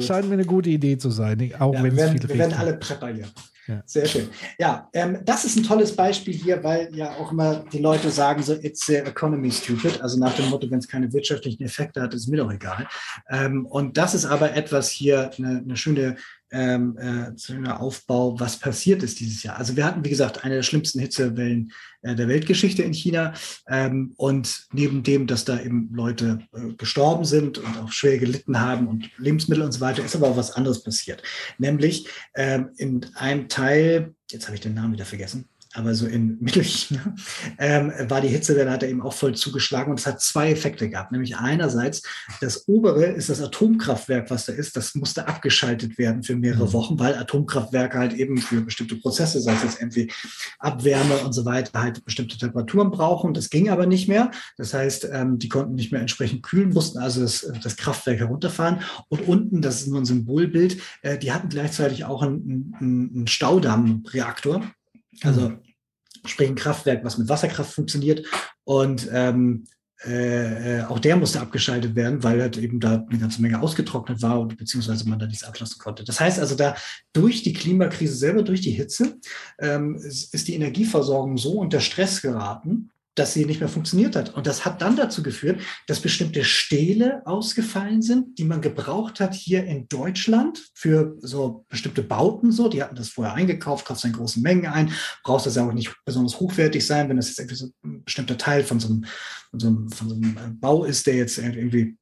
Scheint mir eine gute Idee zu sein, auch ja, wenn es viele Wir werden alle Prepper hier. Ja. Sehr schön. Ja, ähm, das ist ein tolles Beispiel hier, weil ja auch immer die Leute sagen so, it's the economy stupid. Also nach dem Motto, wenn es keine wirtschaftlichen Effekte hat, ist mir doch egal. Ähm, und das ist aber etwas hier, eine, eine schöne ähm, äh, zu einem Aufbau, was passiert ist dieses Jahr. Also wir hatten, wie gesagt, eine der schlimmsten Hitzewellen äh, der Weltgeschichte in China. Ähm, und neben dem, dass da eben Leute äh, gestorben sind und auch schwer gelitten haben und Lebensmittel und so weiter, ist aber auch was anderes passiert. Nämlich ähm, in einem Teil, jetzt habe ich den Namen wieder vergessen, aber so in (laughs) Mittelchina ähm, war die Hitzewelle, hat er eben auch voll zugeschlagen und es hat zwei Effekte gehabt. Nämlich einerseits, das obere ist das Atomkraftwerk, was da ist, das musste abgeschaltet werden für mehrere mhm. Wochen, weil Atomkraftwerke halt eben für bestimmte Prozesse, sei es jetzt irgendwie Abwärme und so weiter, halt bestimmte Temperaturen brauchen. Das ging aber nicht mehr. Das heißt, ähm, die konnten nicht mehr entsprechend kühlen, mussten also das, das Kraftwerk herunterfahren. Und unten, das ist nur ein Symbolbild, äh, die hatten gleichzeitig auch einen, einen Staudammreaktor also sprich ein Kraftwerk, was mit Wasserkraft funktioniert. Und ähm, äh, auch der musste abgeschaltet werden, weil halt eben da eine ganze Menge ausgetrocknet war und beziehungsweise man da nichts ablassen konnte. Das heißt also, da durch die Klimakrise selber, durch die Hitze, ähm, ist, ist die Energieversorgung so unter Stress geraten, dass sie nicht mehr funktioniert hat. Und das hat dann dazu geführt, dass bestimmte Stähle ausgefallen sind, die man gebraucht hat hier in Deutschland für so bestimmte Bauten. So, die hatten das vorher eingekauft, kaufst in großen Mengen ein, brauchst das ja auch nicht besonders hochwertig sein, wenn das jetzt irgendwie so ein bestimmter Teil von so einem, von so einem, von so einem Bau ist, der jetzt irgendwie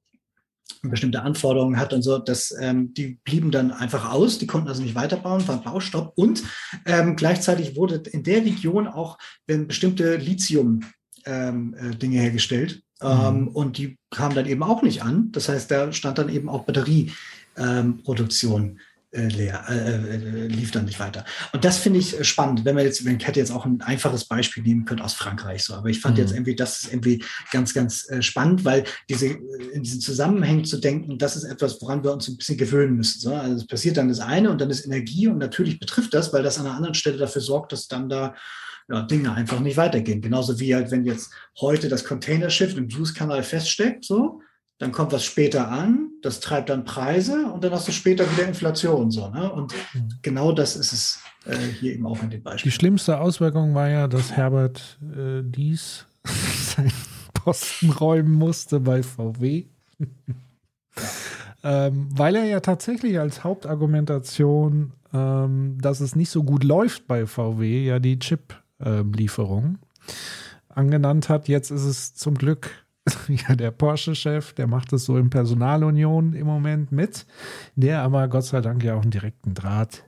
bestimmte Anforderungen hat und so, dass ähm, die blieben dann einfach aus, die konnten also nicht weiterbauen, war Baustopp und ähm, gleichzeitig wurde in der Region auch wenn bestimmte Lithium ähm, äh, Dinge hergestellt ähm, mhm. und die kamen dann eben auch nicht an. Das heißt, da stand dann eben auch Batterieproduktion ähm, äh, leer, äh, äh, lief dann nicht weiter. Und das finde ich spannend, wenn man jetzt, wenn ich hätte jetzt auch ein einfaches Beispiel nehmen können aus Frankreich so, aber ich fand mhm. jetzt irgendwie, das ist irgendwie ganz, ganz äh, spannend, weil diese, in diesen Zusammenhängen zu denken, das ist etwas, woran wir uns ein bisschen gewöhnen müssen. So. Also es passiert dann das eine und dann ist Energie und natürlich betrifft das, weil das an einer anderen Stelle dafür sorgt, dass dann da ja, Dinge einfach nicht weitergehen. Genauso wie halt, wenn jetzt heute das Containerschiff im Suezkanal feststeckt, so, dann kommt was später an, das treibt dann Preise und dann hast du später wieder Inflation. So, ne? Und mhm. genau das ist es äh, hier eben auch in dem Beispiel. Die schlimmste Auswirkung war ja, dass Herbert äh, Dies (laughs) seinen Posten räumen musste bei VW. (laughs) ähm, weil er ja tatsächlich als Hauptargumentation, ähm, dass es nicht so gut läuft bei VW, ja die Chip-Lieferung äh, angenannt hat. Jetzt ist es zum Glück (laughs) ja, der Porsche-Chef, der macht es so in Personalunion im Moment mit, der aber Gott sei Dank ja auch einen direkten Draht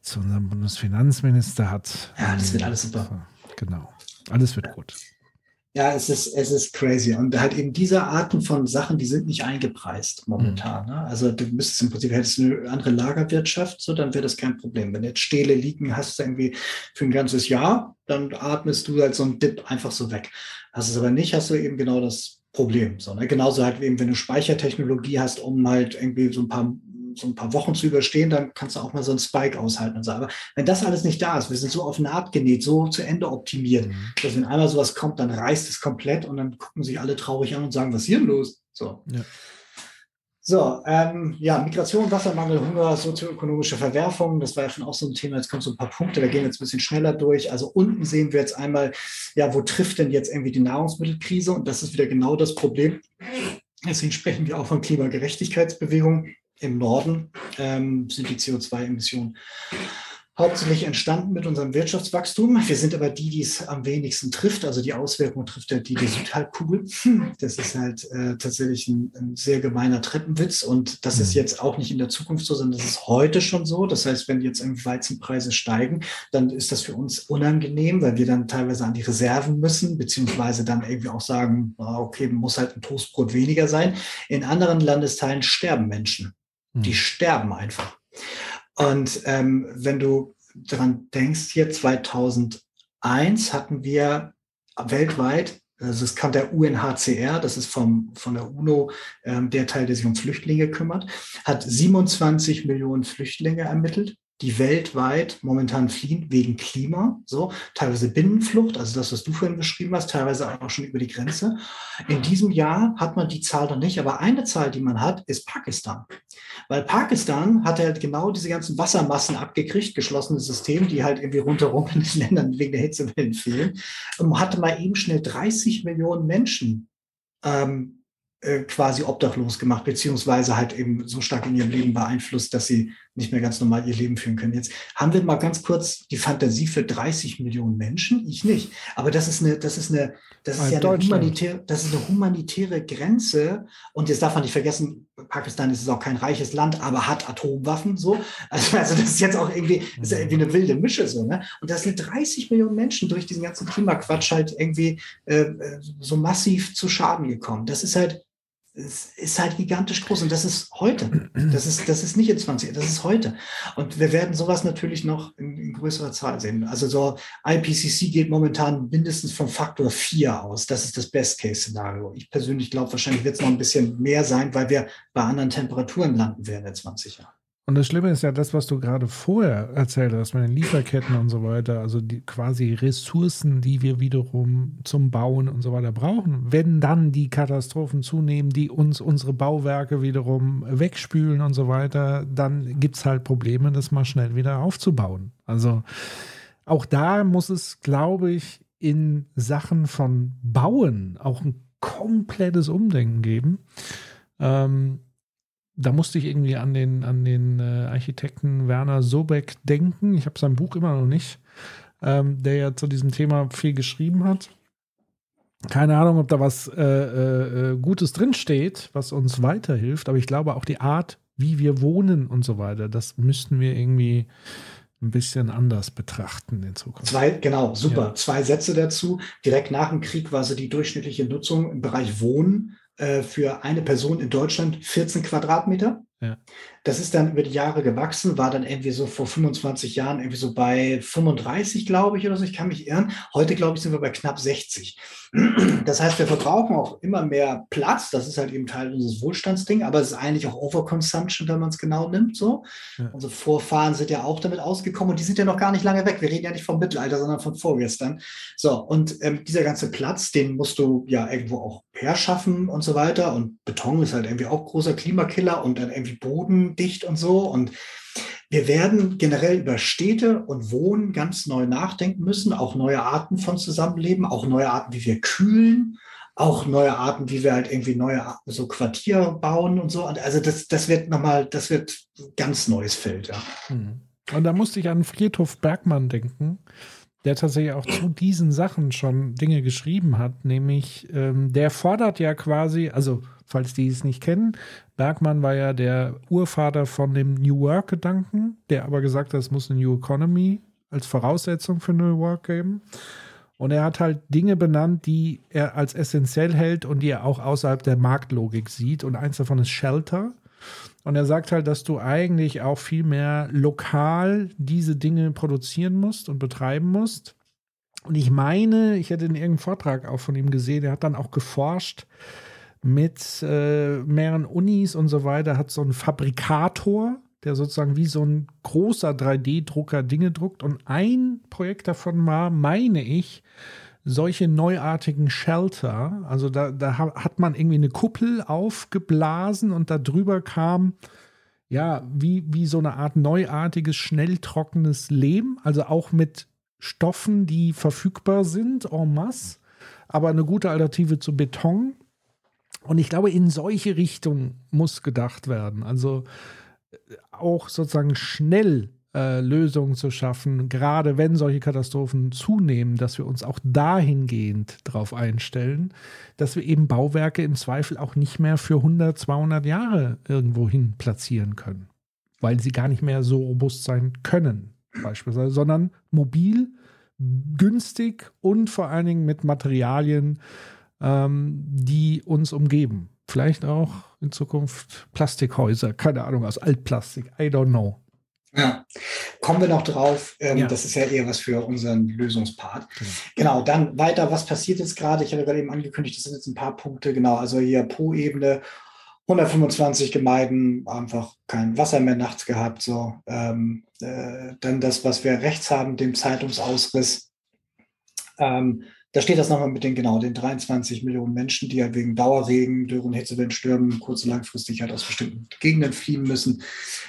zu unserem Bundesfinanzminister hat. Ja, das wird alles super. Genau. Alles wird gut. Ja, es ist, es ist crazy. Und halt eben diese Arten von Sachen, die sind nicht eingepreist momentan. Mhm. Ne? Also du müsstest im Prinzip, hättest eine andere Lagerwirtschaft, so, dann wäre das kein Problem. Wenn jetzt Stähle liegen hast du irgendwie für ein ganzes Jahr, dann atmest du halt so einen Dip einfach so weg. Hast es aber nicht, hast du eben genau das Problem. So, ne? Genauso halt eben, wenn du Speichertechnologie hast, um halt irgendwie so ein paar so ein paar Wochen zu überstehen, dann kannst du auch mal so einen Spike aushalten und so. Aber wenn das alles nicht da ist, wir sind so auf Naht genäht, so zu Ende optimiert, mhm. dass wenn einmal sowas kommt, dann reißt es komplett und dann gucken sich alle traurig an und sagen, was ist hier los? So. Ja. So, ähm, ja, Migration, Wassermangel, Hunger, sozioökonomische Verwerfungen, das war ja schon auch so ein Thema. Jetzt kommen so ein paar Punkte, da gehen wir jetzt ein bisschen schneller durch. Also unten sehen wir jetzt einmal, ja, wo trifft denn jetzt irgendwie die Nahrungsmittelkrise? Und das ist wieder genau das Problem. Deswegen sprechen wir auch von Klimagerechtigkeitsbewegung. Im Norden ähm, sind die CO2-Emissionen hauptsächlich entstanden mit unserem Wirtschaftswachstum. Wir sind aber die, die es am wenigsten trifft. Also die Auswirkungen trifft ja die die Südhalbkugel. Das ist halt äh, tatsächlich ein, ein, sehr gemeiner Treppenwitz. Und das ist mhm. jetzt auch nicht in der Zukunft so, sondern das ist heute schon so. Das heißt, wenn jetzt irgendwie Weizenpreise steigen, dann ist das für uns unangenehm, weil wir dann teilweise an die Reserven müssen, beziehungsweise dann irgendwie auch sagen, okay, muss halt ein Toastbrot weniger sein. In anderen Landesteilen sterben Menschen. Die mhm. sterben einfach. Und ähm, wenn du daran denkst, hier 2001 hatten wir weltweit, also es kam der UNHCR, das ist vom, von der UNO ähm, der Teil, der sich um Flüchtlinge kümmert, hat 27 Millionen Flüchtlinge ermittelt die weltweit momentan fliehen wegen Klima, so teilweise Binnenflucht, also das, was du vorhin beschrieben hast, teilweise auch schon über die Grenze. In diesem Jahr hat man die Zahl noch nicht, aber eine Zahl, die man hat, ist Pakistan. Weil Pakistan hat halt genau diese ganzen Wassermassen abgekriegt, geschlossene System, die halt irgendwie rundherum in den Ländern wegen der Hitzewellen fehlen, und hatte mal eben schnell 30 Millionen Menschen ähm, äh, quasi obdachlos gemacht, beziehungsweise halt eben so stark in ihrem Leben beeinflusst, dass sie nicht mehr ganz normal ihr Leben führen können. Jetzt haben wir mal ganz kurz die Fantasie für 30 Millionen Menschen. Ich nicht. Aber das ist eine, das ist eine, das ist ja eine humanitäre, das ist eine humanitäre Grenze. Und jetzt darf man nicht vergessen, Pakistan ist auch kein reiches Land, aber hat Atomwaffen, so. Also, also das ist jetzt auch irgendwie, ist ja irgendwie eine wilde Mische, so, ne? Und das sind 30 Millionen Menschen durch diesen ganzen Klimaquatsch halt irgendwie äh, äh so massiv zu Schaden gekommen. Das ist halt, es ist halt gigantisch groß und das ist heute. Das ist, das ist nicht in 20, das ist heute. Und wir werden sowas natürlich noch in, in größerer Zahl sehen. Also so IPCC geht momentan mindestens vom Faktor 4 aus. Das ist das Best-Case-Szenario. Ich persönlich glaube, wahrscheinlich wird es noch ein bisschen mehr sein, weil wir bei anderen Temperaturen landen werden in 20 Jahren. Und das Schlimme ist ja das, was du gerade vorher erzählt hast, mit den Lieferketten und so weiter, also die quasi Ressourcen, die wir wiederum zum Bauen und so weiter brauchen. Wenn dann die Katastrophen zunehmen, die uns unsere Bauwerke wiederum wegspülen und so weiter, dann gibt es halt Probleme, das mal schnell wieder aufzubauen. Also auch da muss es, glaube ich, in Sachen von Bauen auch ein komplettes Umdenken geben. Ähm, da musste ich irgendwie an den, an den äh, Architekten Werner Sobeck denken. Ich habe sein Buch immer noch nicht, ähm, der ja zu diesem Thema viel geschrieben hat. Keine Ahnung, ob da was äh, äh, äh Gutes drinsteht, was uns weiterhilft, aber ich glaube auch die Art, wie wir wohnen und so weiter, das müssten wir irgendwie ein bisschen anders betrachten in Zukunft. Zwei, genau, super. Ja. Zwei Sätze dazu. Direkt nach dem Krieg war so die durchschnittliche Nutzung im Bereich Wohnen äh, für eine Person in Deutschland 14 Quadratmeter. Ja. Das ist dann über die Jahre gewachsen, war dann irgendwie so vor 25 Jahren irgendwie so bei 35, glaube ich, oder so. Ich kann mich irren. Heute, glaube ich, sind wir bei knapp 60. Das heißt, wir verbrauchen auch immer mehr Platz. Das ist halt eben Teil unseres Wohlstandsding, aber es ist eigentlich auch Overconsumption, wenn man es genau nimmt. So. Ja. Unsere Vorfahren sind ja auch damit ausgekommen und die sind ja noch gar nicht lange weg. Wir reden ja nicht vom Mittelalter, sondern von vorgestern. So, und ähm, dieser ganze Platz, den musst du ja irgendwo auch herschaffen und so weiter. Und Beton ist halt irgendwie auch großer Klimakiller und dann irgendwie bodendicht und so. Und wir werden generell über Städte und Wohnen ganz neu nachdenken müssen, auch neue Arten von Zusammenleben, auch neue Arten, wie wir kühlen, auch neue Arten, wie wir halt irgendwie neue so Quartiere bauen und so. Also das, das wird nochmal, das wird ganz neues Feld, ja. Hm. Und da musste ich an Friedhof Bergmann denken, der tatsächlich auch zu diesen Sachen schon Dinge geschrieben hat, nämlich ähm, der fordert ja quasi, also falls die es nicht kennen, Bergmann war ja der Urvater von dem New Work-Gedanken, der aber gesagt hat, es muss eine New Economy als Voraussetzung für New Work geben. Und er hat halt Dinge benannt, die er als essentiell hält und die er auch außerhalb der Marktlogik sieht. Und eins davon ist Shelter. Und er sagt halt, dass du eigentlich auch viel mehr lokal diese Dinge produzieren musst und betreiben musst. Und ich meine, ich hätte in irgendeinem Vortrag auch von ihm gesehen, er hat dann auch geforscht, mit äh, mehreren Unis und so weiter, hat so einen Fabrikator, der sozusagen wie so ein großer 3D-Drucker Dinge druckt. Und ein Projekt davon war, meine ich, solche neuartigen Shelter. Also da, da hat man irgendwie eine Kuppel aufgeblasen und da drüber kam, ja, wie, wie so eine Art neuartiges, schnell trockenes Lehm. Also auch mit Stoffen, die verfügbar sind en masse, aber eine gute Alternative zu Beton. Und ich glaube, in solche Richtungen muss gedacht werden. Also äh, auch sozusagen schnell äh, Lösungen zu schaffen, gerade wenn solche Katastrophen zunehmen, dass wir uns auch dahingehend darauf einstellen, dass wir eben Bauwerke im Zweifel auch nicht mehr für 100, 200 Jahre irgendwo hin platzieren können, weil sie gar nicht mehr so robust sein können, beispielsweise, sondern mobil, günstig und vor allen Dingen mit Materialien, ähm, die uns umgeben. Vielleicht auch in Zukunft Plastikhäuser, keine Ahnung, aus Altplastik, I don't know. Ja, kommen wir noch drauf. Ähm, ja. Das ist ja eher was für unseren Lösungspart. Genau. genau, dann weiter, was passiert jetzt gerade? Ich habe gerade eben angekündigt, das sind jetzt ein paar Punkte, genau, also hier pro Ebene 125 Gemeinden, einfach kein Wasser mehr nachts gehabt. So, ähm, äh, dann das, was wir rechts haben, dem Zeitungsausriss. Ähm, da steht das nochmal mit den genau den 23 Millionen Menschen, die halt wegen Dauerregen, Dürren, Hitzewellen, Stürmen kurz- und langfristig halt aus bestimmten Gegenden fliehen müssen.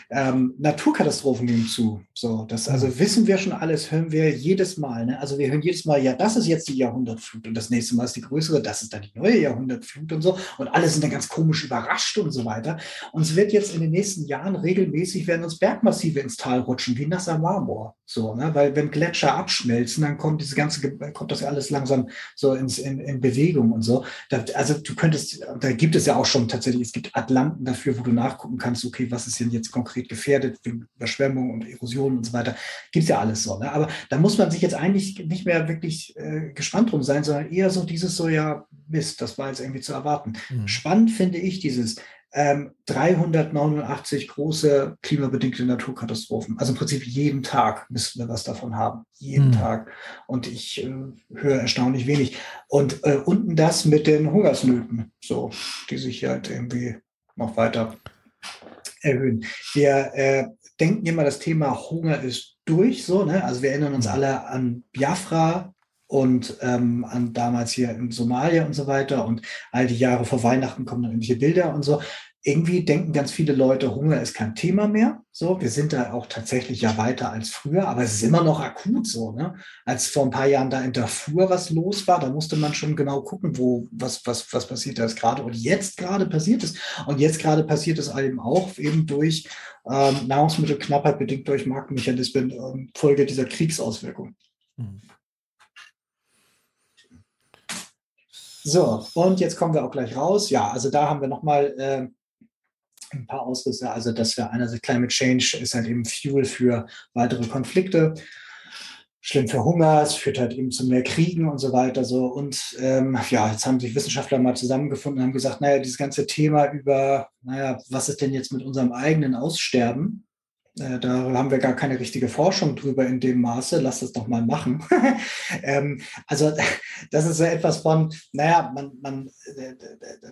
Ähm, Naturkatastrophen nehmen zu. So, das also mhm. wissen wir schon alles, hören wir jedes Mal. Ne? Also wir hören jedes Mal, ja, das ist jetzt die Jahrhundertflut und das nächste Mal ist die größere, das ist dann die neue Jahrhundertflut und so. Und alle sind dann ganz komisch überrascht und so weiter. Und es wird jetzt in den nächsten Jahren regelmäßig werden uns Bergmassive ins Tal rutschen, wie nasser Marmor. So, ne? Weil wenn Gletscher abschmelzen, dann kommt diese ganze, kommt das ja alles langsam so ins, in, in Bewegung und so. Da, also du könntest, da gibt es ja auch schon tatsächlich, es gibt Atlanten dafür, wo du nachgucken kannst, okay, was ist denn jetzt konkret gefährdet wegen Überschwemmung und Erosion und so weiter. Gibt es ja alles so. Ne? Aber da muss man sich jetzt eigentlich nicht mehr wirklich äh, gespannt drum sein, sondern eher so dieses so, ja, Mist, das war jetzt irgendwie zu erwarten. Mhm. Spannend finde ich dieses, ähm, 389 große klimabedingte Naturkatastrophen. Also im Prinzip jeden Tag müssen wir was davon haben. Jeden mhm. Tag. Und ich äh, höre erstaunlich wenig. Und äh, unten das mit den Hungersnöten, so, die sich halt irgendwie noch weiter erhöhen. Wir äh, denken immer, das Thema Hunger ist durch, so, ne? Also wir erinnern uns mhm. alle an Biafra, und ähm, an damals hier in Somalia und so weiter und all die Jahre vor Weihnachten kommen dann irgendwelche Bilder und so. Irgendwie denken ganz viele Leute, Hunger ist kein Thema mehr. So, wir sind da auch tatsächlich ja weiter als früher, aber es ist immer noch akut so. Ne? Als vor ein paar Jahren da in Darfur was los war, da musste man schon genau gucken, wo was was was passiert da jetzt gerade und jetzt gerade passiert ist und jetzt gerade passiert es eben auch eben durch ähm, Nahrungsmittelknappheit bedingt durch Marktmechanismen ähm, Folge dieser Kriegsauswirkungen. Mhm. So, und jetzt kommen wir auch gleich raus. Ja, also da haben wir nochmal äh, ein paar Ausrüste. Also, dass wir einerseits Climate Change ist halt eben Fuel für weitere Konflikte. Schlimm für Hunger, es führt halt eben zu mehr Kriegen und so weiter. So. Und ähm, ja, jetzt haben sich Wissenschaftler mal zusammengefunden und haben gesagt, naja, dieses ganze Thema über, naja, was ist denn jetzt mit unserem eigenen Aussterben? Äh, da haben wir gar keine richtige Forschung drüber in dem Maße. Lass das doch mal machen. (laughs) ähm, also (laughs) das ist so etwas von, naja, man, man, äh,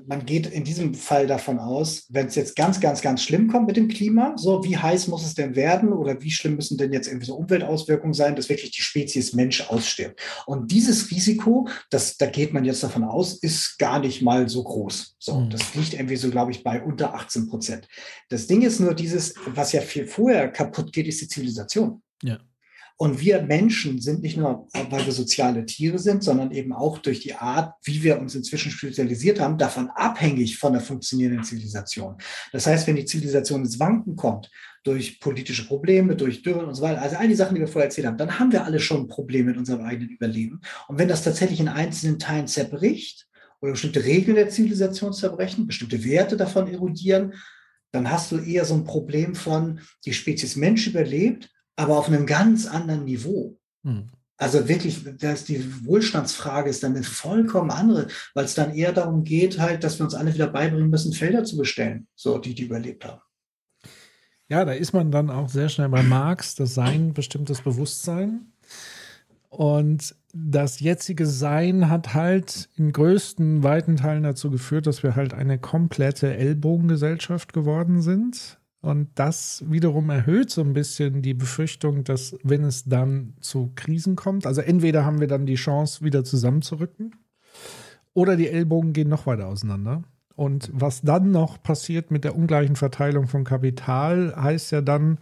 man geht in diesem Fall davon aus, wenn es jetzt ganz, ganz, ganz schlimm kommt mit dem Klima, so wie heiß muss es denn werden oder wie schlimm müssen denn jetzt irgendwie so Umweltauswirkungen sein, dass wirklich die Spezies Mensch ausstirbt. Und dieses Risiko, das, da geht man jetzt davon aus, ist gar nicht mal so groß. So, mhm. das liegt irgendwie so, glaube ich, bei unter 18 Prozent. Das Ding ist nur dieses, was ja viel vorher kaputt geht, ist die Zivilisation. Ja. Und wir Menschen sind nicht nur, weil wir soziale Tiere sind, sondern eben auch durch die Art, wie wir uns inzwischen spezialisiert haben, davon abhängig von der funktionierenden Zivilisation. Das heißt, wenn die Zivilisation ins Wanken kommt, durch politische Probleme, durch Dürren und so weiter, also all die Sachen, die wir vorher erzählt haben, dann haben wir alle schon ein Problem mit unserem eigenen Überleben. Und wenn das tatsächlich in einzelnen Teilen zerbricht, oder bestimmte Regeln der Zivilisation zerbrechen, bestimmte Werte davon erodieren, dann hast du eher so ein Problem von, die Spezies Mensch überlebt, aber auf einem ganz anderen Niveau. Hm. Also wirklich, dass die Wohlstandsfrage ist dann eine vollkommen andere, weil es dann eher darum geht, halt, dass wir uns alle wieder beibringen müssen, Felder zu bestellen, so die, die überlebt haben. Ja, da ist man dann auch sehr schnell bei Marx, das Sein bestimmtes Bewusstsein. Und das jetzige Sein hat halt in größten, weiten Teilen dazu geführt, dass wir halt eine komplette Ellbogengesellschaft geworden sind. Und das wiederum erhöht so ein bisschen die Befürchtung, dass wenn es dann zu Krisen kommt, also entweder haben wir dann die Chance, wieder zusammenzurücken, oder die Ellbogen gehen noch weiter auseinander. Und was dann noch passiert mit der ungleichen Verteilung von Kapital, heißt ja dann,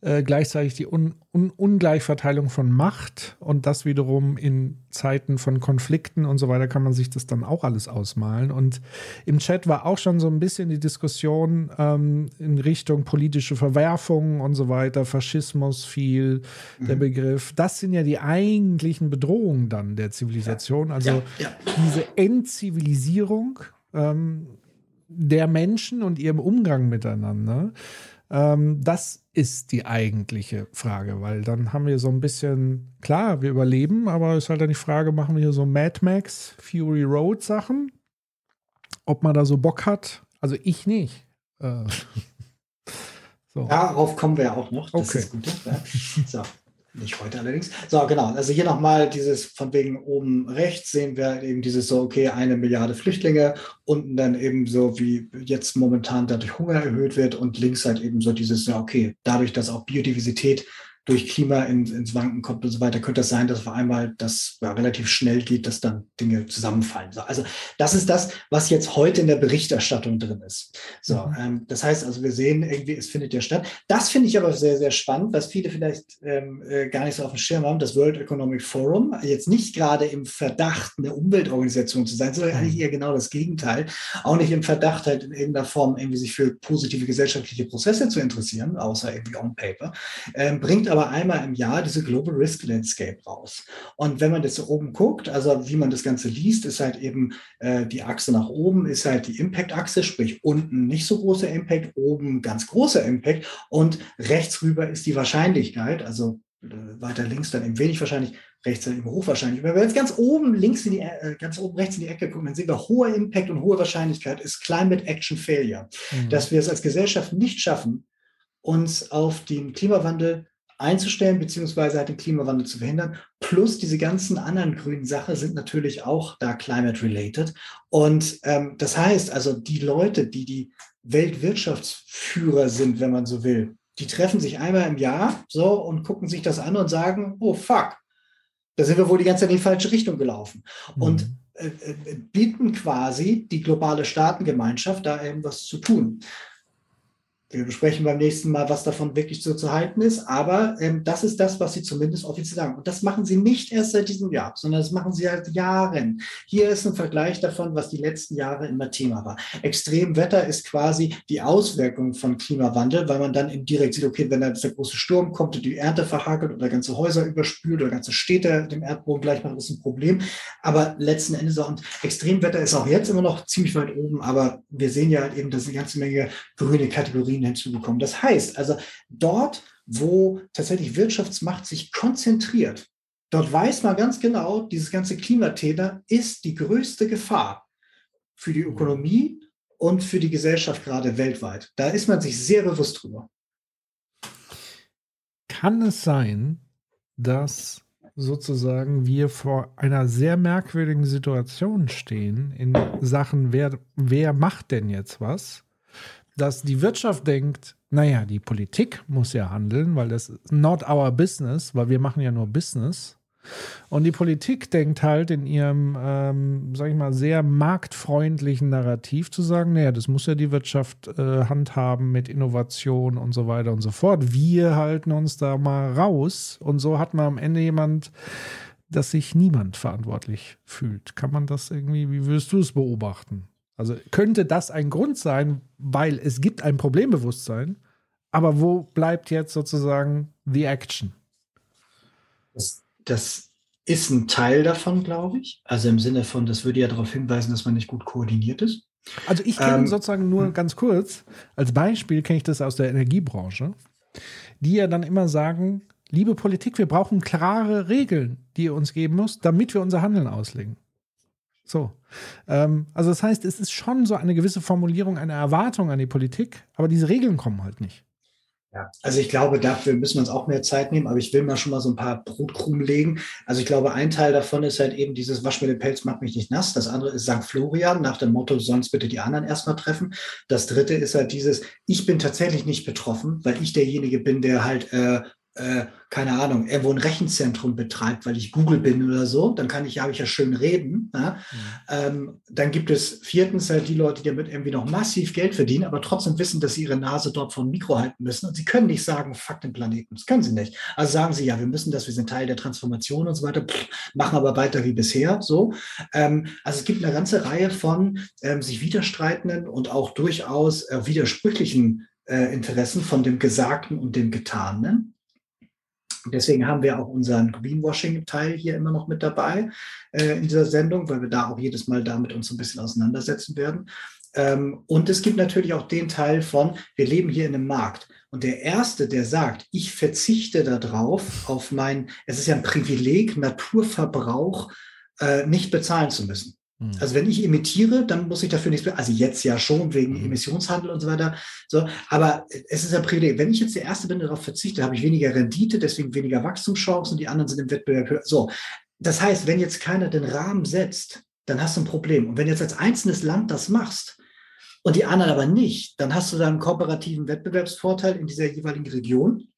äh, gleichzeitig die Un Un Ungleichverteilung von Macht und das wiederum in Zeiten von Konflikten und so weiter kann man sich das dann auch alles ausmalen. Und im Chat war auch schon so ein bisschen die Diskussion ähm, in Richtung politische Verwerfungen und so weiter, Faschismus viel, mhm. der Begriff. Das sind ja die eigentlichen Bedrohungen dann der Zivilisation. Also ja, ja. diese Entzivilisierung ähm, der Menschen und ihrem Umgang miteinander. Ähm, das ist die eigentliche Frage, weil dann haben wir so ein bisschen, klar, wir überleben, aber es ist halt dann die Frage, machen wir hier so Mad Max, Fury Road Sachen? Ob man da so Bock hat? Also ich nicht. Äh, (laughs) so. Darauf kommen wir auch noch. Das okay. ist gut. Ja. So. Nicht heute allerdings. So, genau. Also hier nochmal dieses von wegen oben rechts sehen wir eben dieses so, okay, eine Milliarde Flüchtlinge, unten dann eben so, wie jetzt momentan dadurch Hunger erhöht wird und links halt eben so dieses, ja, okay, dadurch, dass auch Biodiversität durch Klima in, ins Wanken kommt und so weiter, könnte das sein, dass auf einmal das ja, relativ schnell geht, dass dann Dinge zusammenfallen. So, also das ist das, was jetzt heute in der Berichterstattung drin ist. So, mhm. ähm, das heißt also, wir sehen irgendwie, es findet ja statt. Das finde ich aber sehr, sehr spannend, was viele vielleicht ähm, äh, gar nicht so auf dem Schirm haben. Das World Economic Forum, jetzt nicht gerade im Verdacht, eine Umweltorganisation zu sein, sondern eigentlich mhm. eher genau das Gegenteil. Auch nicht im Verdacht, halt in irgendeiner Form irgendwie sich für positive gesellschaftliche Prozesse zu interessieren, außer irgendwie on paper, ähm, bringt aber aber einmal im Jahr diese Global Risk Landscape raus. Und wenn man das so oben guckt, also wie man das Ganze liest, ist halt eben äh, die Achse nach oben, ist halt die Impact-Achse, sprich unten nicht so großer Impact, oben ganz großer Impact und rechts rüber ist die Wahrscheinlichkeit, also äh, weiter links dann eben wenig wahrscheinlich, rechts dann eben hochwahrscheinlich. Wenn wir jetzt ganz oben links in die, äh, ganz oben rechts in die Ecke gucken, dann sehen wir hoher Impact und hohe Wahrscheinlichkeit ist Climate Action Failure. Mhm. Dass wir es als Gesellschaft nicht schaffen, uns auf den Klimawandel einzustellen, beziehungsweise halt den Klimawandel zu verhindern. Plus diese ganzen anderen grünen Sachen sind natürlich auch da climate related. Und ähm, das heißt also, die Leute, die die Weltwirtschaftsführer sind, wenn man so will, die treffen sich einmal im Jahr so und gucken sich das an und sagen, oh fuck, da sind wir wohl die ganze Zeit in die falsche Richtung gelaufen. Mhm. Und äh, äh, bieten quasi die globale Staatengemeinschaft, da irgendwas zu tun. Wir besprechen beim nächsten Mal, was davon wirklich so zu halten ist. Aber ähm, das ist das, was Sie zumindest offiziell sagen. Und das machen Sie nicht erst seit diesem Jahr, sondern das machen Sie seit Jahren. Hier ist ein Vergleich davon, was die letzten Jahre immer Thema war. Extremwetter ist quasi die Auswirkung von Klimawandel, weil man dann eben direkt sieht, okay, wenn da der große Sturm kommt und die Ernte verhakelt oder ganze Häuser überspült oder ganze Städte dem Erdboden gleich macht, ist ein Problem. Aber letzten Endes auch, und Extremwetter ist auch jetzt immer noch ziemlich weit oben, aber wir sehen ja halt eben, dass eine ganze Menge grüne Kategorien Kategorien hinzugekommen. Das heißt also, dort, wo tatsächlich Wirtschaftsmacht sich konzentriert, dort weiß man ganz genau, dieses ganze Klimathema ist die größte Gefahr für die Ökonomie und für die Gesellschaft gerade weltweit. Da ist man sich sehr bewusst drüber. Kann es sein, dass sozusagen wir vor einer sehr merkwürdigen Situation stehen in Sachen, wer, wer macht denn jetzt was? Dass die Wirtschaft denkt, naja, die Politik muss ja handeln, weil das ist not our business, weil wir machen ja nur Business. Und die Politik denkt halt in ihrem, ähm, sag ich mal, sehr marktfreundlichen Narrativ zu sagen, naja, das muss ja die Wirtschaft äh, handhaben mit Innovation und so weiter und so fort. Wir halten uns da mal raus. Und so hat man am Ende jemand, dass sich niemand verantwortlich fühlt. Kann man das irgendwie, wie würdest du es beobachten? Also könnte das ein Grund sein, weil es gibt ein Problembewusstsein, aber wo bleibt jetzt sozusagen the action? Das, das ist ein Teil davon, glaube ich. Also im Sinne von, das würde ja darauf hinweisen, dass man nicht gut koordiniert ist. Also ich kenne ähm, sozusagen nur hm. ganz kurz, als Beispiel kenne ich das aus der Energiebranche, die ja dann immer sagen, liebe Politik, wir brauchen klare Regeln, die ihr uns geben müsst, damit wir unser Handeln auslegen. So. Ähm, also das heißt, es ist schon so eine gewisse Formulierung, eine Erwartung an die Politik, aber diese Regeln kommen halt nicht. Ja, also ich glaube, dafür müssen wir uns auch mehr Zeit nehmen, aber ich will mal schon mal so ein paar Brotkrumen legen. Also ich glaube, ein Teil davon ist halt eben dieses Wasch mir den Pelz, macht mich nicht nass. Das andere ist St. Florian nach dem Motto, sonst bitte die anderen erstmal treffen. Das dritte ist halt dieses, ich bin tatsächlich nicht betroffen, weil ich derjenige bin, der halt äh, äh, keine Ahnung, irgendwo ein Rechenzentrum betreibt, weil ich Google bin oder so, dann kann ich, habe ich ja schön reden. Ja? Mhm. Ähm, dann gibt es viertens halt die Leute, die damit irgendwie noch massiv Geld verdienen, aber trotzdem wissen, dass sie ihre Nase dort vom Mikro halten müssen. Und sie können nicht sagen, fuck den Planeten. Das können sie nicht. Also sagen sie, ja, wir müssen das, wir sind Teil der Transformation und so weiter, pff, machen aber weiter wie bisher. So. Ähm, also es gibt eine ganze Reihe von ähm, sich widerstreitenden und auch durchaus äh, widersprüchlichen äh, Interessen von dem Gesagten und dem Getanen. Deswegen haben wir auch unseren Greenwashing-Teil hier immer noch mit dabei äh, in dieser Sendung, weil wir da auch jedes Mal damit uns ein bisschen auseinandersetzen werden. Ähm, und es gibt natürlich auch den Teil von, wir leben hier in einem Markt. Und der Erste, der sagt, ich verzichte darauf, auf mein, es ist ja ein Privileg, Naturverbrauch äh, nicht bezahlen zu müssen. Hm. Also wenn ich emittiere, dann muss ich dafür nichts mehr. Also jetzt ja schon wegen mhm. Emissionshandel und so weiter. So, aber es ist ein Privileg. Wenn ich jetzt der Erste bin, der darauf verzichte, habe ich weniger Rendite, deswegen weniger Wachstumschancen. Die anderen sind im Wettbewerb höher. So, das heißt, wenn jetzt keiner den Rahmen setzt, dann hast du ein Problem. Und wenn jetzt als einzelnes Land das machst und die anderen aber nicht, dann hast du da einen kooperativen Wettbewerbsvorteil in dieser jeweiligen Region.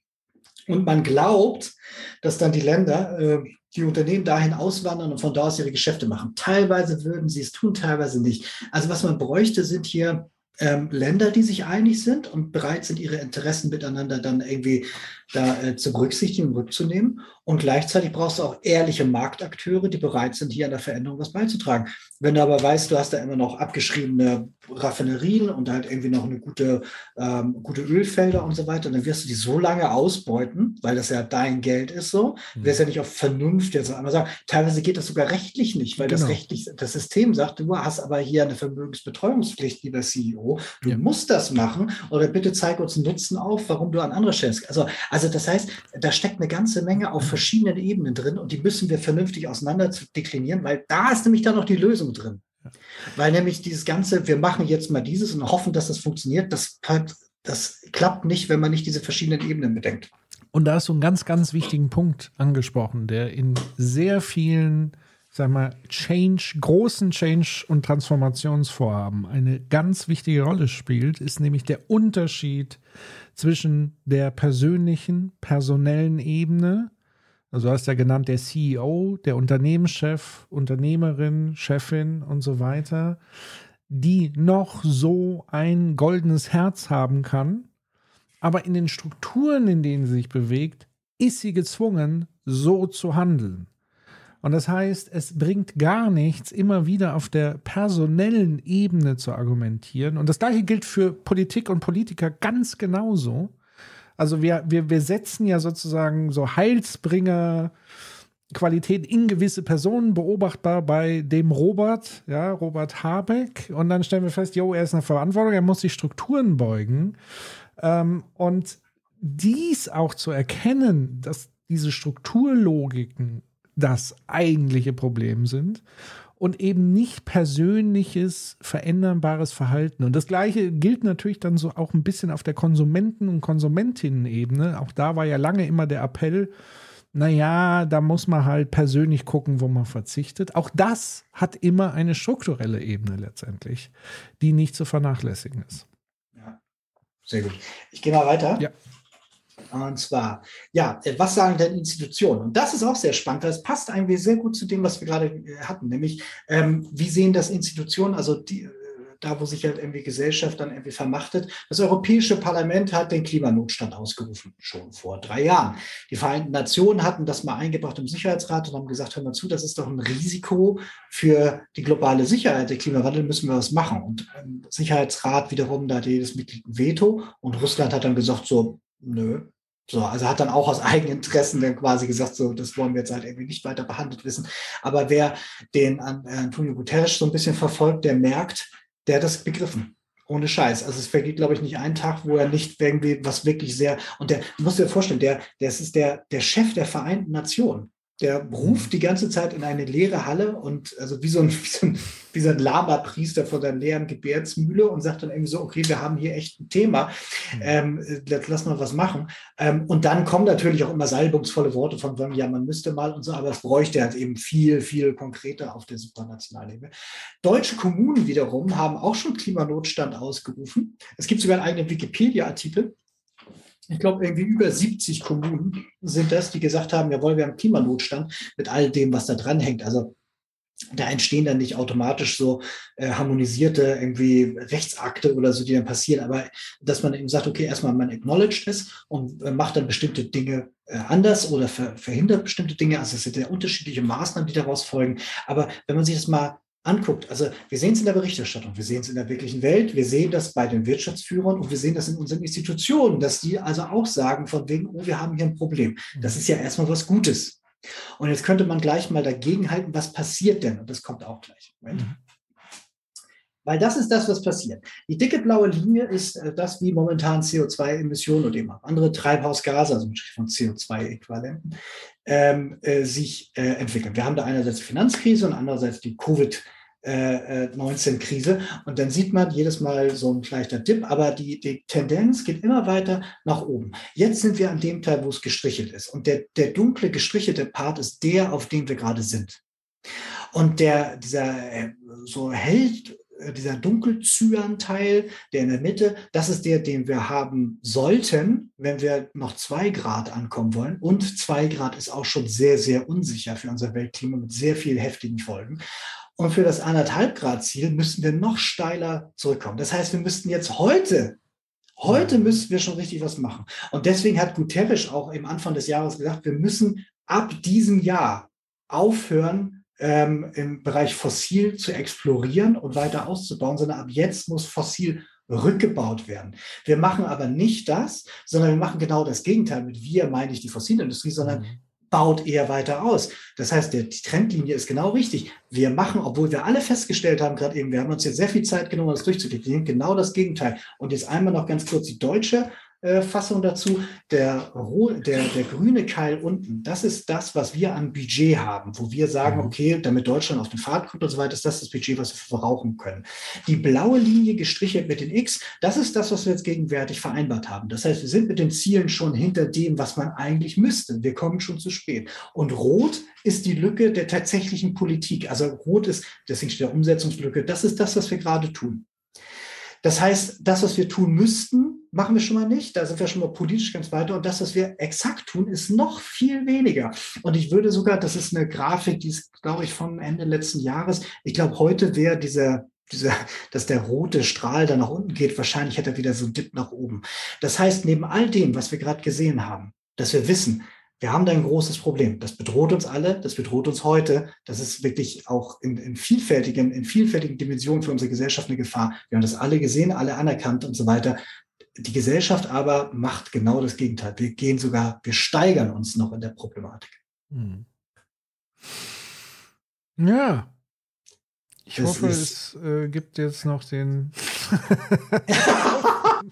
Und man glaubt, dass dann die Länder äh, die Unternehmen dahin auswandern und von da aus ihre Geschäfte machen. Teilweise würden sie es tun, teilweise nicht. Also was man bräuchte, sind hier ähm, Länder, die sich einig sind und bereit sind, ihre Interessen miteinander dann irgendwie da äh, zu berücksichtigen rückzunehmen. Und gleichzeitig brauchst du auch ehrliche Marktakteure, die bereit sind, hier an der Veränderung was beizutragen. Wenn du aber weißt, du hast da immer noch abgeschriebene Raffinerien und halt irgendwie noch eine gute, ähm, gute Ölfelder und so weiter, dann wirst du die so lange ausbeuten, weil das ja dein Geld ist so. Du wirst ja nicht auf Vernunft jetzt einmal sagen. Teilweise geht das sogar rechtlich nicht, weil genau. das rechtlich, das System sagt, du hast aber hier eine Vermögensbetreuungspflicht, lieber CEO. Du ja. musst das machen oder bitte zeig uns einen Nutzen auf, warum du an andere stellst. Also, also das heißt, da steckt eine ganze Menge auf verschiedenen Ebenen drin und die müssen wir vernünftig auseinander deklinieren, weil da ist nämlich dann noch die Lösung drin. Weil nämlich dieses Ganze, wir machen jetzt mal dieses und hoffen, dass das funktioniert, das, das klappt nicht, wenn man nicht diese verschiedenen Ebenen bedenkt. Und da hast du einen ganz, ganz wichtigen Punkt angesprochen, der in sehr vielen, sag mal, Change, großen Change- und Transformationsvorhaben eine ganz wichtige Rolle spielt, ist nämlich der Unterschied zwischen der persönlichen, personellen Ebene Also du hast ja genannt, der CEO, der Unternehmenschef, Unternehmerin, Chefin und so weiter, die noch so ein goldenes Herz haben kann, aber in den Strukturen, in denen sie sich bewegt, ist sie gezwungen, so zu handeln. Und das heißt, es bringt gar nichts, immer wieder auf der personellen Ebene zu argumentieren. Und das gleiche gilt für Politik und Politiker ganz genauso. Also wir, wir, wir setzen ja sozusagen so Heilsbringer Qualität in gewisse Personen beobachtbar bei dem Robert, ja, Robert Habeck. Und dann stellen wir fest, jo, er ist eine Verantwortung, er muss die Strukturen beugen. Ähm, und dies auch zu erkennen, dass diese Strukturlogiken das eigentliche Problem sind und eben nicht persönliches, veränderbares Verhalten. Und das Gleiche gilt natürlich dann so auch ein bisschen auf der Konsumenten- und Konsumentinnen-Ebene. Auch da war ja lange immer der Appell, naja, da muss man halt persönlich gucken, wo man verzichtet. Auch das hat immer eine strukturelle Ebene letztendlich, die nicht zu vernachlässigen ist. Ja, sehr gut. Ich gehe mal weiter. Ja. Und zwar, ja, äh, was sagen denn Institutionen? Und das ist auch sehr spannend, weil es passt eigentlich sehr gut zu dem, was wir gerade äh, hatten, nämlich ähm, wie sehen das Institutionen, also die, äh, da, wo sich halt irgendwie Gesellschaft dann irgendwie vermachtet. Das Europäische Parlament hat den Klimanotstand ausgerufen, schon vor drei Jahren. Die Vereinten Nationen hatten das mal eingebracht im Sicherheitsrat und haben gesagt, hör mal zu, das ist doch ein Risiko für die globale Sicherheit. Der Klimawandel müssen wir was machen. Und im Sicherheitsrat wiederum, da hat jedes Mitglied ein Veto und Russland hat dann gesagt, so, nö, so, also hat dann auch aus eigenen Interessen dann quasi gesagt, so, das wollen wir jetzt halt irgendwie nicht weiter behandelt wissen. Aber wer den äh, Antonio Guterres so ein bisschen verfolgt, der merkt, der hat das begriffen. Ohne Scheiß. Also es vergeht, glaube ich, nicht ein Tag, wo er nicht irgendwie was wirklich sehr, und der, du musst dir vorstellen, der, der ist der, der Chef der Vereinten Nationen der ruft die ganze Zeit in eine leere Halle und also wie so ein, (laughs) wie so ein, wie so ein Lama-Priester vor der leeren Gebärtsmühle und sagt dann irgendwie so, okay, wir haben hier echt ein Thema, mhm. ähm, lass mal was machen. Ähm, und dann kommen natürlich auch immer salbungsvolle Worte von, ja, man müsste mal und so, aber es bräuchte halt eben viel, viel konkreter auf der supranationalen Ebene. Deutsche Kommunen wiederum haben auch schon Klimanotstand ausgerufen. Es gibt sogar einen eigenen Wikipedia-Artikel, ich glaube, irgendwie über 70 Kommunen sind das, die gesagt haben, jawohl, wir haben Klimanotstand mit all dem, was da dran hängt. Also da entstehen dann nicht automatisch so äh, harmonisierte irgendwie Rechtsakte oder so, die dann passieren, aber dass man eben sagt, okay, erstmal man acknowledged es und äh, macht dann bestimmte Dinge äh, anders oder ver verhindert bestimmte Dinge. Also es sind ja unterschiedliche Maßnahmen, die daraus folgen. Aber wenn man sich das mal anguckt, also wir sehen es in der Berichterstattung, wir sehen es in der wirklichen Welt, wir sehen das bei den Wirtschaftsführern und wir sehen das in unseren Institutionen, dass die also auch sagen von wegen, oh, wir haben hier ein Problem. Das ist ja erstmal was Gutes. Und jetzt könnte man gleich mal dagegenhalten, was passiert denn? Und das kommt auch gleich. Moment. Mhm. Weil das ist das, was passiert. Die dicke blaue Linie ist äh, das, wie momentan CO2-Emissionen und eben auch andere Treibhausgase, also von CO2-Äquivalenten, ähm, äh, sich äh, entwickeln. Wir haben da einerseits die Finanzkrise und andererseits die Covid- 19-Krise. Äh, und dann sieht man jedes Mal so ein leichter Dip, aber die, die Tendenz geht immer weiter nach oben. Jetzt sind wir an dem Teil, wo es gestrichelt ist. Und der, der dunkle gestrichelte Part ist der, auf dem wir gerade sind. Und der, dieser so hell äh, dieser Dunkelzyan-Teil, der in der Mitte, das ist der, den wir haben sollten, wenn wir noch zwei Grad ankommen wollen. Und zwei Grad ist auch schon sehr, sehr unsicher für unser Weltklima mit sehr viel heftigen Folgen. Und für das anderthalb Grad Ziel müssten wir noch steiler zurückkommen. Das heißt, wir müssten jetzt heute Heute müssten wir schon richtig was machen. Und deswegen hat Guterres auch im Anfang des Jahres gesagt, wir müssen ab diesem Jahr aufhören, ähm, im Bereich Fossil zu explorieren und weiter auszubauen, sondern ab jetzt muss Fossil rückgebaut werden. Wir machen aber nicht das, sondern wir machen genau das Gegenteil. Mit wir meine ich die Fossilindustrie, sondern mhm. Baut eher weiter aus. Das heißt, der, die Trendlinie ist genau richtig. Wir machen, obwohl wir alle festgestellt haben, gerade eben, wir haben uns jetzt sehr viel Zeit genommen, das durchzuklicken, genau das Gegenteil. Und jetzt einmal noch ganz kurz die deutsche äh, Fassung dazu. Der, der, der grüne Keil unten, das ist das, was wir an Budget haben, wo wir sagen, mhm. okay, damit Deutschland auf den Pfad kommt und so weiter, ist das das Budget, was wir verbrauchen können. Die blaue Linie gestrichelt mit den X, das ist das, was wir jetzt gegenwärtig vereinbart haben. Das heißt, wir sind mit den Zielen schon hinter dem, was man eigentlich müsste. Wir kommen schon zu spät. Und rot ist die Lücke der tatsächlichen Politik. Also rot ist, deswegen steht der Umsetzungslücke, das ist das, was wir gerade tun. Das heißt, das, was wir tun müssten, machen wir schon mal nicht. Da sind wir schon mal politisch ganz weiter. Und das, was wir exakt tun, ist noch viel weniger. Und ich würde sogar, das ist eine Grafik, die ist, glaube ich, vom Ende letzten Jahres. Ich glaube, heute wäre dieser dieser, dass der rote Strahl da nach unten geht, wahrscheinlich hätte er wieder so einen Dip nach oben. Das heißt, neben all dem, was wir gerade gesehen haben, dass wir wissen, wir haben da ein großes Problem. Das bedroht uns alle, das bedroht uns heute. Das ist wirklich auch in, in, vielfältigen, in vielfältigen Dimensionen für unsere Gesellschaft eine Gefahr. Wir haben das alle gesehen, alle anerkannt und so weiter. Die Gesellschaft aber macht genau das Gegenteil. Wir gehen sogar, wir steigern uns noch in der Problematik. Hm. Ja, ich das hoffe, es äh, gibt jetzt noch den. (laughs)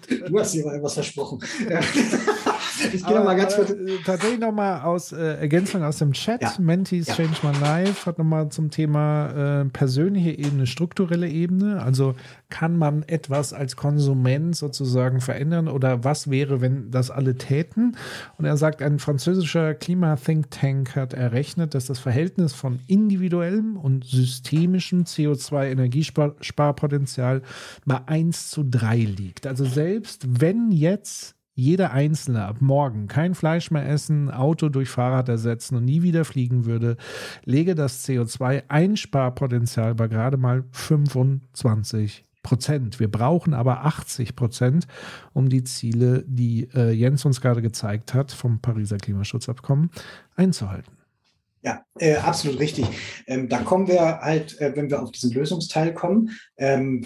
du hast dir mal was versprochen. (laughs) ich gehe mal ganz kurz. Äh, tatsächlich nochmal aus äh, Ergänzung aus dem Chat. Ja. Mentis ja. Change My Life hat nochmal zum Thema äh, persönliche Ebene, strukturelle Ebene. Also kann man etwas als Konsument sozusagen verändern oder was wäre, wenn das alle täten? Und er sagt, ein französischer Klima-Think Tank hat errechnet, dass das Verhältnis von individuellem und systemischem CO2-Energiesparpotenzial bei 1 zu 3 liegt. Also selbst wenn jetzt jeder Einzelne ab morgen kein Fleisch mehr essen, Auto durch Fahrrad ersetzen und nie wieder fliegen würde, lege das CO2-Einsparpotenzial bei gerade mal 25 Prozent. Wir brauchen aber 80 Prozent, um die Ziele, die äh, Jens uns gerade gezeigt hat, vom Pariser Klimaschutzabkommen einzuhalten. Ja, äh, absolut richtig. Ähm, da kommen wir halt, äh, wenn wir auf diesen Lösungsteil kommen, ähm,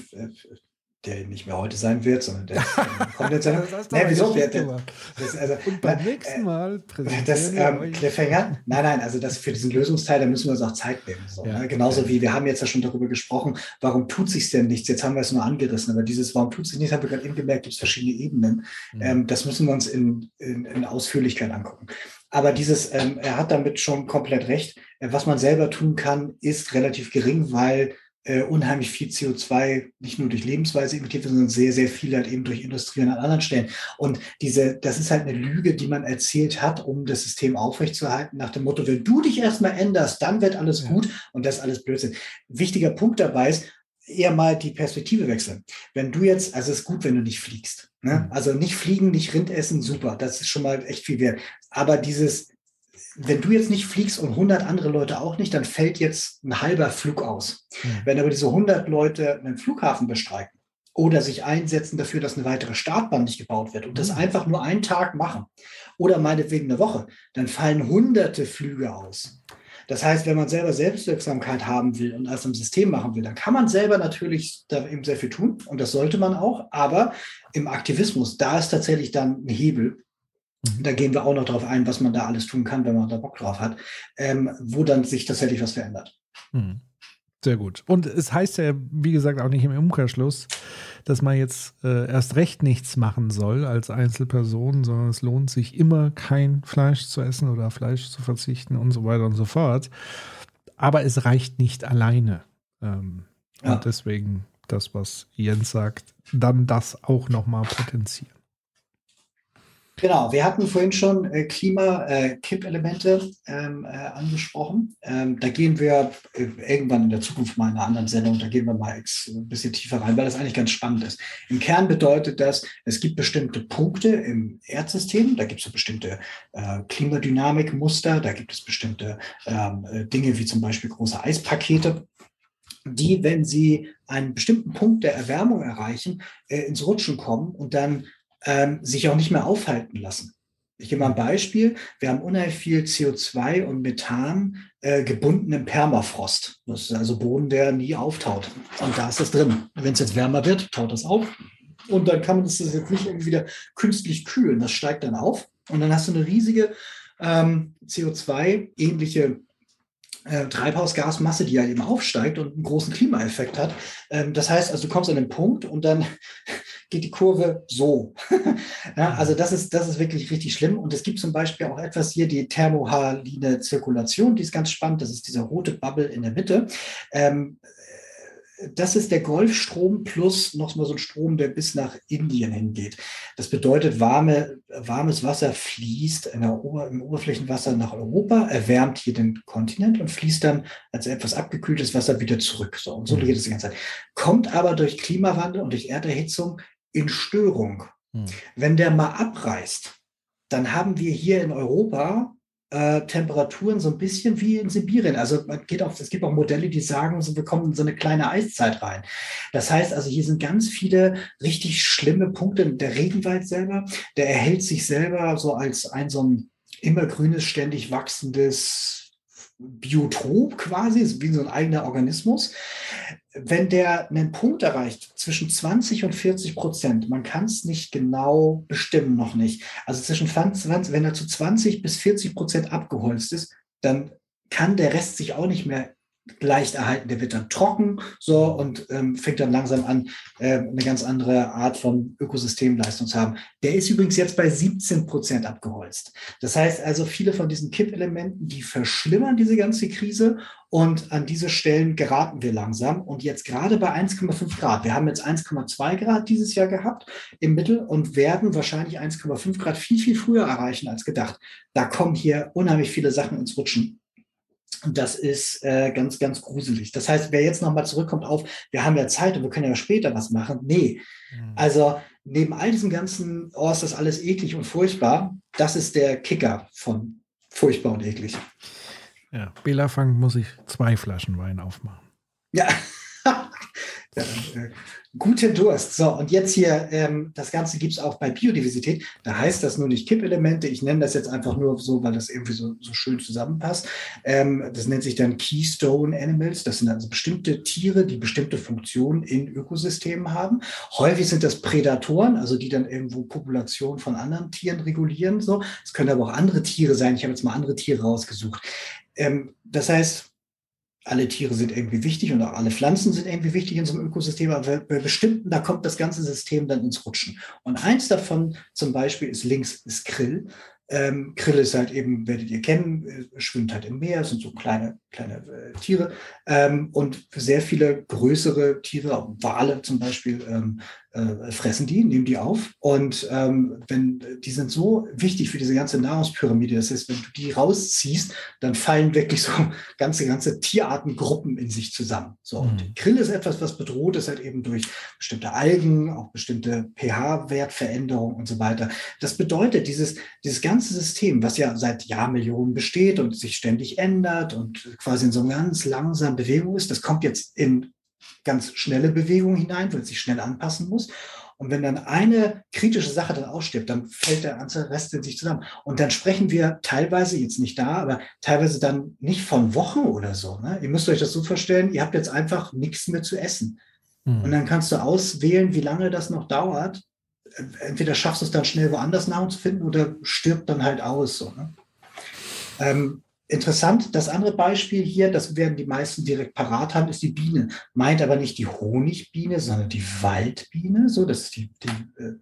der nicht mehr heute sein wird, sondern der (laughs) kommt jetzt. das nee, wieso? Der, der, das, also, Und beim nächsten Mal das ähm, Cliffhanger. Nein, nein, also das für diesen Lösungsteil, da müssen wir uns auch Zeit nehmen. So, ja, ne? Genauso ja. wie wir haben jetzt ja schon darüber gesprochen, warum tut sich denn nichts? Jetzt haben wir es nur angerissen, aber dieses Warum tut sich nichts, haben wir gerade eben gemerkt, gibt es verschiedene Ebenen. Mhm. Ähm, das müssen wir uns in, in, in Ausführlichkeit angucken. Aber dieses, ähm, er hat damit schon komplett recht. Äh, was man selber tun kann, ist relativ gering, weil äh, unheimlich viel CO2 nicht nur durch Lebensweise emittiert wird, sondern sehr, sehr viel halt eben durch Industrie und an anderen Stellen. Und diese, das ist halt eine Lüge, die man erzählt hat, um das System aufrechtzuerhalten, nach dem Motto, wenn du dich erstmal änderst, dann wird alles ja. gut und das alles Blödsinn. Wichtiger Punkt dabei ist, eher mal die Perspektive wechseln. Wenn du jetzt, also es ist gut, wenn du nicht fliegst. Ne? Mhm. Also nicht fliegen, nicht Rind essen, super. Das ist schon mal echt viel wert. Aber dieses, wenn du jetzt nicht fliegst und 100 andere Leute auch nicht, dann fällt jetzt ein halber Flug aus. Mhm. Wenn aber diese 100 Leute einen Flughafen bestreiken oder sich einsetzen dafür, dass eine weitere Startbahn nicht gebaut wird und das hm. einfach nur einen Tag machen oder meinetwegen eine Woche, dann fallen hunderte Flüge aus. Das heißt, wenn man selber Selbstwirksamkeit haben will und das im System machen will, dann kann man selber natürlich da eben sehr viel tun und das sollte man auch, aber im Aktivismus, da ist tatsächlich dann ein Hebel, Mhm. Da gehen wir auch noch darauf ein, was man da alles tun kann, wenn man da Bock drauf hat, ähm, wo dann sich tatsächlich was verändert. Mhm. Sehr gut. Und es heißt ja, wie gesagt, auch nicht im Umkehrschluss, dass man jetzt äh, erst recht nichts machen soll als Einzelperson, sondern es lohnt sich immer, kein Fleisch zu essen oder Fleisch zu verzichten und so weiter und so fort. Aber es reicht nicht alleine. Ähm, ja. Und deswegen das, was Jens sagt, dann das auch nochmal potenzieren. Genau, wir hatten vorhin schon äh, Klima-Kippelemente äh, ähm, äh, angesprochen. Ähm, da gehen wir äh, irgendwann in der Zukunft mal in einer anderen Sendung, da gehen wir mal ein bisschen tiefer rein, weil das eigentlich ganz spannend ist. Im Kern bedeutet das, es gibt bestimmte Punkte im Erdsystem, da gibt es so bestimmte äh, Klimadynamikmuster, da gibt es bestimmte ähm, äh, Dinge wie zum Beispiel große Eispakete, die, wenn sie einen bestimmten Punkt der Erwärmung erreichen, ins Rutschen kommen und dann ähm, sich auch nicht mehr aufhalten lassen. Ich gebe mal ein Beispiel. Wir haben unheimlich viel CO2 und Methan äh, gebunden im Permafrost. Das ist also Boden, der nie auftaut. Und da ist das drin. Wenn es jetzt wärmer wird, taut das auf. Und dann kann man das jetzt nicht irgendwie wieder künstlich kühlen. Das steigt dann auf. Und dann hast du eine riesige ähm, CO2-ähnliche äh, Treibhausgasmasse, die ja halt eben aufsteigt und einen großen Klimaeffekt hat. Ähm, das heißt, also du kommst an den Punkt und dann geht die Kurve so. (laughs) ja, also das ist, das ist wirklich richtig schlimm. Und es gibt zum Beispiel auch etwas hier, die thermohaline Zirkulation, die ist ganz spannend. Das ist dieser rote Bubble in der Mitte. Ähm, das ist der Golfstrom plus noch mal so ein Strom, der bis nach Indien hingeht. Das bedeutet, warme, warmes Wasser fließt Ober, im Oberflächenwasser nach Europa, erwärmt hier den Kontinent und fließt dann als etwas abgekühltes Wasser wieder zurück. So, und so mhm. geht es die ganze Zeit. Kommt aber durch Klimawandel und durch Erderhitzung in Störung. Mhm. Wenn der mal abreißt, dann haben wir hier in Europa äh, Temperaturen so ein bisschen wie in Sibirien. Also man geht auf, es gibt auch Modelle, die sagen, so, wir kommen in so eine kleine Eiszeit rein. Das heißt also, hier sind ganz viele richtig schlimme Punkte. Der Regenwald selber, der erhält sich selber so als ein so ein immergrünes, ständig wachsendes Biotop quasi, wie so ein eigener Organismus. Wenn der einen Punkt erreicht zwischen 20 und 40 Prozent, man kann es nicht genau bestimmen, noch nicht. Also zwischen 20, wenn er zu 20 bis 40 Prozent abgeholzt ist, dann kann der Rest sich auch nicht mehr leicht erhalten. Der wird dann trocken so und ähm, fängt dann langsam an, äh, eine ganz andere Art von Ökosystemleistung zu haben. Der ist übrigens jetzt bei 17 Prozent abgeholzt. Das heißt also, viele von diesen Kippelementen, die verschlimmern diese ganze Krise und an diese Stellen geraten wir langsam. Und jetzt gerade bei 1,5 Grad. Wir haben jetzt 1,2 Grad dieses Jahr gehabt im Mittel und werden wahrscheinlich 1,5 Grad viel, viel früher erreichen als gedacht. Da kommen hier unheimlich viele Sachen ins Rutschen. Und das ist äh, ganz, ganz gruselig. Das heißt, wer jetzt nochmal zurückkommt auf, wir haben ja Zeit und wir können ja später was machen. Nee. Mhm. Also neben all diesem ganzen, oh, ist das alles eklig und furchtbar, das ist der Kicker von furchtbar und eklig. Ja, Bela Fang muss ich zwei Flaschen Wein aufmachen. Ja. Ja äh, Guten Durst. So, und jetzt hier, ähm, das Ganze gibt es auch bei Biodiversität. Da heißt das nur nicht Kippelemente. Ich nenne das jetzt einfach nur so, weil das irgendwie so, so schön zusammenpasst. Ähm, das nennt sich dann Keystone Animals. Das sind also bestimmte Tiere, die bestimmte Funktionen in Ökosystemen haben. Häufig sind das Prädatoren, also die dann irgendwo Populationen von anderen Tieren regulieren. So, es können aber auch andere Tiere sein. Ich habe jetzt mal andere Tiere rausgesucht. Ähm, das heißt, alle Tiere sind irgendwie wichtig und auch alle Pflanzen sind irgendwie wichtig in so einem Ökosystem, aber bei bestimmten, da kommt das ganze System dann ins Rutschen. Und eins davon zum Beispiel ist links ist Krill. Ähm, Krill ist halt eben, werdet ihr kennen, äh, schwimmt halt im Meer, sind so kleine, kleine äh, Tiere. Ähm, und sehr viele größere Tiere, Wale zum Beispiel, ähm, äh, fressen die, nehmen die auf. Und ähm, wenn die sind so wichtig für diese ganze Nahrungspyramide, das heißt, wenn du die rausziehst, dann fallen wirklich so ganze, ganze Tierartengruppen in sich zusammen. So, mhm. und Krill ist etwas, was bedroht ist halt eben durch bestimmte Algen, auch bestimmte pH-Wertveränderungen und so weiter. Das bedeutet, dieses, dieses ganze System, was ja seit Jahrmillionen besteht und sich ständig ändert und quasi in so einer ganz langsamen Bewegung ist, das kommt jetzt in ganz schnelle Bewegung hinein, weil es sich schnell anpassen muss. Und wenn dann eine kritische Sache dann ausstirbt, dann fällt der ganze Rest in sich zusammen. Und dann sprechen wir teilweise, jetzt nicht da, aber teilweise dann nicht von Wochen oder so. Ne? Ihr müsst euch das so vorstellen, ihr habt jetzt einfach nichts mehr zu essen. Mhm. Und dann kannst du auswählen, wie lange das noch dauert. Entweder schaffst du es dann schnell woanders Nahrung zu finden oder stirbt dann halt aus. So, ne? ähm, Interessant, das andere Beispiel hier, das werden die meisten direkt parat haben, ist die Biene. Meint aber nicht die Honigbiene, sondern die Waldbiene. So, das ist die, die,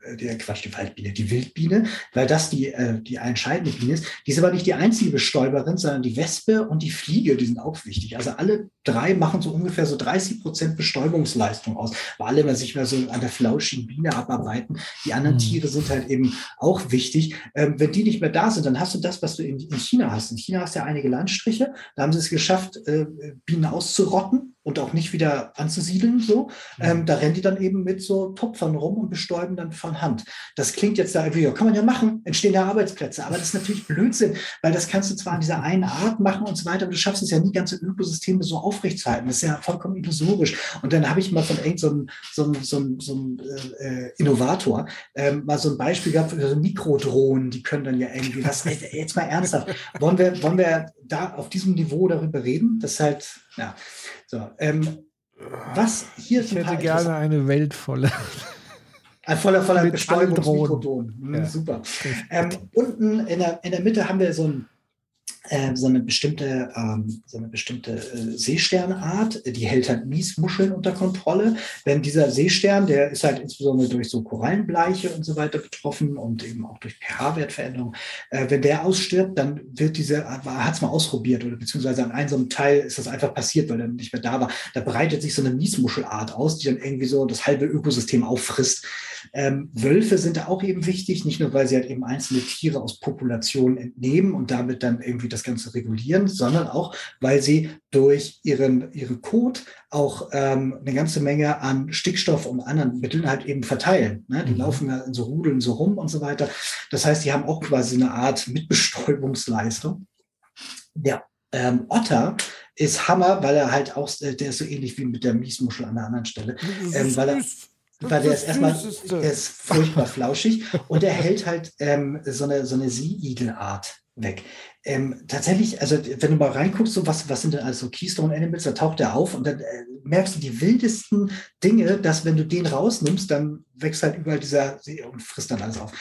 äh, die Quatsch, die Waldbiene, die Wildbiene, weil das die, äh, die entscheidende Biene ist. Die ist aber nicht die einzige Bestäuberin, sondern die Wespe und die Fliege, die sind auch wichtig. Also alle drei machen so ungefähr so 30 Prozent Bestäubungsleistung aus, weil alle immer sich mal so an der flauschigen Biene abarbeiten. Die anderen mhm. Tiere sind halt eben auch wichtig. Ähm, wenn die nicht mehr da sind, dann hast du das, was du in, in China hast. In China hast du ja eine einige Landstriche. Da haben sie es geschafft, äh, Bienen auszurotten und auch nicht wieder anzusiedeln. So. Ähm, da rennen die dann eben mit so Topfern rum und bestäuben dann von Hand. Das klingt jetzt da irgendwie, ja, kann man ja machen, entstehen ja Arbeitsplätze. Aber das ist natürlich Blödsinn, weil das kannst du zwar an dieser einen Art machen und so weiter, aber du schaffst es ja nie, ganze Ökosysteme so aufrechtzuhalten. Das ist ja vollkommen illusorisch. Und dann habe ich mal von irgendeinem so einem, so so einem äh, Innovator ähm, mal so ein Beispiel gehabt für so Mikrodrohnen, die können dann ja irgendwie was. Jetzt mal ernsthaft. Wollen wir, wollen wir da auf diesem Niveau darüber reden? Das ist halt, ja. So, ähm, was hier Ich hätte gerne eine Welt voller. Ein voller, voller Bestäubungsmikrodon. Hm, ja. Super. Ähm, unten in der, in der Mitte haben wir so ein äh, so eine bestimmte, ähm, so eine bestimmte äh, Seesternart, die hält halt Miesmuscheln unter Kontrolle. Wenn dieser Seestern, der ist halt insbesondere durch so Korallenbleiche und so weiter betroffen und eben auch durch pH-Wertveränderungen, äh, wenn der ausstirbt, dann wird diese, hat es mal ausprobiert oder beziehungsweise an einem einem Teil ist das einfach passiert, weil er nicht mehr da war. Da breitet sich so eine Miesmuschelart aus, die dann irgendwie so das halbe Ökosystem auffrisst. Ähm, Wölfe sind da auch eben wichtig, nicht nur, weil sie halt eben einzelne Tiere aus Populationen entnehmen und damit dann irgendwie das Ganze regulieren, sondern auch, weil sie durch ihren, ihren Kot auch ähm, eine ganze Menge an Stickstoff und anderen Mitteln halt eben verteilen. Ne? Die mhm. laufen ja in so Rudeln so rum und so weiter. Das heißt, die haben auch quasi eine Art Mitbestäubungsleistung. Der ähm, Otter ist Hammer, weil er halt auch, äh, der ist so ähnlich wie mit der Miesmuschel an der anderen Stelle, ähm, weil er weil der ist erstmal, der ist furchtbar (laughs) flauschig und er hält halt ähm, so eine, so eine Seeigelart weg. Ähm, tatsächlich, also wenn du mal reinguckst, so was, was sind denn also Keystone Animals, da taucht er auf und dann äh, merkst du die wildesten Dinge, dass wenn du den rausnimmst, dann wächst halt überall dieser See und frisst dann alles auf.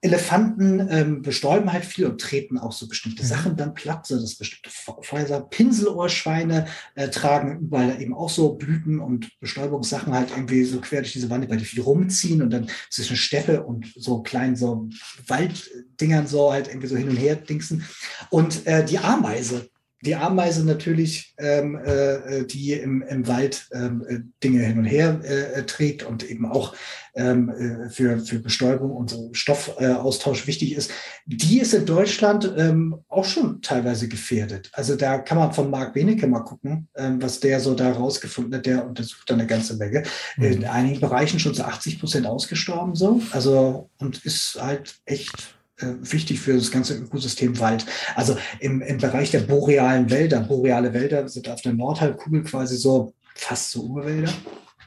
Elefanten ähm, bestäuben halt viel und treten auch so bestimmte mhm. Sachen dann platt, so das bestimmte Fäuser. Pinselohrschweine äh, tragen überall eben auch so Blüten und Bestäubungssachen halt irgendwie so quer durch diese Wand, weil die viel rumziehen und dann zwischen Steppe und so kleinen so Walddingern so halt irgendwie so hin und her dingsen. Und äh, die Ameise, die Ameise natürlich, ähm, äh, die im, im Wald ähm, äh, Dinge hin und her äh, trägt und eben auch ähm, äh, für, für Bestäubung und so Stoffaustausch wichtig ist, die ist in Deutschland ähm, auch schon teilweise gefährdet. Also da kann man von Marc Benecke mal gucken, ähm, was der so da rausgefunden hat. Der untersucht da eine ganze Menge. Mhm. In einigen Bereichen schon zu 80 Prozent ausgestorben so. Also und ist halt echt äh, wichtig für das ganze Ökosystem Wald. Also im, im Bereich der borealen Wälder, boreale Wälder sind auf der Nordhalbkugel quasi so fast so Urwälder.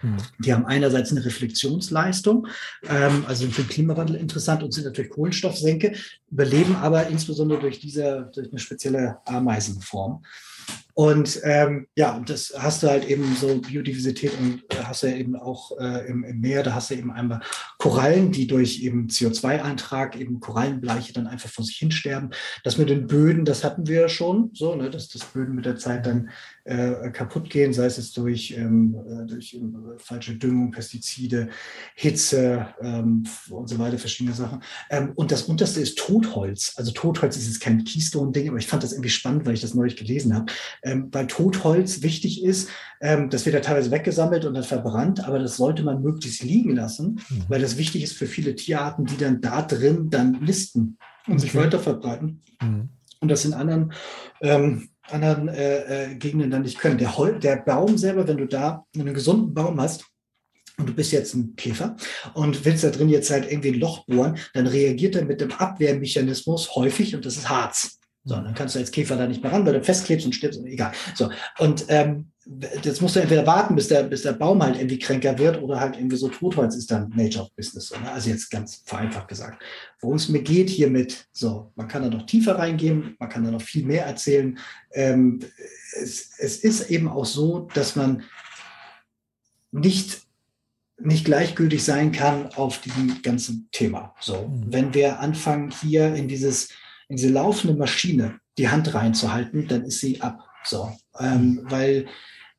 Hm. Die haben einerseits eine Reflexionsleistung, ähm, also für den Klimawandel interessant und sind natürlich Kohlenstoffsenke, überleben aber insbesondere durch diese, durch eine spezielle Ameisenform. Und ähm, ja, das hast du halt eben so Biodiversität und äh, hast du ja eben auch äh, im, im, Meer, da hast du eben einmal Korallen, die durch eben CO2-Eintrag, eben Korallenbleiche dann einfach vor sich hinsterben. Das mit den Böden, das hatten wir ja schon, so, ne, dass das Böden mit der Zeit dann äh, kaputt gehen, sei es jetzt durch, ähm, äh, durch ähm, falsche Düngung, Pestizide, Hitze ähm, und so weiter, verschiedene Sachen. Ähm, und das unterste ist Totholz. Also Totholz ist jetzt kein Keystone-Ding, aber ich fand das irgendwie spannend, weil ich das neulich gelesen habe ähm, weil Totholz wichtig ist. Ähm, das wird ja teilweise weggesammelt und dann verbrannt, aber das sollte man möglichst liegen lassen, mhm. weil das wichtig ist für viele Tierarten, die dann da drin dann listen und okay. sich weiter verbreiten. Mhm. Und das in anderen, ähm, anderen äh, äh, Gegenden dann nicht können. Der, Hol der Baum selber, wenn du da einen gesunden Baum hast, und du bist jetzt ein Käfer und willst da drin jetzt halt irgendwie ein Loch bohren, dann reagiert er mit dem Abwehrmechanismus häufig und das ist Harz. So, dann kannst du als Käfer da nicht mehr ran, weil du festklebst und stirbst, egal. So, und ähm, jetzt musst du entweder warten, bis der, bis der Baum halt irgendwie kränker wird oder halt irgendwie so Totholz ist dann Nature of Business. Ne? Also jetzt ganz vereinfacht gesagt. Worum es mir geht hiermit, so, man kann da noch tiefer reingehen, man kann da noch viel mehr erzählen. Ähm, es, es ist eben auch so, dass man nicht nicht gleichgültig sein kann auf diesem ganzen Thema. So, mhm. wenn wir anfangen hier in dieses in diese laufende Maschine die Hand reinzuhalten, dann ist sie ab. So, ähm, weil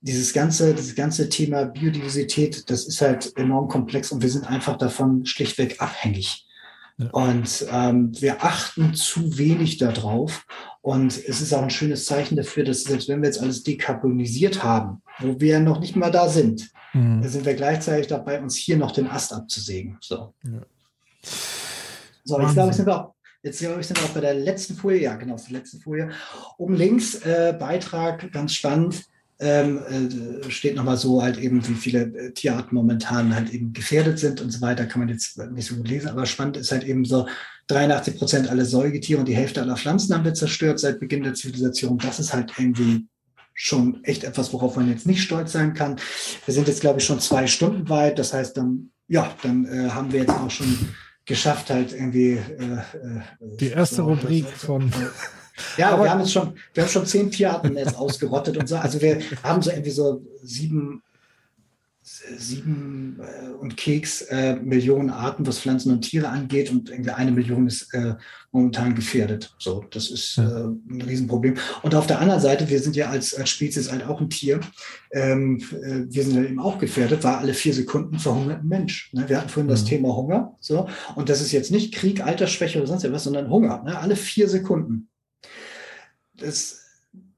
dieses ganze, dieses ganze Thema Biodiversität, das ist halt enorm komplex und wir sind einfach davon schlichtweg abhängig. Ja. Und ähm, wir achten zu wenig darauf. Und es ist auch ein schönes Zeichen dafür, dass selbst wenn wir jetzt alles dekarbonisiert haben, wo wir noch nicht mal da sind, mhm. sind wir gleichzeitig dabei, uns hier noch den Ast abzusägen. So, ja. so ich glaube, sind wir auch Jetzt glaube ich, sind wir auch bei der letzten Folie. Ja, genau, die letzte Folie. Oben links, äh, Beitrag, ganz spannend, ähm, äh, steht nochmal so halt eben, wie viele äh, Tierarten momentan halt eben gefährdet sind und so weiter. Kann man jetzt nicht so gut lesen, aber spannend ist halt eben so, 83 Prozent aller Säugetiere und die Hälfte aller Pflanzen haben wir zerstört seit Beginn der Zivilisation. Das ist halt irgendwie schon echt etwas, worauf man jetzt nicht stolz sein kann. Wir sind jetzt, glaube ich, schon zwei Stunden weit. Das heißt, dann, ja, dann äh, haben wir jetzt auch schon geschafft, halt irgendwie. Äh, äh, die erste so, Rubrik von. (laughs) Ja, aber wir haben jetzt schon, wir haben schon zehn Tierarten jetzt ausgerottet und so. Also wir haben so irgendwie so sieben, sieben äh, und Keks äh, Millionen Arten, was Pflanzen und Tiere angeht, und irgendwie eine Million ist äh, momentan gefährdet. So, das ist äh, ein Riesenproblem. Und auf der anderen Seite, wir sind ja als, als Spezies halt auch ein Tier. Ähm, äh, wir sind ja eben auch gefährdet, weil alle vier Sekunden verhungert ein Mensch. Ne? Wir hatten vorhin mhm. das Thema Hunger. So, und das ist jetzt nicht Krieg, Altersschwäche oder sonst etwas, sondern Hunger. Ne? Alle vier Sekunden. Das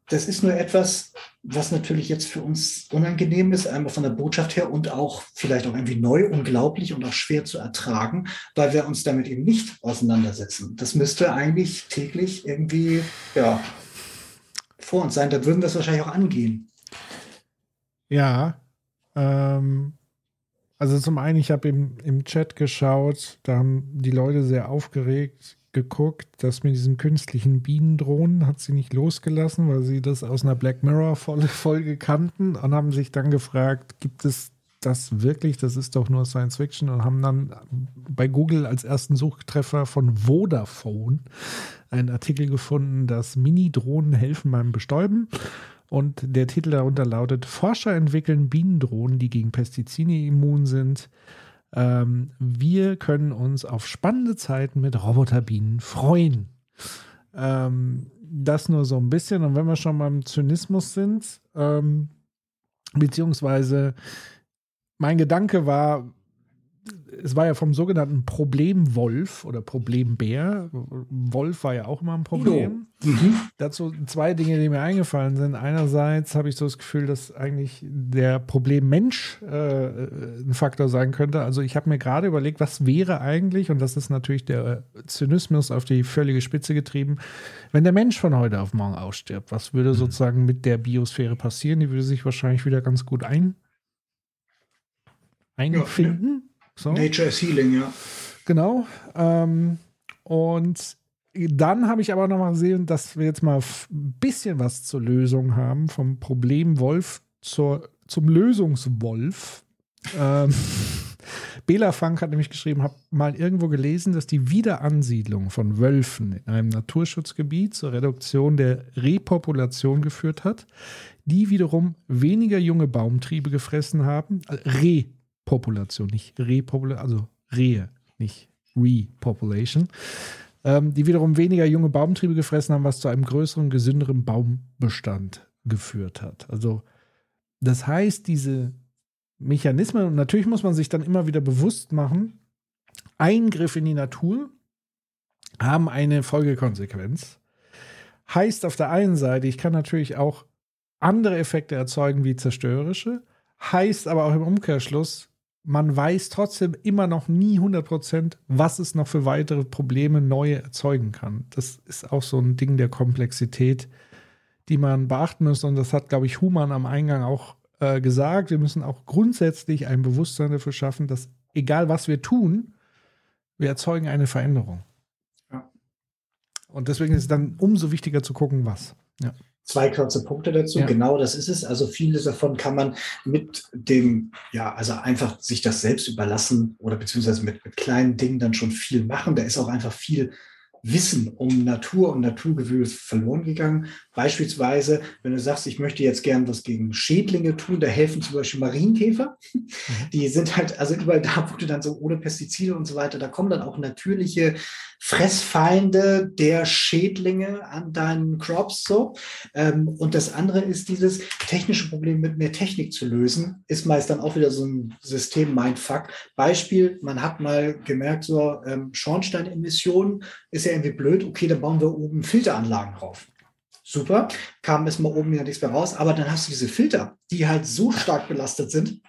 das ist nur etwas, was natürlich jetzt für uns unangenehm ist, einmal von der Botschaft her und auch vielleicht auch irgendwie neu, unglaublich und auch schwer zu ertragen, weil wir uns damit eben nicht auseinandersetzen. Das müsste eigentlich täglich irgendwie ja, vor uns sein. Da würden wir es wahrscheinlich auch angehen. Ja. Ähm, also zum einen, ich habe im, im Chat geschaut, da haben die Leute sehr aufgeregt geguckt, dass mit diesen künstlichen Bienendrohnen hat sie nicht losgelassen, weil sie das aus einer Black Mirror Folge kannten und haben sich dann gefragt, gibt es das wirklich? Das ist doch nur Science Fiction und haben dann bei Google als ersten Suchtreffer von Vodafone einen Artikel gefunden, dass Mini-Drohnen helfen beim Bestäuben. Und der Titel darunter lautet: Forscher entwickeln Bienendrohnen, die gegen Pestizide immun sind. Ähm, wir können uns auf spannende Zeiten mit Roboterbienen freuen. Ähm, das nur so ein bisschen. Und wenn wir schon beim Zynismus sind, ähm, beziehungsweise mein Gedanke war, es war ja vom sogenannten Problemwolf oder Problembär. Wolf war ja auch immer ein Problem. Mhm. Dazu zwei Dinge, die mir eingefallen sind. Einerseits habe ich so das Gefühl, dass eigentlich der Problemmensch äh, ein Faktor sein könnte. Also ich habe mir gerade überlegt, was wäre eigentlich, und das ist natürlich der Zynismus auf die völlige Spitze getrieben, wenn der Mensch von heute auf morgen ausstirbt. Was würde mhm. sozusagen mit der Biosphäre passieren? Die würde sich wahrscheinlich wieder ganz gut ein einfinden. So. Nature is Healing, ja. Genau. Ähm, und dann habe ich aber noch mal gesehen, dass wir jetzt mal ein bisschen was zur Lösung haben, vom Problemwolf zur, zum Lösungswolf. Ähm, (laughs) Bela Funk hat nämlich geschrieben, habe mal irgendwo gelesen, dass die Wiederansiedlung von Wölfen in einem Naturschutzgebiet zur Reduktion der Repopulation geführt hat, die wiederum weniger junge Baumtriebe gefressen haben. Äh, Re Population, nicht Repopulation, also Rehe, nicht Repopulation, ähm, die wiederum weniger junge Baumtriebe gefressen haben, was zu einem größeren, gesünderen Baumbestand geführt hat. Also das heißt, diese Mechanismen, und natürlich muss man sich dann immer wieder bewusst machen, Eingriff in die Natur haben eine Folgekonsequenz. Heißt auf der einen Seite, ich kann natürlich auch andere Effekte erzeugen wie zerstörerische, heißt aber auch im Umkehrschluss, man weiß trotzdem immer noch nie 100 Prozent, was es noch für weitere Probleme neue erzeugen kann. Das ist auch so ein Ding der Komplexität, die man beachten muss. Und das hat, glaube ich, Human am Eingang auch äh, gesagt. Wir müssen auch grundsätzlich ein Bewusstsein dafür schaffen, dass egal was wir tun, wir erzeugen eine Veränderung. Ja. Und deswegen ist es dann umso wichtiger zu gucken, was. Ja. Zwei kurze Punkte dazu. Ja. Genau das ist es. Also vieles davon kann man mit dem, ja, also einfach sich das selbst überlassen oder beziehungsweise mit, mit kleinen Dingen dann schon viel machen. Da ist auch einfach viel Wissen um Natur und Naturgewühl verloren gegangen. Beispielsweise, wenn du sagst, ich möchte jetzt gern was gegen Schädlinge tun, da helfen zum Beispiel Marienkäfer. Mhm. Die sind halt, also überall da, wo du dann so ohne Pestizide und so weiter, da kommen dann auch natürliche Fressfeinde der Schädlinge an deinen Crops so. Ähm, und das andere ist dieses technische Problem mit mehr Technik zu lösen, ist meist dann auch wieder so ein System-Mindfuck. Beispiel, man hat mal gemerkt, so ähm, Schornsteinemissionen ist ja irgendwie blöd, okay, dann bauen wir oben Filteranlagen drauf. Super, kam erstmal oben ja nichts mehr raus, aber dann hast du diese Filter, die halt so stark belastet sind,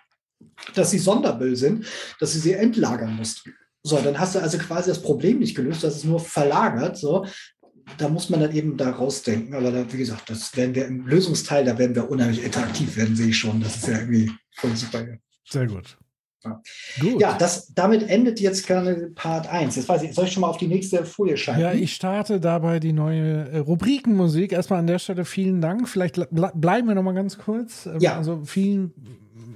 dass sie Sondermüll sind, dass du sie entlagern musst. So, dann hast du also quasi das Problem nicht gelöst, das ist nur verlagert. So, da muss man dann eben da rausdenken. Aber da, wie gesagt, das werden wir im Lösungsteil, da werden wir unheimlich interaktiv werden, sehe ich schon. Das ist ja irgendwie voll super. Sehr gut. Ja, gut. ja das, damit endet jetzt gerade Part 1. Jetzt weiß ich, soll ich schon mal auf die nächste Folie schalten? Ja, ich starte dabei die neue äh, Rubrikenmusik. Erstmal an der Stelle vielen Dank. Vielleicht bleiben wir noch mal ganz kurz. Ähm, ja. Also vielen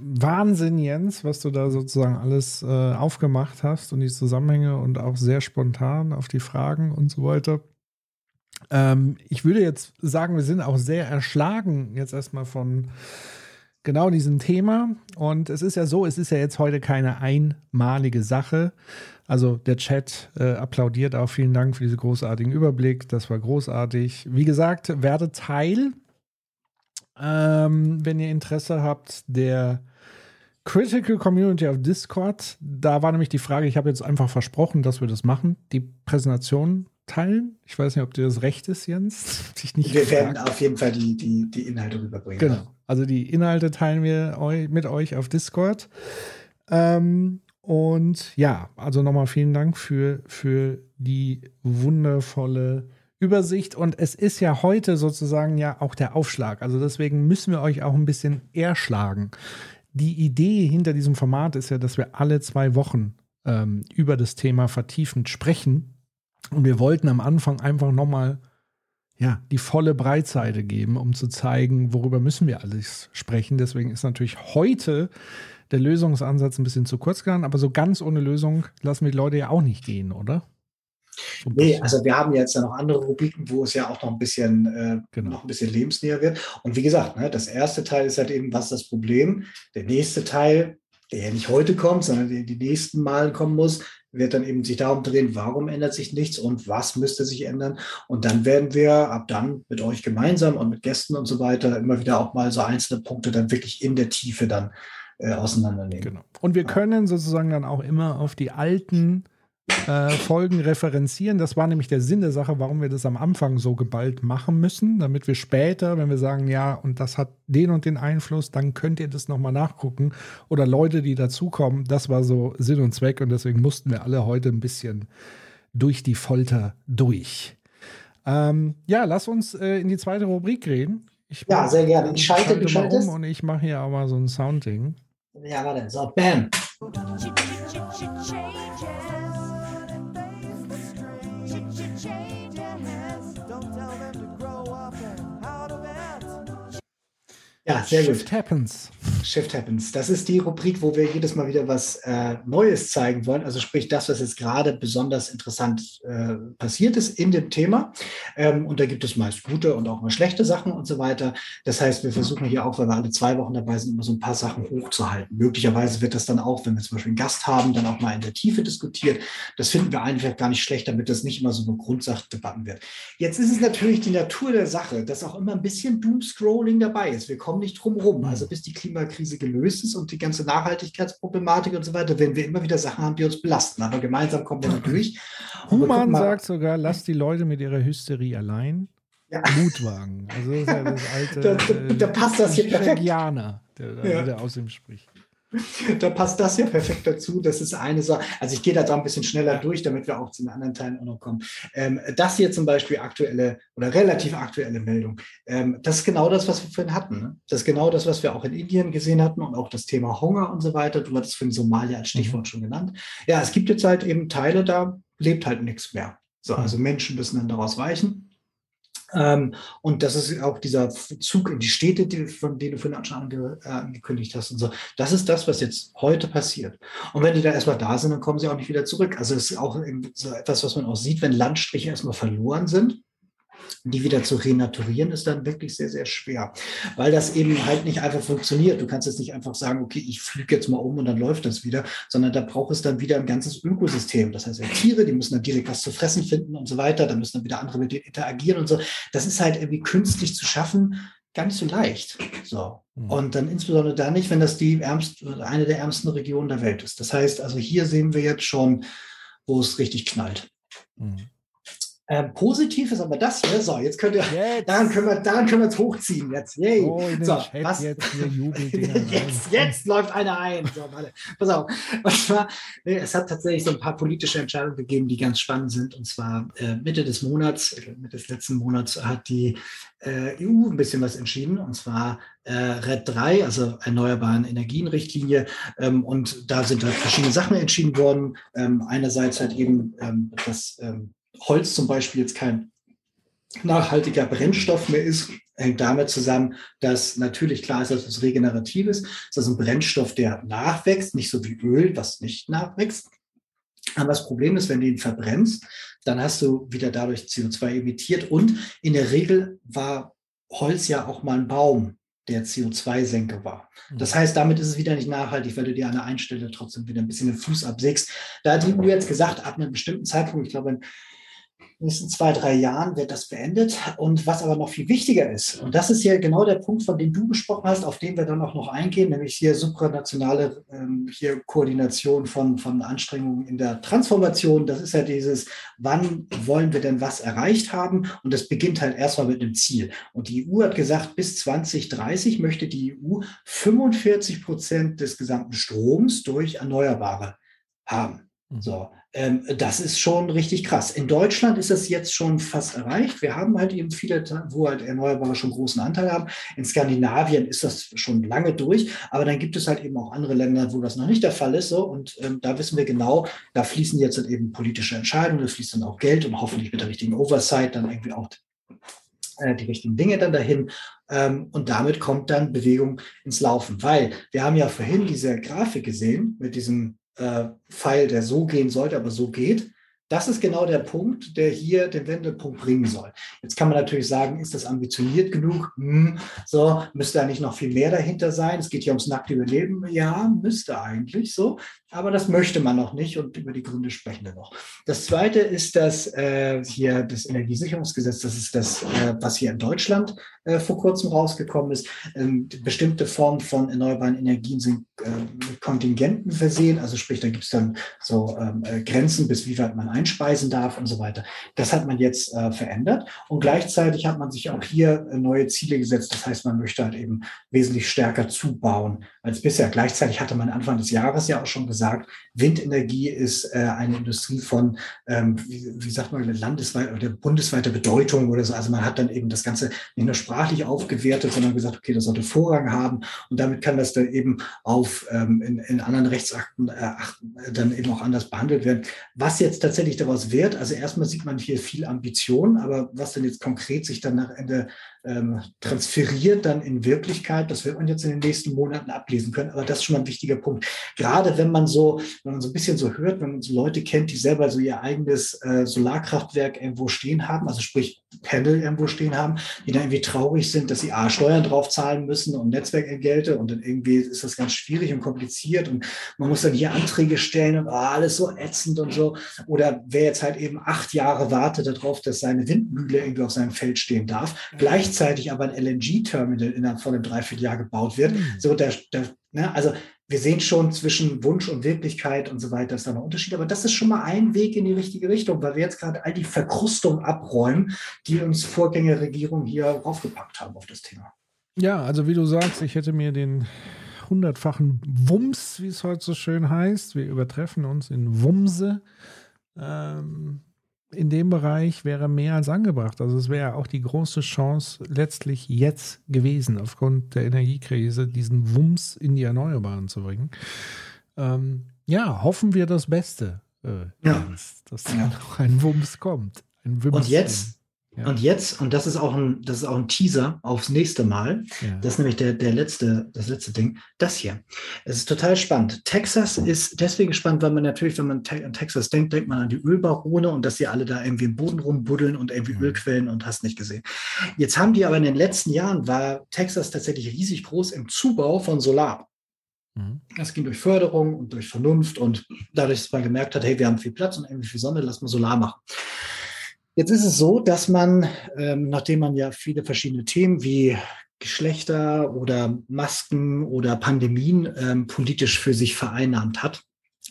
Wahnsinn, Jens, was du da sozusagen alles äh, aufgemacht hast und die Zusammenhänge und auch sehr spontan auf die Fragen und so weiter. Ähm, ich würde jetzt sagen, wir sind auch sehr erschlagen jetzt erstmal von genau diesem Thema. Und es ist ja so, es ist ja jetzt heute keine einmalige Sache. Also der Chat äh, applaudiert auch. Vielen Dank für diesen großartigen Überblick. Das war großartig. Wie gesagt, werde Teil, ähm, wenn ihr Interesse habt, der Critical Community auf Discord. Da war nämlich die Frage, ich habe jetzt einfach versprochen, dass wir das machen, die Präsentation teilen. Ich weiß nicht, ob dir das recht ist, Jens. (laughs) wir gefragt. werden auf jeden Fall die, die, die Inhalte rüberbringen. Genau. Also die Inhalte teilen wir mit euch auf Discord. Ähm, und ja, also nochmal vielen Dank für, für die wundervolle Übersicht. Und es ist ja heute sozusagen ja auch der Aufschlag. Also deswegen müssen wir euch auch ein bisschen erschlagen. Die Idee hinter diesem Format ist ja, dass wir alle zwei Wochen ähm, über das Thema vertiefend sprechen. Und wir wollten am Anfang einfach nochmal ja, die volle Breitseite geben, um zu zeigen, worüber müssen wir alles sprechen. Deswegen ist natürlich heute der Lösungsansatz ein bisschen zu kurz gegangen, aber so ganz ohne Lösung lassen wir die Leute ja auch nicht gehen, oder? So nee, also wir haben jetzt ja noch andere Rubriken, wo es ja auch noch ein bisschen, äh, genau. noch ein bisschen lebensnäher wird. Und wie gesagt, ne, das erste Teil ist halt eben, was ist das Problem? Der nächste Teil, der ja nicht heute kommt, sondern der die nächsten Male kommen muss, wird dann eben sich darum drehen, warum ändert sich nichts und was müsste sich ändern. Und dann werden wir ab dann mit euch gemeinsam und mit Gästen und so weiter immer wieder auch mal so einzelne Punkte dann wirklich in der Tiefe dann äh, auseinandernehmen. Genau. Und wir können sozusagen dann auch immer auf die alten äh, Folgen referenzieren. Das war nämlich der Sinn der Sache, warum wir das am Anfang so geballt machen müssen, damit wir später, wenn wir sagen, ja, und das hat den und den Einfluss, dann könnt ihr das nochmal nachgucken. Oder Leute, die dazukommen, das war so Sinn und Zweck und deswegen mussten wir alle heute ein bisschen durch die Folter durch. Ähm, ja, lass uns äh, in die zweite Rubrik reden. Ich ja, sehr gerne. Ich schalte, schalte mal um und ich mache hier mal so ein Soundding. Ja, warte. So, bam. to change your hands. Don't tell them to grow up and out of it. Sehr Shift gut. happens. Shift Happens. Das ist die Rubrik, wo wir jedes Mal wieder was äh, Neues zeigen wollen. Also sprich das, was jetzt gerade besonders interessant äh, passiert ist in dem Thema. Ähm, und da gibt es meist gute und auch mal schlechte Sachen und so weiter. Das heißt, wir versuchen hier auch, weil wir alle zwei Wochen dabei sind, immer so ein paar Sachen hochzuhalten. Möglicherweise wird das dann auch, wenn wir zum Beispiel einen Gast haben, dann auch mal in der Tiefe diskutiert. Das finden wir einfach gar nicht schlecht, damit das nicht immer so eine Grundsachdebatten wird. Jetzt ist es natürlich die Natur der Sache, dass auch immer ein bisschen Doomscrolling dabei ist. Wir kommen nicht drum rum. Also bis die Klimakrise gelöst ist und die ganze Nachhaltigkeitsproblematik und so weiter, werden wir immer wieder Sachen haben, die uns belasten. Aber gemeinsam kommen wir da durch. Human sagt sogar, lass die Leute mit ihrer Hysterie allein. Ja. Mut wagen. Also das ja das (laughs) alte. da, da, da passt das hier perfekt. der da ja. wieder aus ihm spricht. Da passt das ja perfekt dazu. Das ist eine Sache. Also ich gehe da ein bisschen schneller durch, damit wir auch zu den anderen Teilen auch noch kommen. Ähm, das hier zum Beispiel aktuelle oder relativ aktuelle Meldung. Ähm, das ist genau das, was wir vorhin hatten. Ne? Das ist genau das, was wir auch in Indien gesehen hatten und auch das Thema Hunger und so weiter. Du hattest vorhin Somalia als Stichwort mhm. schon genannt. Ja, es gibt jetzt halt eben Teile, da lebt halt nichts mehr. So, also mhm. Menschen müssen dann daraus weichen. Ähm, und das ist auch dieser Zug in die Städte, die, von denen du vorhin schon äh, angekündigt hast und so. Das ist das, was jetzt heute passiert. Und wenn die da erstmal da sind, dann kommen sie auch nicht wieder zurück. Also es ist auch so etwas, was man auch sieht, wenn Landstriche erstmal verloren sind die wieder zu renaturieren, ist dann wirklich sehr, sehr schwer, weil das eben halt nicht einfach funktioniert. Du kannst jetzt nicht einfach sagen, okay, ich fliege jetzt mal um und dann läuft das wieder, sondern da braucht es dann wieder ein ganzes Ökosystem. Das heißt, Tiere, die müssen dann direkt was zu fressen finden und so weiter, da müssen dann wieder andere mit denen interagieren und so. Das ist halt irgendwie künstlich zu schaffen, gar nicht so leicht. So. Mhm. Und dann insbesondere da nicht, wenn das die ärmste, eine der ärmsten Regionen der Welt ist. Das heißt, also hier sehen wir jetzt schon, wo es richtig knallt. Mhm. Ähm, positiv ist aber das hier. So, jetzt könnt ihr, jetzt. daran können wir, daran können wir es hochziehen jetzt. Yay. Oh, so, was, jetzt, (laughs) jetzt, jetzt läuft einer ein. So, warte. Pass auf. Und zwar, es hat tatsächlich so ein paar politische Entscheidungen gegeben, die ganz spannend sind. Und zwar äh, Mitte des Monats, äh, Mitte des letzten Monats hat die äh, EU ein bisschen was entschieden. Und zwar äh, RED 3, also Erneuerbaren Energienrichtlinie. Ähm, und da sind halt verschiedene Sachen entschieden worden. Ähm, einerseits halt eben ähm, das ähm, Holz zum Beispiel jetzt kein nachhaltiger Brennstoff mehr ist, hängt damit zusammen, dass natürlich klar ist, dass es regenerativ ist. Das ist ein Brennstoff, der nachwächst, nicht so wie Öl, was nicht nachwächst. Aber das Problem ist, wenn du ihn verbrennst, dann hast du wieder dadurch CO2 emittiert und in der Regel war Holz ja auch mal ein Baum der CO2-Senke war. Mhm. Das heißt, damit ist es wieder nicht nachhaltig, weil du dir an der einen Stelle trotzdem wieder ein bisschen den Fuß absägst. Da hat die EU jetzt gesagt, ab einem bestimmten Zeitpunkt, ich glaube, nächsten zwei, drei Jahren wird das beendet. Und was aber noch viel wichtiger ist, und das ist ja genau der Punkt, von dem du gesprochen hast, auf den wir dann auch noch eingehen, nämlich hier supranationale ähm, hier Koordination von, von Anstrengungen in der Transformation. Das ist ja dieses, wann wollen wir denn was erreicht haben? Und das beginnt halt erstmal mit einem Ziel. Und die EU hat gesagt, bis 2030 möchte die EU 45 Prozent des gesamten Stroms durch Erneuerbare haben. Mhm. So, ähm, das ist schon richtig krass. In Deutschland ist das jetzt schon fast erreicht. Wir haben halt eben viele, wo halt Erneuerbare schon großen Anteil haben. In Skandinavien ist das schon lange durch, aber dann gibt es halt eben auch andere Länder, wo das noch nicht der Fall ist. So. Und ähm, da wissen wir genau, da fließen jetzt halt eben politische Entscheidungen, da fließt dann auch Geld und hoffentlich mit der richtigen Oversight dann irgendwie auch äh, die richtigen Dinge dann dahin. Ähm, und damit kommt dann Bewegung ins Laufen. Weil wir haben ja vorhin diese Grafik gesehen mit diesem äh, Pfeil, der so gehen sollte, aber so geht. Das ist genau der Punkt, der hier den Wendepunkt bringen soll. Jetzt kann man natürlich sagen, ist das ambitioniert genug? Hm, so, müsste eigentlich noch viel mehr dahinter sein. Es geht hier ums nackte Überleben. Ja, müsste eigentlich so. Aber das möchte man noch nicht und über die Gründe sprechen wir noch. Das zweite ist das äh, hier das Energiesicherungsgesetz. Das ist das, äh, was hier in Deutschland äh, vor kurzem rausgekommen ist. Ähm, bestimmte Formen von erneuerbaren Energien sind äh, mit Kontingenten versehen. Also sprich, da gibt es dann so ähm, äh, Grenzen, bis wie weit man einspeisen darf und so weiter. Das hat man jetzt äh, verändert. Und gleichzeitig hat man sich auch hier äh, neue Ziele gesetzt. Das heißt, man möchte halt eben wesentlich stärker zubauen als bisher. Gleichzeitig hatte man Anfang des Jahres ja auch schon gesagt, Windenergie ist äh, eine Industrie von, ähm, wie, wie, sagt man, landesweit oder bundesweiter Bedeutung oder so. Also man hat dann eben das Ganze nicht nur sprachlich aufgewertet, sondern gesagt, okay, das sollte Vorrang haben. Und damit kann das dann eben auf ähm, in, in, anderen Rechtsakten äh, dann eben auch anders behandelt werden. Was jetzt tatsächlich daraus wird, also erstmal sieht man hier viel Ambition, aber was denn jetzt konkret sich dann nach Ende ähm, transferiert dann in Wirklichkeit. Das wird man jetzt in den nächsten Monaten ablesen können. Aber das ist schon mal ein wichtiger Punkt. Gerade wenn man so, wenn man so ein bisschen so hört, wenn man so Leute kennt, die selber so ihr eigenes äh, Solarkraftwerk irgendwo stehen haben, also sprich Panel irgendwo stehen haben, die dann irgendwie traurig sind, dass sie A, Steuern drauf zahlen müssen und Netzwerkentgelte und dann irgendwie ist das ganz schwierig und kompliziert und man muss dann hier Anträge stellen und oh, alles so ätzend und so. Oder wer jetzt halt eben acht Jahre wartet darauf, dass seine Windmühle irgendwie auf seinem Feld stehen darf, gleichzeitig aber ein LNG-Terminal innerhalb von einem Dreivierteljahr gebaut wird. Mhm. So, der, der, ne, also wir sehen schon zwischen Wunsch und Wirklichkeit und so weiter ist da noch Unterschied. Aber das ist schon mal ein Weg in die richtige Richtung, weil wir jetzt gerade all die Verkrustung abräumen, die uns Vorgängerregierungen hier raufgepackt haben auf das Thema. Ja, also wie du sagst, ich hätte mir den hundertfachen Wumms, wie es heute so schön heißt, wir übertreffen uns in Wumse, ähm, in dem Bereich wäre mehr als angebracht. Also es wäre auch die große Chance letztlich jetzt gewesen, aufgrund der Energiekrise diesen Wumms in die Erneuerbaren zu bringen. Ähm, ja, hoffen wir das Beste, äh, ja. dass, dass ja. noch ein Wumms kommt. Ein Wumms Und jetzt ja. Und jetzt, und das ist auch ein, das ist auch ein Teaser aufs nächste Mal. Ja. Das ist nämlich der, der letzte, das letzte Ding. Das hier. Es ist total spannend. Texas ist deswegen spannend, weil man natürlich, wenn man an Texas denkt, denkt man an die Ölbarone und dass sie alle da irgendwie im Boden rumbuddeln und irgendwie mhm. Ölquellen und hast nicht gesehen. Jetzt haben die aber in den letzten Jahren war Texas tatsächlich riesig groß im Zubau von Solar. Mhm. Das ging durch Förderung und durch Vernunft und dadurch, dass man gemerkt hat, hey, wir haben viel Platz und irgendwie viel Sonne, lass mal Solar machen. Jetzt ist es so, dass man, ähm, nachdem man ja viele verschiedene Themen wie Geschlechter oder Masken oder Pandemien ähm, politisch für sich vereinnahmt hat,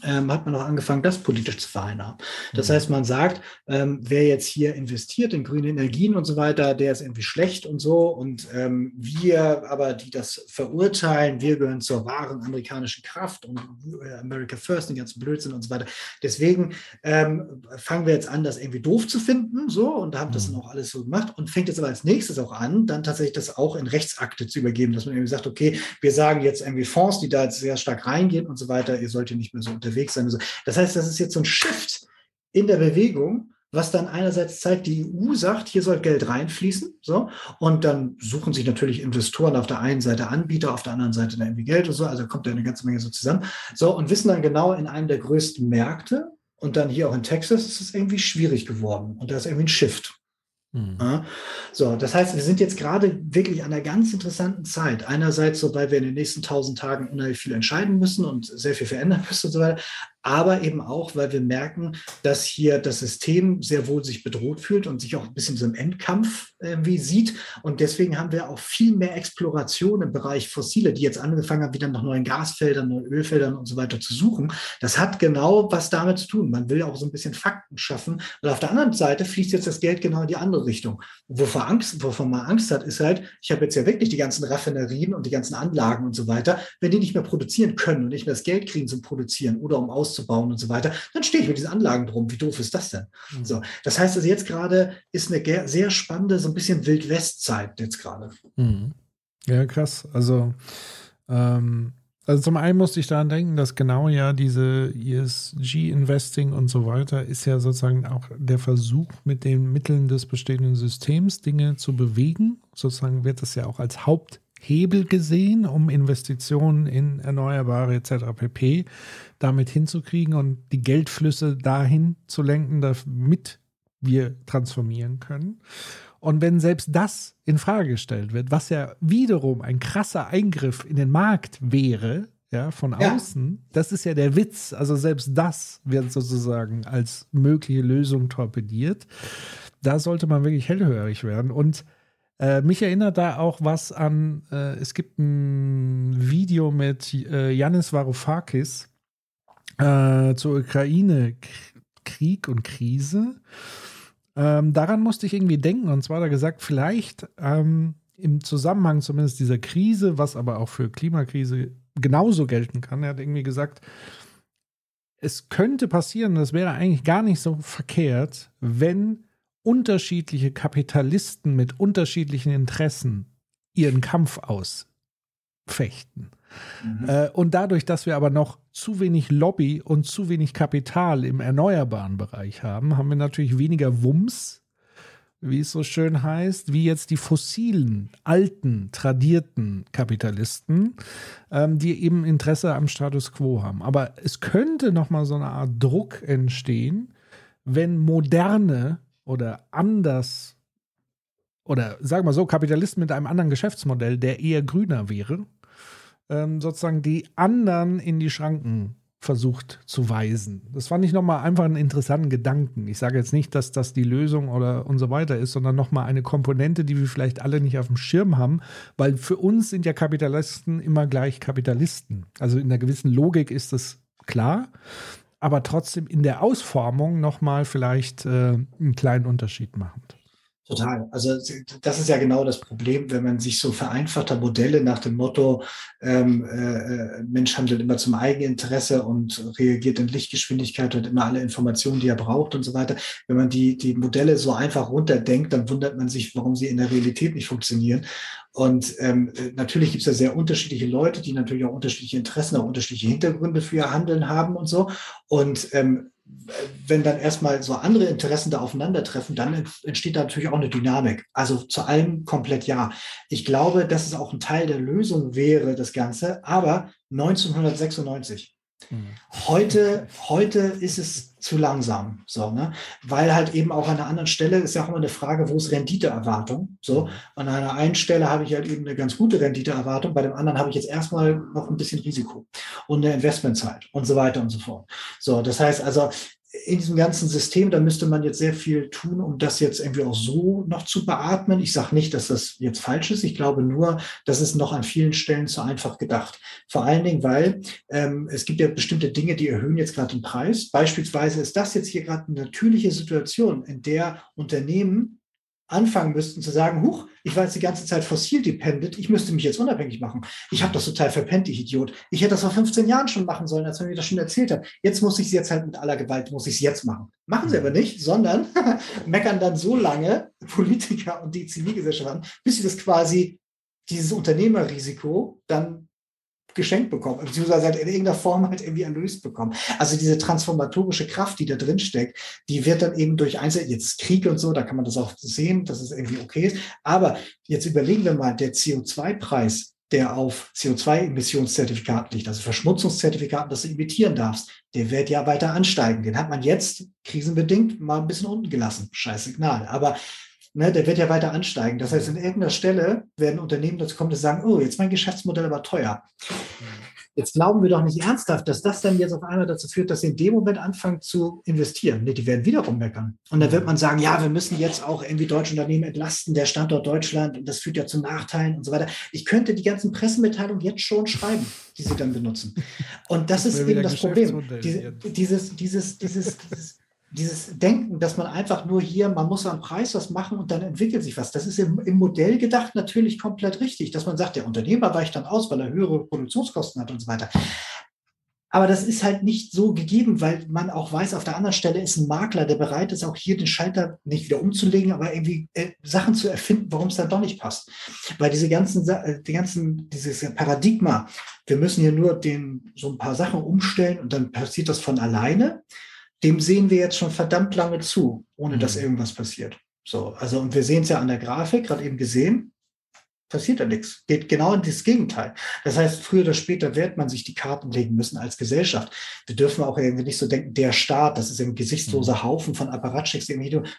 ähm, hat man auch angefangen, das politisch zu vereinnahmen. Das mhm. heißt, man sagt, ähm, wer jetzt hier investiert in grüne Energien und so weiter, der ist irgendwie schlecht und so. Und ähm, wir aber, die das verurteilen, wir gehören zur wahren amerikanischen Kraft und äh, America First, den ganzen Blödsinn und so weiter. Deswegen ähm, fangen wir jetzt an, das irgendwie doof zu finden, so und haben mhm. das dann auch alles so gemacht und fängt jetzt aber als nächstes auch an, dann tatsächlich das auch in Rechtsakte zu übergeben, dass man irgendwie sagt, okay, wir sagen jetzt irgendwie Fonds, die da jetzt sehr stark reingehen und so weiter, ihr sollt hier nicht mehr so unter unterwegs sein. Das heißt, das ist jetzt so ein Shift in der Bewegung, was dann einerseits zeigt, die EU sagt, hier soll Geld reinfließen, so, und dann suchen sich natürlich Investoren auf der einen Seite Anbieter, auf der anderen Seite dann irgendwie Geld und so, also kommt da eine ganze Menge so zusammen, so, und wissen dann genau in einem der größten Märkte und dann hier auch in Texas ist es irgendwie schwierig geworden und da ist irgendwie ein Shift. Mhm. So, das heißt, wir sind jetzt gerade wirklich an einer ganz interessanten Zeit. Einerseits so, wir in den nächsten tausend Tagen unheimlich viel entscheiden müssen und sehr viel verändern müssen und so weiter aber eben auch, weil wir merken, dass hier das System sehr wohl sich bedroht fühlt und sich auch ein bisschen so im Endkampf irgendwie sieht. Und deswegen haben wir auch viel mehr Exploration im Bereich Fossile, die jetzt angefangen haben, wieder nach neuen Gasfeldern, neuen Ölfeldern und so weiter zu suchen. Das hat genau was damit zu tun. Man will auch so ein bisschen Fakten schaffen. Und auf der anderen Seite fließt jetzt das Geld genau in die andere Richtung. Wovor Angst, wovon man Angst hat, ist halt, ich habe jetzt ja wirklich die ganzen Raffinerien und die ganzen Anlagen und so weiter. Wenn die nicht mehr produzieren können und nicht mehr das Geld kriegen zum Produzieren oder um auszuprobieren, auszubauen und so weiter, dann stehe ich mit diesen Anlagen drum. Wie doof ist das denn? Mhm. So, das heißt also jetzt gerade ist eine sehr spannende, so ein bisschen Wildwest-Zeit jetzt gerade. Mhm. Ja, krass. Also, ähm, also zum einen musste ich daran denken, dass genau ja diese ESG-Investing und so weiter ist ja sozusagen auch der Versuch, mit den Mitteln des bestehenden Systems Dinge zu bewegen. Sozusagen wird das ja auch als Haupt Hebel gesehen, um Investitionen in Erneuerbare etc. pp. Damit hinzukriegen und die Geldflüsse dahin zu lenken, damit wir transformieren können. Und wenn selbst das in Frage gestellt wird, was ja wiederum ein krasser Eingriff in den Markt wäre, ja, von ja. außen, das ist ja der Witz. Also selbst das wird sozusagen als mögliche Lösung torpediert. Da sollte man wirklich hellhörig werden. Und äh, mich erinnert da auch was an, äh, es gibt ein Video mit äh, Yanis Varoufakis äh, zur Ukraine-Krieg und Krise. Ähm, daran musste ich irgendwie denken und zwar er gesagt, vielleicht ähm, im Zusammenhang zumindest dieser Krise, was aber auch für Klimakrise genauso gelten kann. Er hat irgendwie gesagt, es könnte passieren, das wäre eigentlich gar nicht so verkehrt, wenn unterschiedliche Kapitalisten mit unterschiedlichen Interessen ihren Kampf ausfechten. Mhm. Äh, und dadurch, dass wir aber noch zu wenig Lobby und zu wenig Kapital im erneuerbaren Bereich haben, haben wir natürlich weniger Wumms, wie es so schön heißt, wie jetzt die fossilen, alten, tradierten Kapitalisten, ähm, die eben Interesse am Status quo haben. Aber es könnte noch mal so eine Art Druck entstehen, wenn moderne oder anders oder sagen wir so, Kapitalisten mit einem anderen Geschäftsmodell, der eher grüner wäre, ähm, sozusagen die anderen in die Schranken versucht zu weisen. Das fand ich nochmal einfach einen interessanten Gedanken. Ich sage jetzt nicht, dass das die Lösung oder und so weiter ist, sondern nochmal eine Komponente, die wir vielleicht alle nicht auf dem Schirm haben, weil für uns sind ja Kapitalisten immer gleich Kapitalisten. Also in einer gewissen Logik ist das klar aber trotzdem in der Ausformung nochmal vielleicht äh, einen kleinen Unterschied machend. Total. Also das ist ja genau das Problem, wenn man sich so vereinfachter Modelle nach dem Motto, ähm, äh, Mensch handelt immer zum Eigeninteresse und reagiert in Lichtgeschwindigkeit und immer alle Informationen, die er braucht und so weiter. Wenn man die, die Modelle so einfach runterdenkt, dann wundert man sich, warum sie in der Realität nicht funktionieren. Und ähm, natürlich gibt es ja sehr unterschiedliche Leute, die natürlich auch unterschiedliche Interessen, auch unterschiedliche Hintergründe für ihr Handeln haben und so. Und ähm, wenn dann erstmal so andere Interessen da aufeinandertreffen, dann entsteht da natürlich auch eine Dynamik. Also zu allem komplett ja. Ich glaube, dass es auch ein Teil der Lösung wäre, das Ganze. Aber 1996. Mhm. Heute, heute ist es zu langsam, so, ne? Weil halt eben auch an einer anderen Stelle ist ja auch immer eine Frage, wo ist Renditeerwartung, so. Mhm. An einer einen Stelle habe ich halt eben eine ganz gute Renditeerwartung, bei dem anderen habe ich jetzt erstmal noch ein bisschen Risiko und eine Investmentzeit und so weiter und so fort. So, das heißt also, in diesem ganzen System, da müsste man jetzt sehr viel tun, um das jetzt irgendwie auch so noch zu beatmen. Ich sage nicht, dass das jetzt falsch ist. Ich glaube nur, das ist noch an vielen Stellen zu einfach gedacht. Vor allen Dingen, weil ähm, es gibt ja bestimmte Dinge, die erhöhen jetzt gerade den Preis. Beispielsweise ist das jetzt hier gerade eine natürliche Situation, in der Unternehmen anfangen müssten zu sagen, huch, ich war jetzt die ganze Zeit fossil dependent, ich müsste mich jetzt unabhängig machen. Ich habe das total verpennt, ich Idiot. Ich hätte das vor 15 Jahren schon machen sollen, als man mir das schon erzählt hat. Jetzt muss ich es jetzt halt mit aller Gewalt, muss ich es jetzt machen. Machen sie aber nicht, sondern (laughs) meckern dann so lange (laughs) Politiker und die Zivilgesellschaft an, bis sie das quasi, dieses Unternehmerrisiko dann geschenkt bekommen, beziehungsweise halt in irgendeiner Form halt irgendwie erlöst bekommen. Also diese transformatorische Kraft, die da drin steckt, die wird dann eben durch Einzel jetzt Krieg und so, da kann man das auch sehen, dass es irgendwie okay ist. Aber jetzt überlegen wir mal, der CO2-Preis, der auf CO2-Emissionszertifikaten liegt, also Verschmutzungszertifikaten, dass du emittieren darfst, der wird ja weiter ansteigen. Den hat man jetzt krisenbedingt mal ein bisschen unten gelassen. Scheiß Signal. Aber ne, der wird ja weiter ansteigen. Das heißt, an irgendeiner Stelle werden Unternehmen dazu kommen, dass sagen, oh, jetzt mein Geschäftsmodell aber teuer. Jetzt glauben wir doch nicht ernsthaft, dass das dann jetzt auf einmal dazu führt, dass sie in dem Moment anfangen zu investieren. Nee, die werden wiederum meckern. Und dann wird man sagen, ja, wir müssen jetzt auch irgendwie deutsche Unternehmen entlasten, der Standort Deutschland, und das führt ja zu Nachteilen und so weiter. Ich könnte die ganzen Pressemitteilungen jetzt schon schreiben, die sie dann benutzen. Und das, das ist eben das Problem. Diese, dieses, dieses, dieses, dieses dieses Denken, dass man einfach nur hier, man muss am Preis was machen und dann entwickelt sich was. Das ist im, im, Modell gedacht natürlich komplett richtig, dass man sagt, der Unternehmer weicht dann aus, weil er höhere Produktionskosten hat und so weiter. Aber das ist halt nicht so gegeben, weil man auch weiß, auf der anderen Stelle ist ein Makler, der bereit ist, auch hier den Schalter nicht wieder umzulegen, aber irgendwie äh, Sachen zu erfinden, warum es dann doch nicht passt. Weil diese ganzen, äh, die ganzen, dieses Paradigma, wir müssen hier nur den, so ein paar Sachen umstellen und dann passiert das von alleine dem sehen wir jetzt schon verdammt lange zu, ohne mhm. dass irgendwas passiert. So, also, und wir sehen es ja an der Grafik, gerade eben gesehen, passiert da nichts. Geht genau in das Gegenteil. Das heißt, früher oder später wird man sich die Karten legen müssen als Gesellschaft. Wir dürfen auch irgendwie nicht so denken, der Staat, das ist ein gesichtsloser mhm. Haufen von Apparatschicks,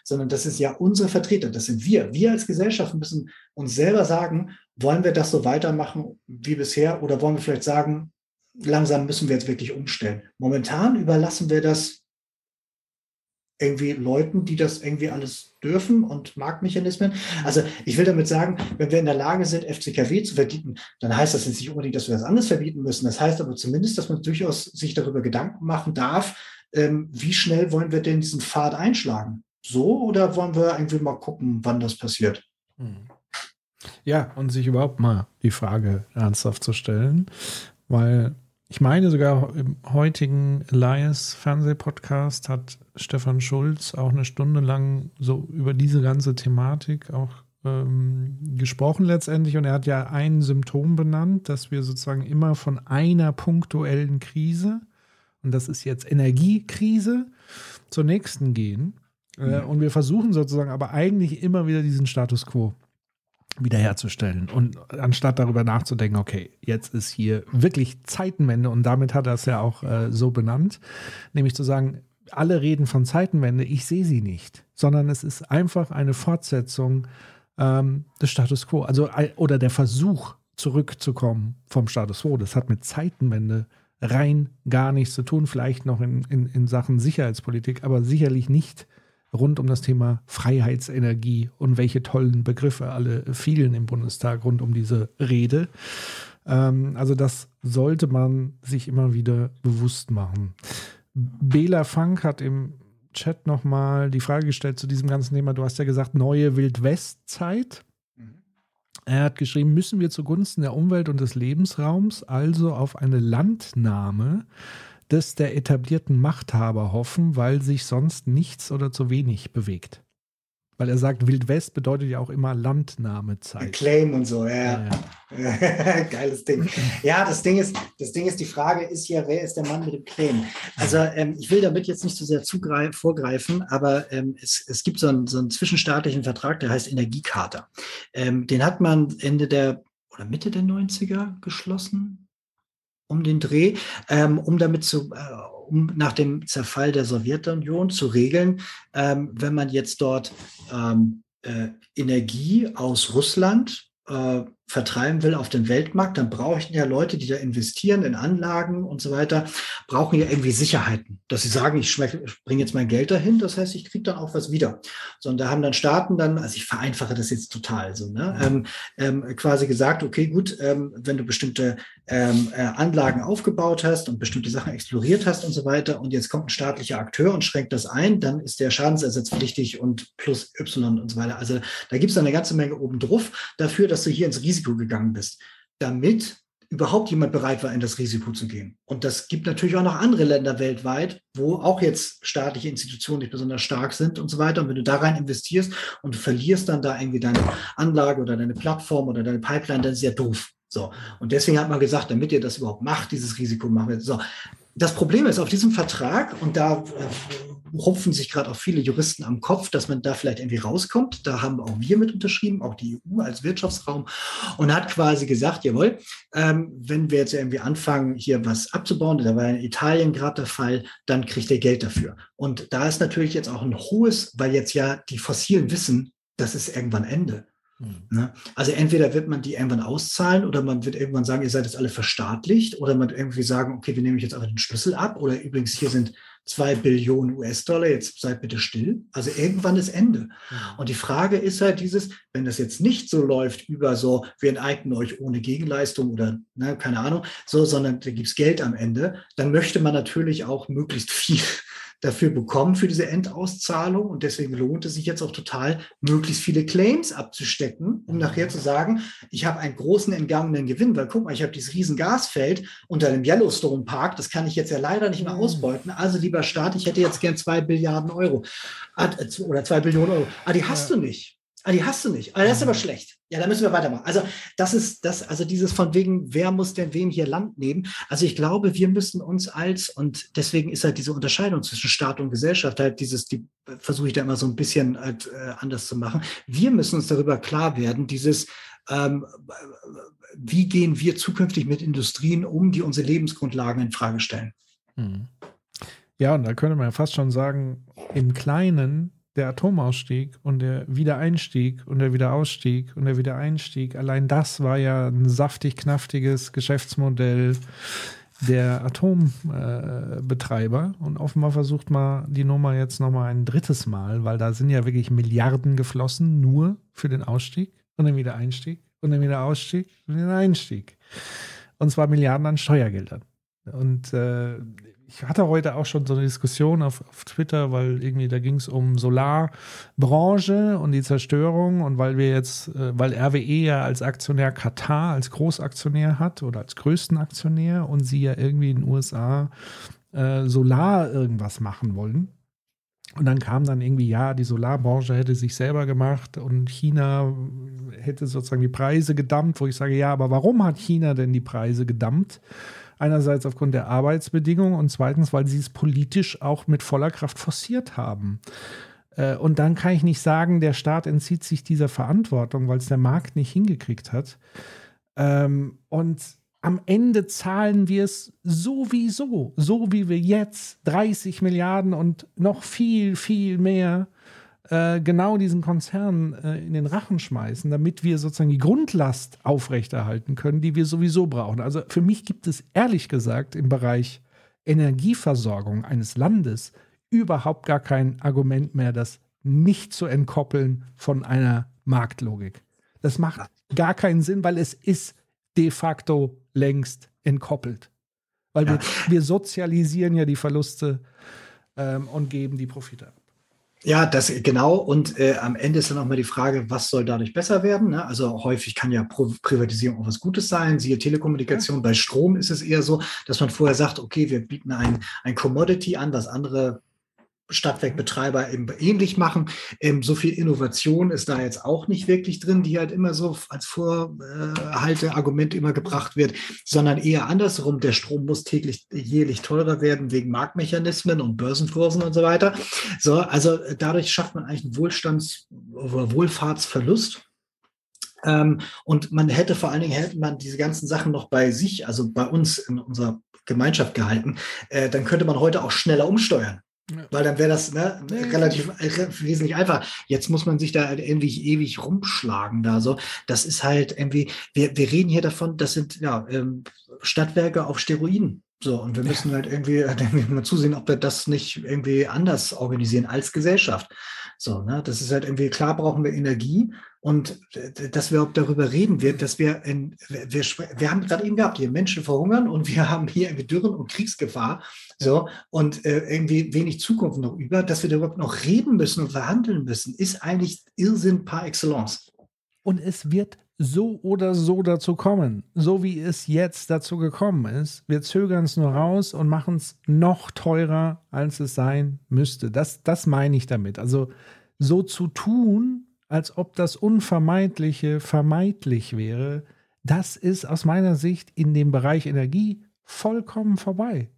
sondern das ist ja unsere Vertreter, das sind wir. Wir als Gesellschaft müssen uns selber sagen, wollen wir das so weitermachen wie bisher oder wollen wir vielleicht sagen, langsam müssen wir jetzt wirklich umstellen. Momentan überlassen wir das irgendwie Leuten, die das irgendwie alles dürfen und Marktmechanismen. Also ich will damit sagen, wenn wir in der Lage sind, FCKW zu verbieten, dann heißt das jetzt nicht unbedingt, dass wir das anders verbieten müssen. Das heißt aber zumindest, dass man durchaus sich darüber Gedanken machen darf, ähm, wie schnell wollen wir denn diesen Pfad einschlagen? So oder wollen wir irgendwie mal gucken, wann das passiert? Hm. Ja, und sich überhaupt mal die Frage ernsthaft zu stellen, weil ich meine sogar im heutigen Elias Fernsehpodcast hat Stefan Schulz auch eine Stunde lang so über diese ganze Thematik auch ähm, gesprochen letztendlich. Und er hat ja ein Symptom benannt, dass wir sozusagen immer von einer punktuellen Krise und das ist jetzt Energiekrise zur nächsten gehen. Äh, und wir versuchen sozusagen aber eigentlich immer wieder diesen Status quo wiederherzustellen. Und anstatt darüber nachzudenken, okay, jetzt ist hier wirklich Zeitenwende und damit hat er es ja auch äh, so benannt, nämlich zu sagen, alle reden von Zeitenwende, ich sehe sie nicht, sondern es ist einfach eine Fortsetzung ähm, des Status quo, also oder der Versuch zurückzukommen vom Status quo. Das hat mit Zeitenwende rein gar nichts zu tun, vielleicht noch in, in, in Sachen Sicherheitspolitik, aber sicherlich nicht rund um das Thema Freiheitsenergie und welche tollen Begriffe alle fielen im Bundestag rund um diese Rede. Ähm, also das sollte man sich immer wieder bewusst machen. Bela Funk hat im Chat nochmal die Frage gestellt zu diesem ganzen Thema. Du hast ja gesagt, neue Wildwestzeit. Mhm. Er hat geschrieben, müssen wir zugunsten der Umwelt und des Lebensraums also auf eine Landnahme des der etablierten Machthaber hoffen, weil sich sonst nichts oder zu wenig bewegt. Weil er sagt, Wildwest bedeutet ja auch immer Landnahmezeit. Claim und so, ja. ja, ja. (laughs) Geiles Ding. Ja, das Ding ist, das Ding ist, die Frage ist ja, wer ist der Mann mit dem Claim? Also ähm, ich will damit jetzt nicht so sehr vorgreifen, aber ähm, es, es gibt so einen, so einen zwischenstaatlichen Vertrag, der heißt Energiecharta. Ähm, den hat man Ende der oder Mitte der 90er geschlossen um den Dreh, ähm, um damit zu, äh, um nach dem Zerfall der Sowjetunion zu regeln, ähm, wenn man jetzt dort ähm, äh, Energie aus Russland äh, vertreiben will auf den Weltmarkt, dann brauchen ja Leute, die da investieren in Anlagen und so weiter, brauchen ja irgendwie Sicherheiten, dass sie sagen, ich bringe jetzt mein Geld dahin, das heißt, ich kriege dann auch was wieder. So, und da haben dann Staaten dann, also ich vereinfache das jetzt total so, ne, ähm, ähm, quasi gesagt, okay, gut, ähm, wenn du bestimmte ähm, äh, Anlagen aufgebaut hast und bestimmte Sachen exploriert hast und so weiter und jetzt kommt ein staatlicher Akteur und schränkt das ein, dann ist der schadensersatzpflichtig und plus Y und so weiter. Also da gibt es eine ganze Menge obendrauf dafür, dass du hier ins Risiko Risiko gegangen bist, damit überhaupt jemand bereit war, in das Risiko zu gehen. Und das gibt natürlich auch noch andere Länder weltweit, wo auch jetzt staatliche Institutionen nicht besonders stark sind und so weiter. Und wenn du da rein investierst und du verlierst dann da irgendwie deine Anlage oder deine Plattform oder deine Pipeline, dann ist ja doof. So. Und deswegen hat man gesagt, damit ihr das überhaupt macht, dieses Risiko machen wir. So. Das Problem ist, auf diesem Vertrag, und da äh, rupfen sich gerade auch viele Juristen am Kopf, dass man da vielleicht irgendwie rauskommt. Da haben auch wir mit unterschrieben, auch die EU als Wirtschaftsraum, und hat quasi gesagt, jawohl, ähm, wenn wir jetzt irgendwie anfangen, hier was abzubauen, da war in Italien gerade der Fall, dann kriegt ihr Geld dafür. Und da ist natürlich jetzt auch ein hohes, weil jetzt ja die Fossilen wissen, das ist irgendwann Ende. Mhm. Also entweder wird man die irgendwann auszahlen oder man wird irgendwann sagen, ihr seid jetzt alle verstaatlicht oder man irgendwie sagen, okay, wir nehmen jetzt einfach den Schlüssel ab oder übrigens hier sind zwei Billionen US-Dollar, jetzt seid bitte still. Also irgendwann ist Ende. Mhm. Und die Frage ist halt dieses, wenn das jetzt nicht so läuft über so, wir enteignen euch ohne Gegenleistung oder ne, keine Ahnung, so, sondern da gibt es Geld am Ende, dann möchte man natürlich auch möglichst viel dafür bekommen für diese Endauszahlung. Und deswegen lohnt es sich jetzt auch total, möglichst viele Claims abzustecken, um nachher zu sagen, ich habe einen großen entgangenen Gewinn, weil guck mal, ich habe dieses riesen Gasfeld unter dem Yellowstone Park, das kann ich jetzt ja leider nicht mehr mhm. ausbeuten. Also lieber Staat, ich hätte jetzt gern zwei Billiarden Euro ah, oder zwei Billionen Euro. Ah, die hast ja. du nicht. Ah, die hast du nicht. Ah, das ist aber mhm. schlecht. Ja, da müssen wir weitermachen. Also, das ist das, also dieses von wegen, wer muss denn wem hier Land nehmen? Also, ich glaube, wir müssen uns als, und deswegen ist halt diese Unterscheidung zwischen Staat und Gesellschaft halt dieses, die versuche ich da immer so ein bisschen halt, äh, anders zu machen. Wir müssen uns darüber klar werden, dieses, ähm, wie gehen wir zukünftig mit Industrien um, die unsere Lebensgrundlagen in Frage stellen? Hm. Ja, und da könnte man ja fast schon sagen, im Kleinen der Atomausstieg und der Wiedereinstieg und der Wiederausstieg und der Wiedereinstieg, allein das war ja ein saftig knaftiges Geschäftsmodell der Atombetreiber. Äh, und offenbar versucht man die Nummer jetzt nochmal ein drittes Mal, weil da sind ja wirklich Milliarden geflossen, nur für den Ausstieg und den Wiedereinstieg und den Wiederausstieg und den Einstieg. Und zwar Milliarden an Steuergeldern. Und äh, ich hatte heute auch schon so eine Diskussion auf, auf Twitter, weil irgendwie da ging es um Solarbranche und die Zerstörung und weil wir jetzt, äh, weil RWE ja als Aktionär Katar als Großaktionär hat oder als größten Aktionär und sie ja irgendwie in den USA äh, Solar irgendwas machen wollen. Und dann kam dann irgendwie, ja, die Solarbranche hätte sich selber gemacht und China hätte sozusagen die Preise gedammt, wo ich sage, ja, aber warum hat China denn die Preise gedammt? Einerseits aufgrund der Arbeitsbedingungen und zweitens, weil sie es politisch auch mit voller Kraft forciert haben. Äh, und dann kann ich nicht sagen, der Staat entzieht sich dieser Verantwortung, weil es der Markt nicht hingekriegt hat. Ähm, und am Ende zahlen wir es sowieso, so wie wir jetzt 30 Milliarden und noch viel, viel mehr äh, genau diesen Konzernen äh, in den Rachen schmeißen, damit wir sozusagen die Grundlast aufrechterhalten können, die wir sowieso brauchen. Also für mich gibt es ehrlich gesagt im Bereich Energieversorgung eines Landes überhaupt gar kein Argument mehr, das nicht zu entkoppeln von einer Marktlogik. Das macht gar keinen Sinn, weil es ist de facto längst entkoppelt. Weil ja. wir, wir, sozialisieren ja die Verluste ähm, und geben die Profite ab. Ja, das genau. Und äh, am Ende ist dann auch mal die Frage, was soll dadurch besser werden? Ne? Also häufig kann ja Pro Privatisierung auch was Gutes sein. Siehe Telekommunikation. Ja. Bei Strom ist es eher so, dass man vorher sagt, okay, wir bieten ein, ein Commodity an, was andere Stadtwerkbetreiber eben ähnlich machen. Ähm, so viel Innovation ist da jetzt auch nicht wirklich drin, die halt immer so als Vorhalteargument immer gebracht wird, sondern eher andersrum. Der Strom muss täglich, jährlich teurer werden wegen Marktmechanismen und Börsenkursen und so weiter. So, also dadurch schafft man eigentlich einen Wohlstands- oder Wohlfahrtsverlust. Ähm, und man hätte vor allen Dingen, hätte man diese ganzen Sachen noch bei sich, also bei uns in unserer Gemeinschaft gehalten, äh, dann könnte man heute auch schneller umsteuern. Ja. Weil dann wäre das ne, ja, relativ äh, wesentlich einfach. Jetzt muss man sich da halt irgendwie ewig rumschlagen da so. Das ist halt irgendwie, wir, wir reden hier davon, das sind ja ähm, Stadtwerke auf Steroiden. So, und wir müssen ja. halt irgendwie, (laughs) irgendwie mal zusehen, ob wir das nicht irgendwie anders organisieren als Gesellschaft. So, ne, das ist halt irgendwie, klar brauchen wir Energie und dass wir auch darüber reden wird, dass wir, in, wir, wir haben gerade eben gehabt, hier Menschen verhungern und wir haben hier irgendwie Dürren und Kriegsgefahr. So, und äh, irgendwie wenig Zukunft noch über, dass wir darüber noch reden müssen und verhandeln müssen, ist eigentlich Irrsinn par excellence. Und es wird so oder so dazu kommen, so wie es jetzt dazu gekommen ist. Wir zögern es nur raus und machen es noch teurer, als es sein müsste. Das, das meine ich damit. Also so zu tun, als ob das Unvermeidliche vermeidlich wäre, das ist aus meiner Sicht in dem Bereich Energie vollkommen vorbei.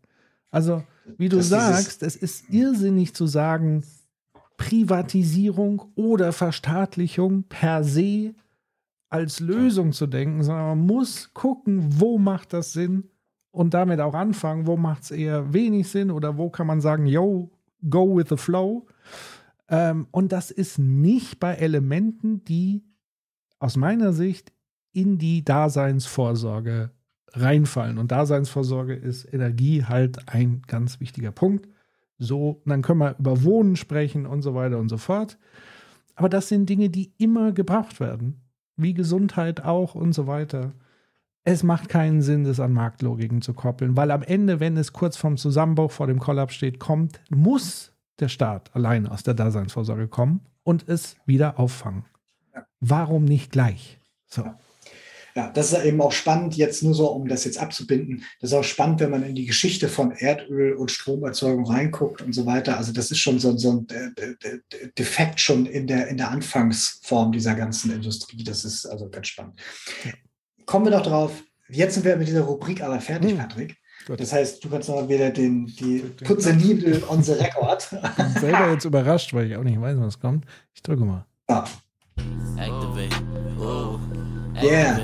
Also, wie du das sagst, es ist irrsinnig zu sagen, Privatisierung oder Verstaatlichung per se als Lösung zu denken, sondern man muss gucken, wo macht das Sinn und damit auch anfangen, wo macht es eher wenig Sinn oder wo kann man sagen, yo, go with the flow. Ähm, und das ist nicht bei Elementen, die aus meiner Sicht in die Daseinsvorsorge reinfallen. Und Daseinsvorsorge ist Energie halt ein ganz wichtiger Punkt. So, dann können wir über Wohnen sprechen und so weiter und so fort. Aber das sind Dinge, die immer gebraucht werden. Wie Gesundheit auch und so weiter. Es macht keinen Sinn, das an Marktlogiken zu koppeln, weil am Ende, wenn es kurz vorm Zusammenbruch, vor dem Kollaps steht, kommt, muss der Staat allein aus der Daseinsvorsorge kommen und es wieder auffangen. Warum nicht gleich? So. Ja. Das ist eben auch spannend, jetzt nur so, um das jetzt abzubinden. Das ist auch spannend, wenn man in die Geschichte von Erdöl und Stromerzeugung reinguckt und so weiter. Also das ist schon so, so ein Defekt schon in der, in der Anfangsform dieser ganzen Industrie. Das ist also ganz spannend. Kommen wir doch drauf. Jetzt sind wir mit dieser Rubrik aber fertig, hm. Patrick. Gut. Das heißt, du kannst noch wieder den, die Putze Needle on the record. Ich bin selber jetzt überrascht, weil ich auch nicht weiß, was kommt. Ich drücke mal. Ja. Activate. Oh. Yeah.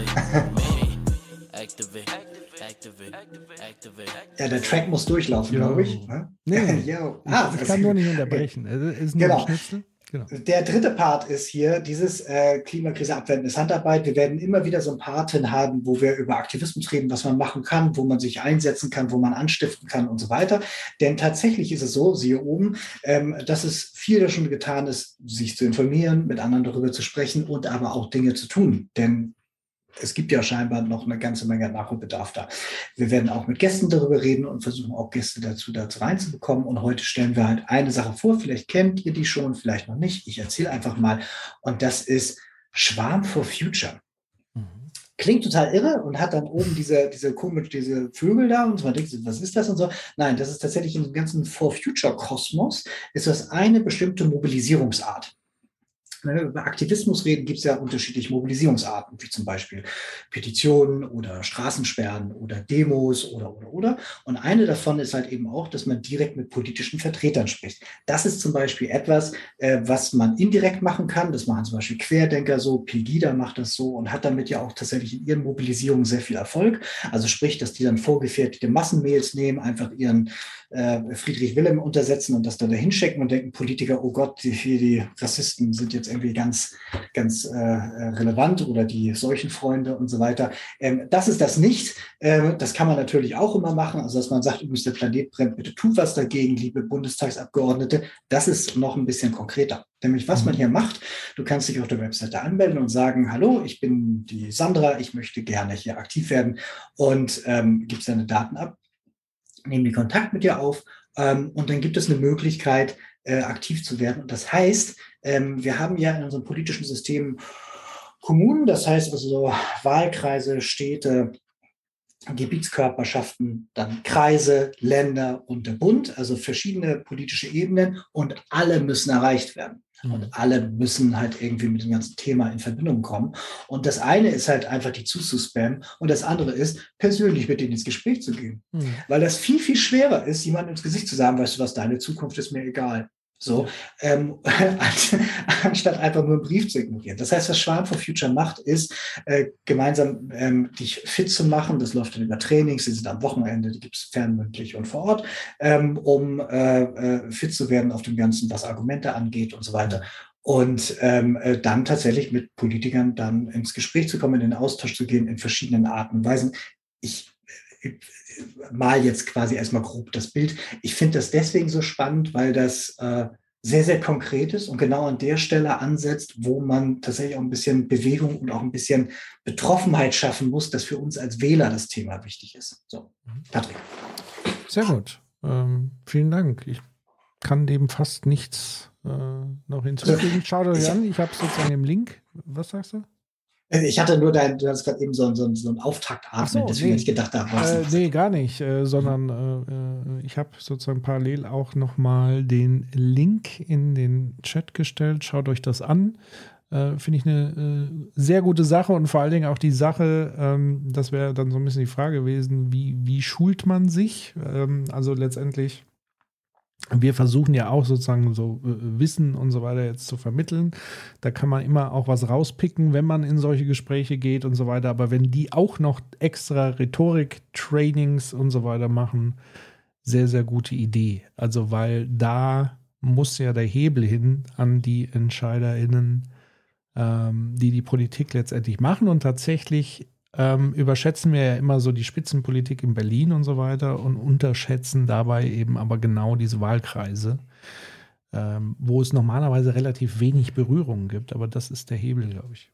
ja, der Track muss durchlaufen, glaube ich. Ne? Nee, (laughs) ah, ich kann nur nicht unterbrechen. Es ist nur genau. Schnitzel. Genau. Der dritte Part ist hier dieses äh, Klimakrise abwendendes Handarbeit. Wir werden immer wieder so ein Parten haben, wo wir über Aktivismus reden, was man machen kann, wo man sich einsetzen kann, wo man anstiften kann und so weiter. Denn tatsächlich ist es so, siehe oben, ähm, dass es viel schon getan ist, sich zu informieren, mit anderen darüber zu sprechen und aber auch Dinge zu tun. Denn es gibt ja scheinbar noch eine ganze Menge Nachholbedarf da. Wir werden auch mit Gästen darüber reden und versuchen auch Gäste dazu, dazu reinzubekommen. Und heute stellen wir halt eine Sache vor. Vielleicht kennt ihr die schon, vielleicht noch nicht. Ich erzähle einfach mal. Und das ist Schwarm for Future. Mhm. Klingt total irre und hat dann oben diese, diese komisch, diese Vögel da und man denkt, was ist das und so. Nein, das ist tatsächlich in dem ganzen For Future Kosmos ist das eine bestimmte Mobilisierungsart. Wenn wir über Aktivismus reden, gibt es ja unterschiedliche Mobilisierungsarten, wie zum Beispiel Petitionen oder Straßensperren oder Demos oder, oder, oder. Und eine davon ist halt eben auch, dass man direkt mit politischen Vertretern spricht. Das ist zum Beispiel etwas, äh, was man indirekt machen kann. Das machen zum Beispiel Querdenker so, Pegida macht das so und hat damit ja auch tatsächlich in ihren Mobilisierungen sehr viel Erfolg. Also sprich, dass die dann vorgefertigte Massenmails nehmen, einfach ihren äh, Friedrich Wilhelm untersetzen und das dann dahin schicken und denken Politiker, oh Gott, die, die Rassisten sind jetzt irgendwie ganz, ganz äh, relevant oder die Seuchenfreunde und so weiter. Ähm, das ist das nicht. Ähm, das kann man natürlich auch immer machen. Also, dass man sagt, übrigens, der Planet brennt, bitte tut was dagegen, liebe Bundestagsabgeordnete. Das ist noch ein bisschen konkreter. Nämlich, was man mhm. hier macht, du kannst dich auf der Webseite anmelden und sagen, hallo, ich bin die Sandra, ich möchte gerne hier aktiv werden und ähm, gibst deine Daten ab nehmen die Kontakt mit dir auf ähm, und dann gibt es eine Möglichkeit, äh, aktiv zu werden. Und das heißt, ähm, wir haben ja in unserem politischen System Kommunen, das heißt also Wahlkreise, Städte, Gebietskörperschaften, dann Kreise, Länder und der Bund, also verschiedene politische Ebenen und alle müssen erreicht werden. Mhm. Und alle müssen halt irgendwie mit dem ganzen Thema in Verbindung kommen. Und das eine ist halt einfach die zuzuspammen und das andere ist, persönlich mit denen ins Gespräch zu gehen. Mhm. Weil das viel, viel schwerer ist, jemandem ins Gesicht zu sagen, weißt du was, deine Zukunft ist mir egal. So, ähm, (laughs) anstatt einfach nur einen Brief zu ignorieren. Das heißt, was Schwarm for Future macht, ist, äh, gemeinsam ähm, dich fit zu machen. Das läuft dann über Trainings, die sind am Wochenende, die gibt es fernmündlich und vor Ort, ähm, um äh, äh, fit zu werden auf dem Ganzen, was Argumente angeht und so weiter. Und ähm, äh, dann tatsächlich mit Politikern dann ins Gespräch zu kommen, in den Austausch zu gehen, in verschiedenen Arten und Weisen. Ich mal jetzt quasi erstmal grob das Bild. Ich finde das deswegen so spannend, weil das äh, sehr, sehr konkret ist und genau an der Stelle ansetzt, wo man tatsächlich auch ein bisschen Bewegung und auch ein bisschen Betroffenheit schaffen muss, dass für uns als Wähler das Thema wichtig ist. So, Patrick. Sehr gut. Ähm, vielen Dank. Ich kann dem fast nichts äh, noch hinzufügen. Schaut euch an, ich habe sozusagen im Link. Was sagst du? Äh, ich hatte nur dein, du hast gerade eben so, so, so einen Auftakt so, deswegen nee. ich gedacht, da was. Äh, nee, gar nicht, äh, sondern äh, äh ich habe sozusagen parallel auch nochmal den Link in den Chat gestellt. Schaut euch das an. Äh, finde ich eine sehr gute Sache und vor allen Dingen auch die Sache, ähm, das wäre dann so ein bisschen die Frage gewesen, wie, wie schult man sich? Ähm, also letztendlich wir versuchen ja auch sozusagen so äh, Wissen und so weiter jetzt zu vermitteln. Da kann man immer auch was rauspicken, wenn man in solche Gespräche geht und so weiter. Aber wenn die auch noch extra Rhetorik-Trainings und so weiter machen, sehr, sehr gute Idee. Also, weil da muss ja der Hebel hin an die EntscheiderInnen, ähm, die die Politik letztendlich machen. Und tatsächlich ähm, überschätzen wir ja immer so die Spitzenpolitik in Berlin und so weiter und unterschätzen dabei eben aber genau diese Wahlkreise, ähm, wo es normalerweise relativ wenig Berührungen gibt. Aber das ist der Hebel, glaube ich.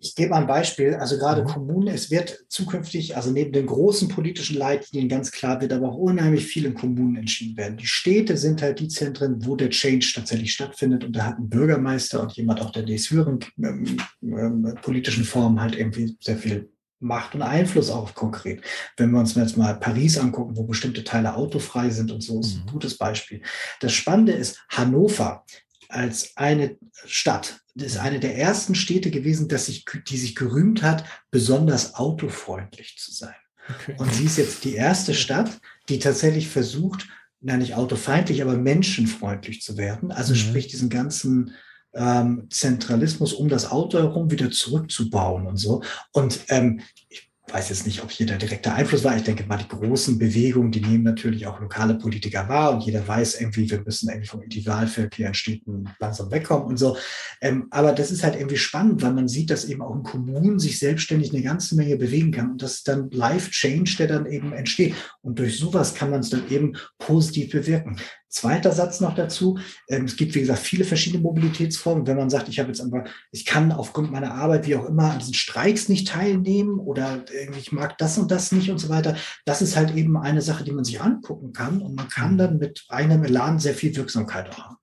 Ich gebe mal ein Beispiel. Also gerade mhm. Kommunen, es wird zukünftig, also neben den großen politischen Leitlinien ganz klar, wird aber auch unheimlich viel in Kommunen entschieden werden. Die Städte sind halt die Zentren, wo der Change tatsächlich stattfindet. Und da hat ein Bürgermeister und jemand auch der nächsthöheren ähm, ähm, politischen Form halt irgendwie sehr viel Macht und Einfluss auch konkret. Wenn wir uns jetzt mal Paris angucken, wo bestimmte Teile autofrei sind und so, ist ein mhm. gutes Beispiel. Das Spannende ist, Hannover als eine Stadt, ist eine der ersten Städte gewesen, dass sich, die sich gerühmt hat, besonders autofreundlich zu sein. Okay. Und sie ist jetzt die erste Stadt, die tatsächlich versucht, na nicht autofeindlich, aber menschenfreundlich zu werden. Also mhm. sprich diesen ganzen ähm, Zentralismus um das Auto herum wieder zurückzubauen und so. Und ähm, ich weiß jetzt nicht, ob hier der direkte Einfluss war. Ich denke mal, die großen Bewegungen, die nehmen natürlich auch lokale Politiker wahr und jeder weiß irgendwie, wir müssen irgendwie vom Individualverkehr in Städten langsam wegkommen und so. Ähm, aber das ist halt irgendwie spannend, weil man sieht, dass eben auch in Kommunen sich selbstständig eine ganze Menge bewegen kann und das ist dann Life-Change, der dann eben entsteht. Und durch sowas kann man es dann eben positiv bewirken. Zweiter Satz noch dazu. Ähm, es gibt, wie gesagt, viele verschiedene Mobilitätsformen. Wenn man sagt, ich habe jetzt einfach, ich kann aufgrund meiner Arbeit, wie auch immer, an diesen Streiks nicht teilnehmen oder ich mag das und das nicht und so weiter. Das ist halt eben eine Sache, die man sich angucken kann und man kann dann mit einem Elan sehr viel Wirksamkeit auch haben.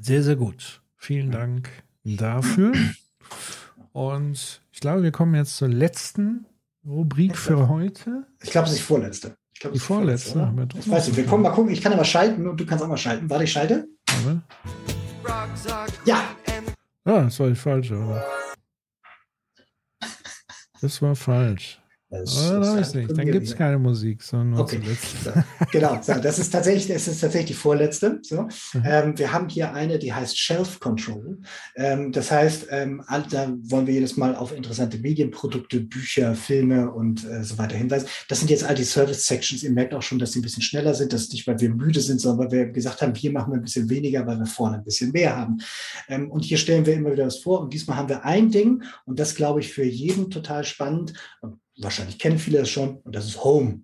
Sehr, sehr gut. Vielen Dank dafür. Und ich glaube, wir kommen jetzt zur letzten Rubrik für heute. Ich glaube, es ist die vorletzte. Glaub, die vorletzte. vorletzte ich weiß nicht, wir kommen mal gucken. Ich kann aber schalten und du kannst auch mal schalten. Warte, ich schalte. Aber? Ja. Ah, das war die falsche, oder? (laughs) Das war falsch. Das, oh, das nicht. Dann gibt es keine Musik, sondern okay. So, genau, so, das ist tatsächlich, das ist tatsächlich die vorletzte. So. Mhm. Ähm, wir haben hier eine, die heißt Shelf Control. Ähm, das heißt, ähm, da wollen wir jedes Mal auf interessante Medienprodukte, Bücher, Filme und äh, so weiter hinweisen. Das sind jetzt all die Service Sections. Ihr merkt auch schon, dass sie ein bisschen schneller sind. Das ist nicht, weil wir müde sind, sondern weil wir gesagt haben, hier machen wir ein bisschen weniger, weil wir vorne ein bisschen mehr haben. Ähm, und hier stellen wir immer wieder was vor. Und diesmal haben wir ein Ding und das glaube ich für jeden total spannend wahrscheinlich kennen viele das schon, und das ist Home.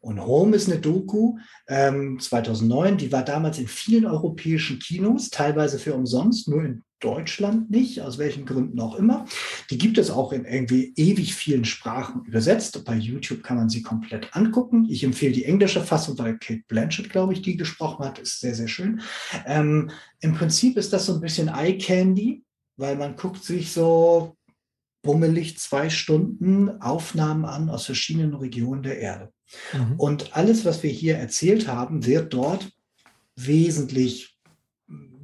Und Home ist eine Doku ähm, 2009, die war damals in vielen europäischen Kinos, teilweise für umsonst, nur in Deutschland nicht, aus welchen Gründen auch immer. Die gibt es auch in irgendwie ewig vielen Sprachen übersetzt. Bei YouTube kann man sie komplett angucken. Ich empfehle die englische Fassung, weil Kate Blanchett, glaube ich, die gesprochen hat, ist sehr, sehr schön. Ähm, Im Prinzip ist das so ein bisschen Eye Candy, weil man guckt sich so bummelig zwei Stunden Aufnahmen an aus verschiedenen Regionen der Erde. Mhm. Und alles, was wir hier erzählt haben, wird dort wesentlich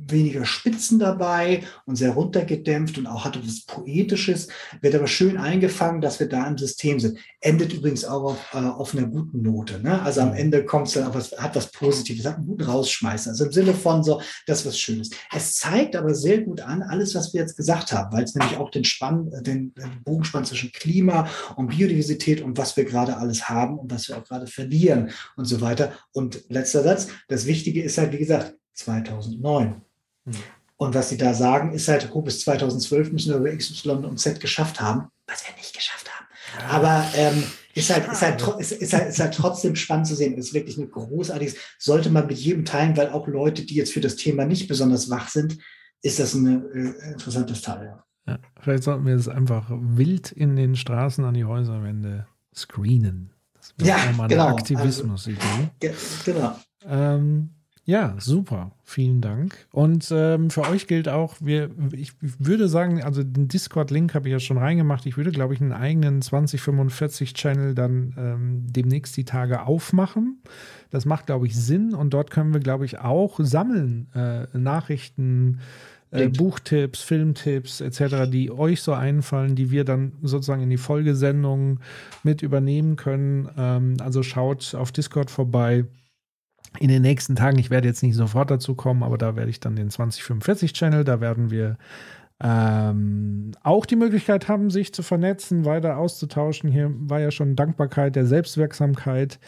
weniger Spitzen dabei und sehr runtergedämpft und auch hat etwas Poetisches, wird aber schön eingefangen, dass wir da im System sind. Endet übrigens auch auf, äh, auf einer guten Note. Ne? Also am mhm. Ende kommt es dann auf was, hat was Positives, hat einen guten Rausschmeißen. Also im Sinne von so, das ist was Schönes. Es zeigt aber sehr gut an, alles, was wir jetzt gesagt haben, weil es nämlich auch den Spann, äh, den, den Bogen spannt zwischen Klima und Biodiversität und was wir gerade alles haben und was wir auch gerade verlieren und so weiter. Und letzter Satz, das Wichtige ist halt, wie gesagt, 2009. Und was sie da sagen, ist halt, oh, bis 2012 müssen wir über X, Y und Z geschafft haben, was wir nicht geschafft haben. Aber ähm, ist, halt, ist, halt, ist, ist, halt, ist halt trotzdem spannend zu sehen. Ist wirklich ein großartiges, sollte man mit jedem teilen, weil auch Leute, die jetzt für das Thema nicht besonders wach sind, ist das ein äh, interessantes Teil. Ja. Ja, vielleicht sollten wir es einfach wild in den Straßen an die Häuserwände screenen. Das wäre ja, mal eine genau. Aktivismus-Idee. Also, genau. Ähm, ja, super. Vielen Dank. Und ähm, für euch gilt auch, wir, ich würde sagen, also den Discord-Link habe ich ja schon reingemacht. Ich würde, glaube ich, einen eigenen 2045-Channel dann ähm, demnächst die Tage aufmachen. Das macht, glaube ich, Sinn. Und dort können wir, glaube ich, auch sammeln äh, Nachrichten, äh, Buchtipps, Filmtipps etc., die euch so einfallen, die wir dann sozusagen in die Folgesendung mit übernehmen können. Ähm, also schaut auf Discord vorbei in den nächsten Tagen, ich werde jetzt nicht sofort dazu kommen, aber da werde ich dann den 2045-Channel, da werden wir ähm, auch die Möglichkeit haben, sich zu vernetzen, weiter auszutauschen. Hier war ja schon Dankbarkeit, der Selbstwirksamkeit.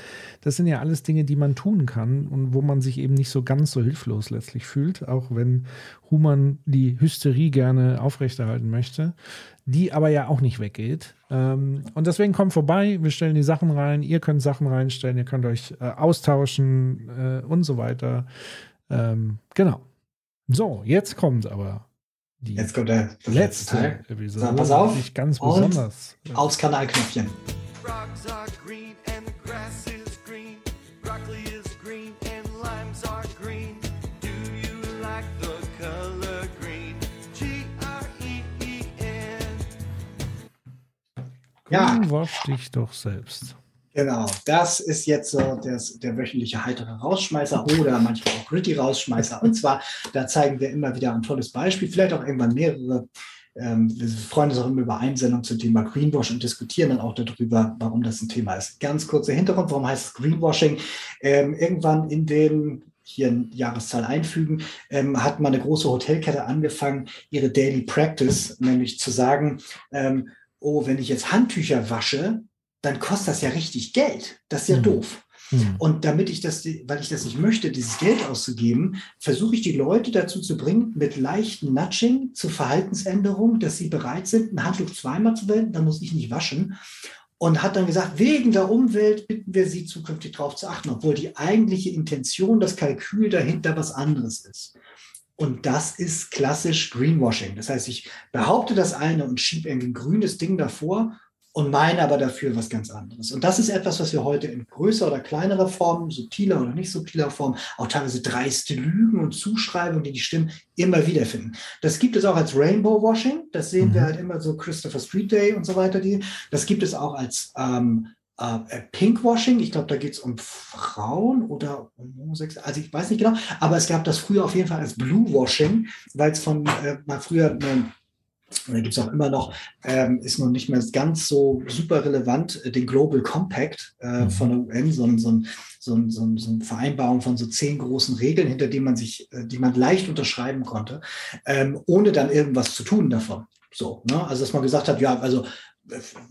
Das sind ja alles Dinge, die man tun kann und wo man sich eben nicht so ganz so hilflos letztlich fühlt, auch wenn Human die Hysterie gerne aufrechterhalten möchte, die aber ja auch nicht weggeht. Ähm, und deswegen kommt vorbei, wir stellen die Sachen rein, ihr könnt Sachen reinstellen, ihr könnt euch äh, austauschen äh, und so weiter. Ähm, genau. So, jetzt kommt aber die Jetzt kommt der letzte Teil. Episode. So, pass auf. Nicht ganz besonders. Aufs Kanalknöpfchen. Ja. Wasch dich doch selbst. Genau, das ist jetzt so das, der wöchentliche heitere Rausschmeißer oder manchmal auch Gritty Rausschmeißer. Und zwar, da zeigen wir immer wieder ein tolles Beispiel, vielleicht auch irgendwann mehrere. Ähm, wir freuen uns auch immer über Einsendungen zum Thema Greenwash und diskutieren dann auch darüber, warum das ein Thema ist. Ganz kurzer Hintergrund, warum heißt es Greenwashing? Ähm, irgendwann in den hier eine Jahreszahl einfügen, ähm, hat mal eine große Hotelkette angefangen, ihre Daily Practice, nämlich zu sagen, ähm, oh, wenn ich jetzt Handtücher wasche, dann kostet das ja richtig Geld. Das ist ja mhm. doof. Mhm. Und damit ich das, weil ich das nicht möchte, dieses Geld auszugeben, versuche ich die Leute dazu zu bringen, mit leichten Nudging zu Verhaltensänderungen, dass sie bereit sind, ein Handtuch zweimal zu wenden, dann muss ich nicht waschen. Und hat dann gesagt, wegen der Umwelt bitten wir Sie zukünftig darauf zu achten, obwohl die eigentliche Intention, das Kalkül dahinter was anderes ist. Und das ist klassisch Greenwashing. Das heißt, ich behaupte das eine und schiebe irgendwie ein grünes Ding davor und meine aber dafür was ganz anderes. Und das ist etwas, was wir heute in größer oder kleinerer Form, subtiler oder nicht subtiler Form, auch teilweise dreiste Lügen und Zuschreibungen, die die stimmen, immer wieder finden. Das gibt es auch als Rainbow Washing. Das sehen mhm. wir halt immer so Christopher Street Day und so weiter. Die. Das gibt es auch als ähm, äh, Pinkwashing. Ich glaube, da geht es um Frauen oder um Homosexuelle. Also ich weiß nicht genau, aber es gab das früher auf jeden Fall als Bluewashing, weil es von äh, mal früher eine da gibt es auch immer noch, ähm, ist noch nicht mehr ganz so super relevant, äh, den Global Compact äh, mhm. von der UN, so, ein, so, ein, so, ein, so, ein, so eine Vereinbarung von so zehn großen Regeln, hinter denen man sich, äh, die man leicht unterschreiben konnte, ähm, ohne dann irgendwas zu tun davon. So, ne? Also dass man gesagt hat, ja, also äh,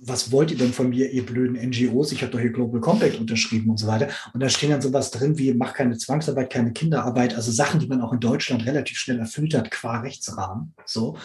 was wollt ihr denn von mir, ihr blöden NGOs? Ich habe doch hier Global Compact unterschrieben und so weiter. Und da stehen dann sowas drin wie, mach keine Zwangsarbeit, keine Kinderarbeit, also Sachen, die man auch in Deutschland relativ schnell erfüllt hat, qua Rechtsrahmen. So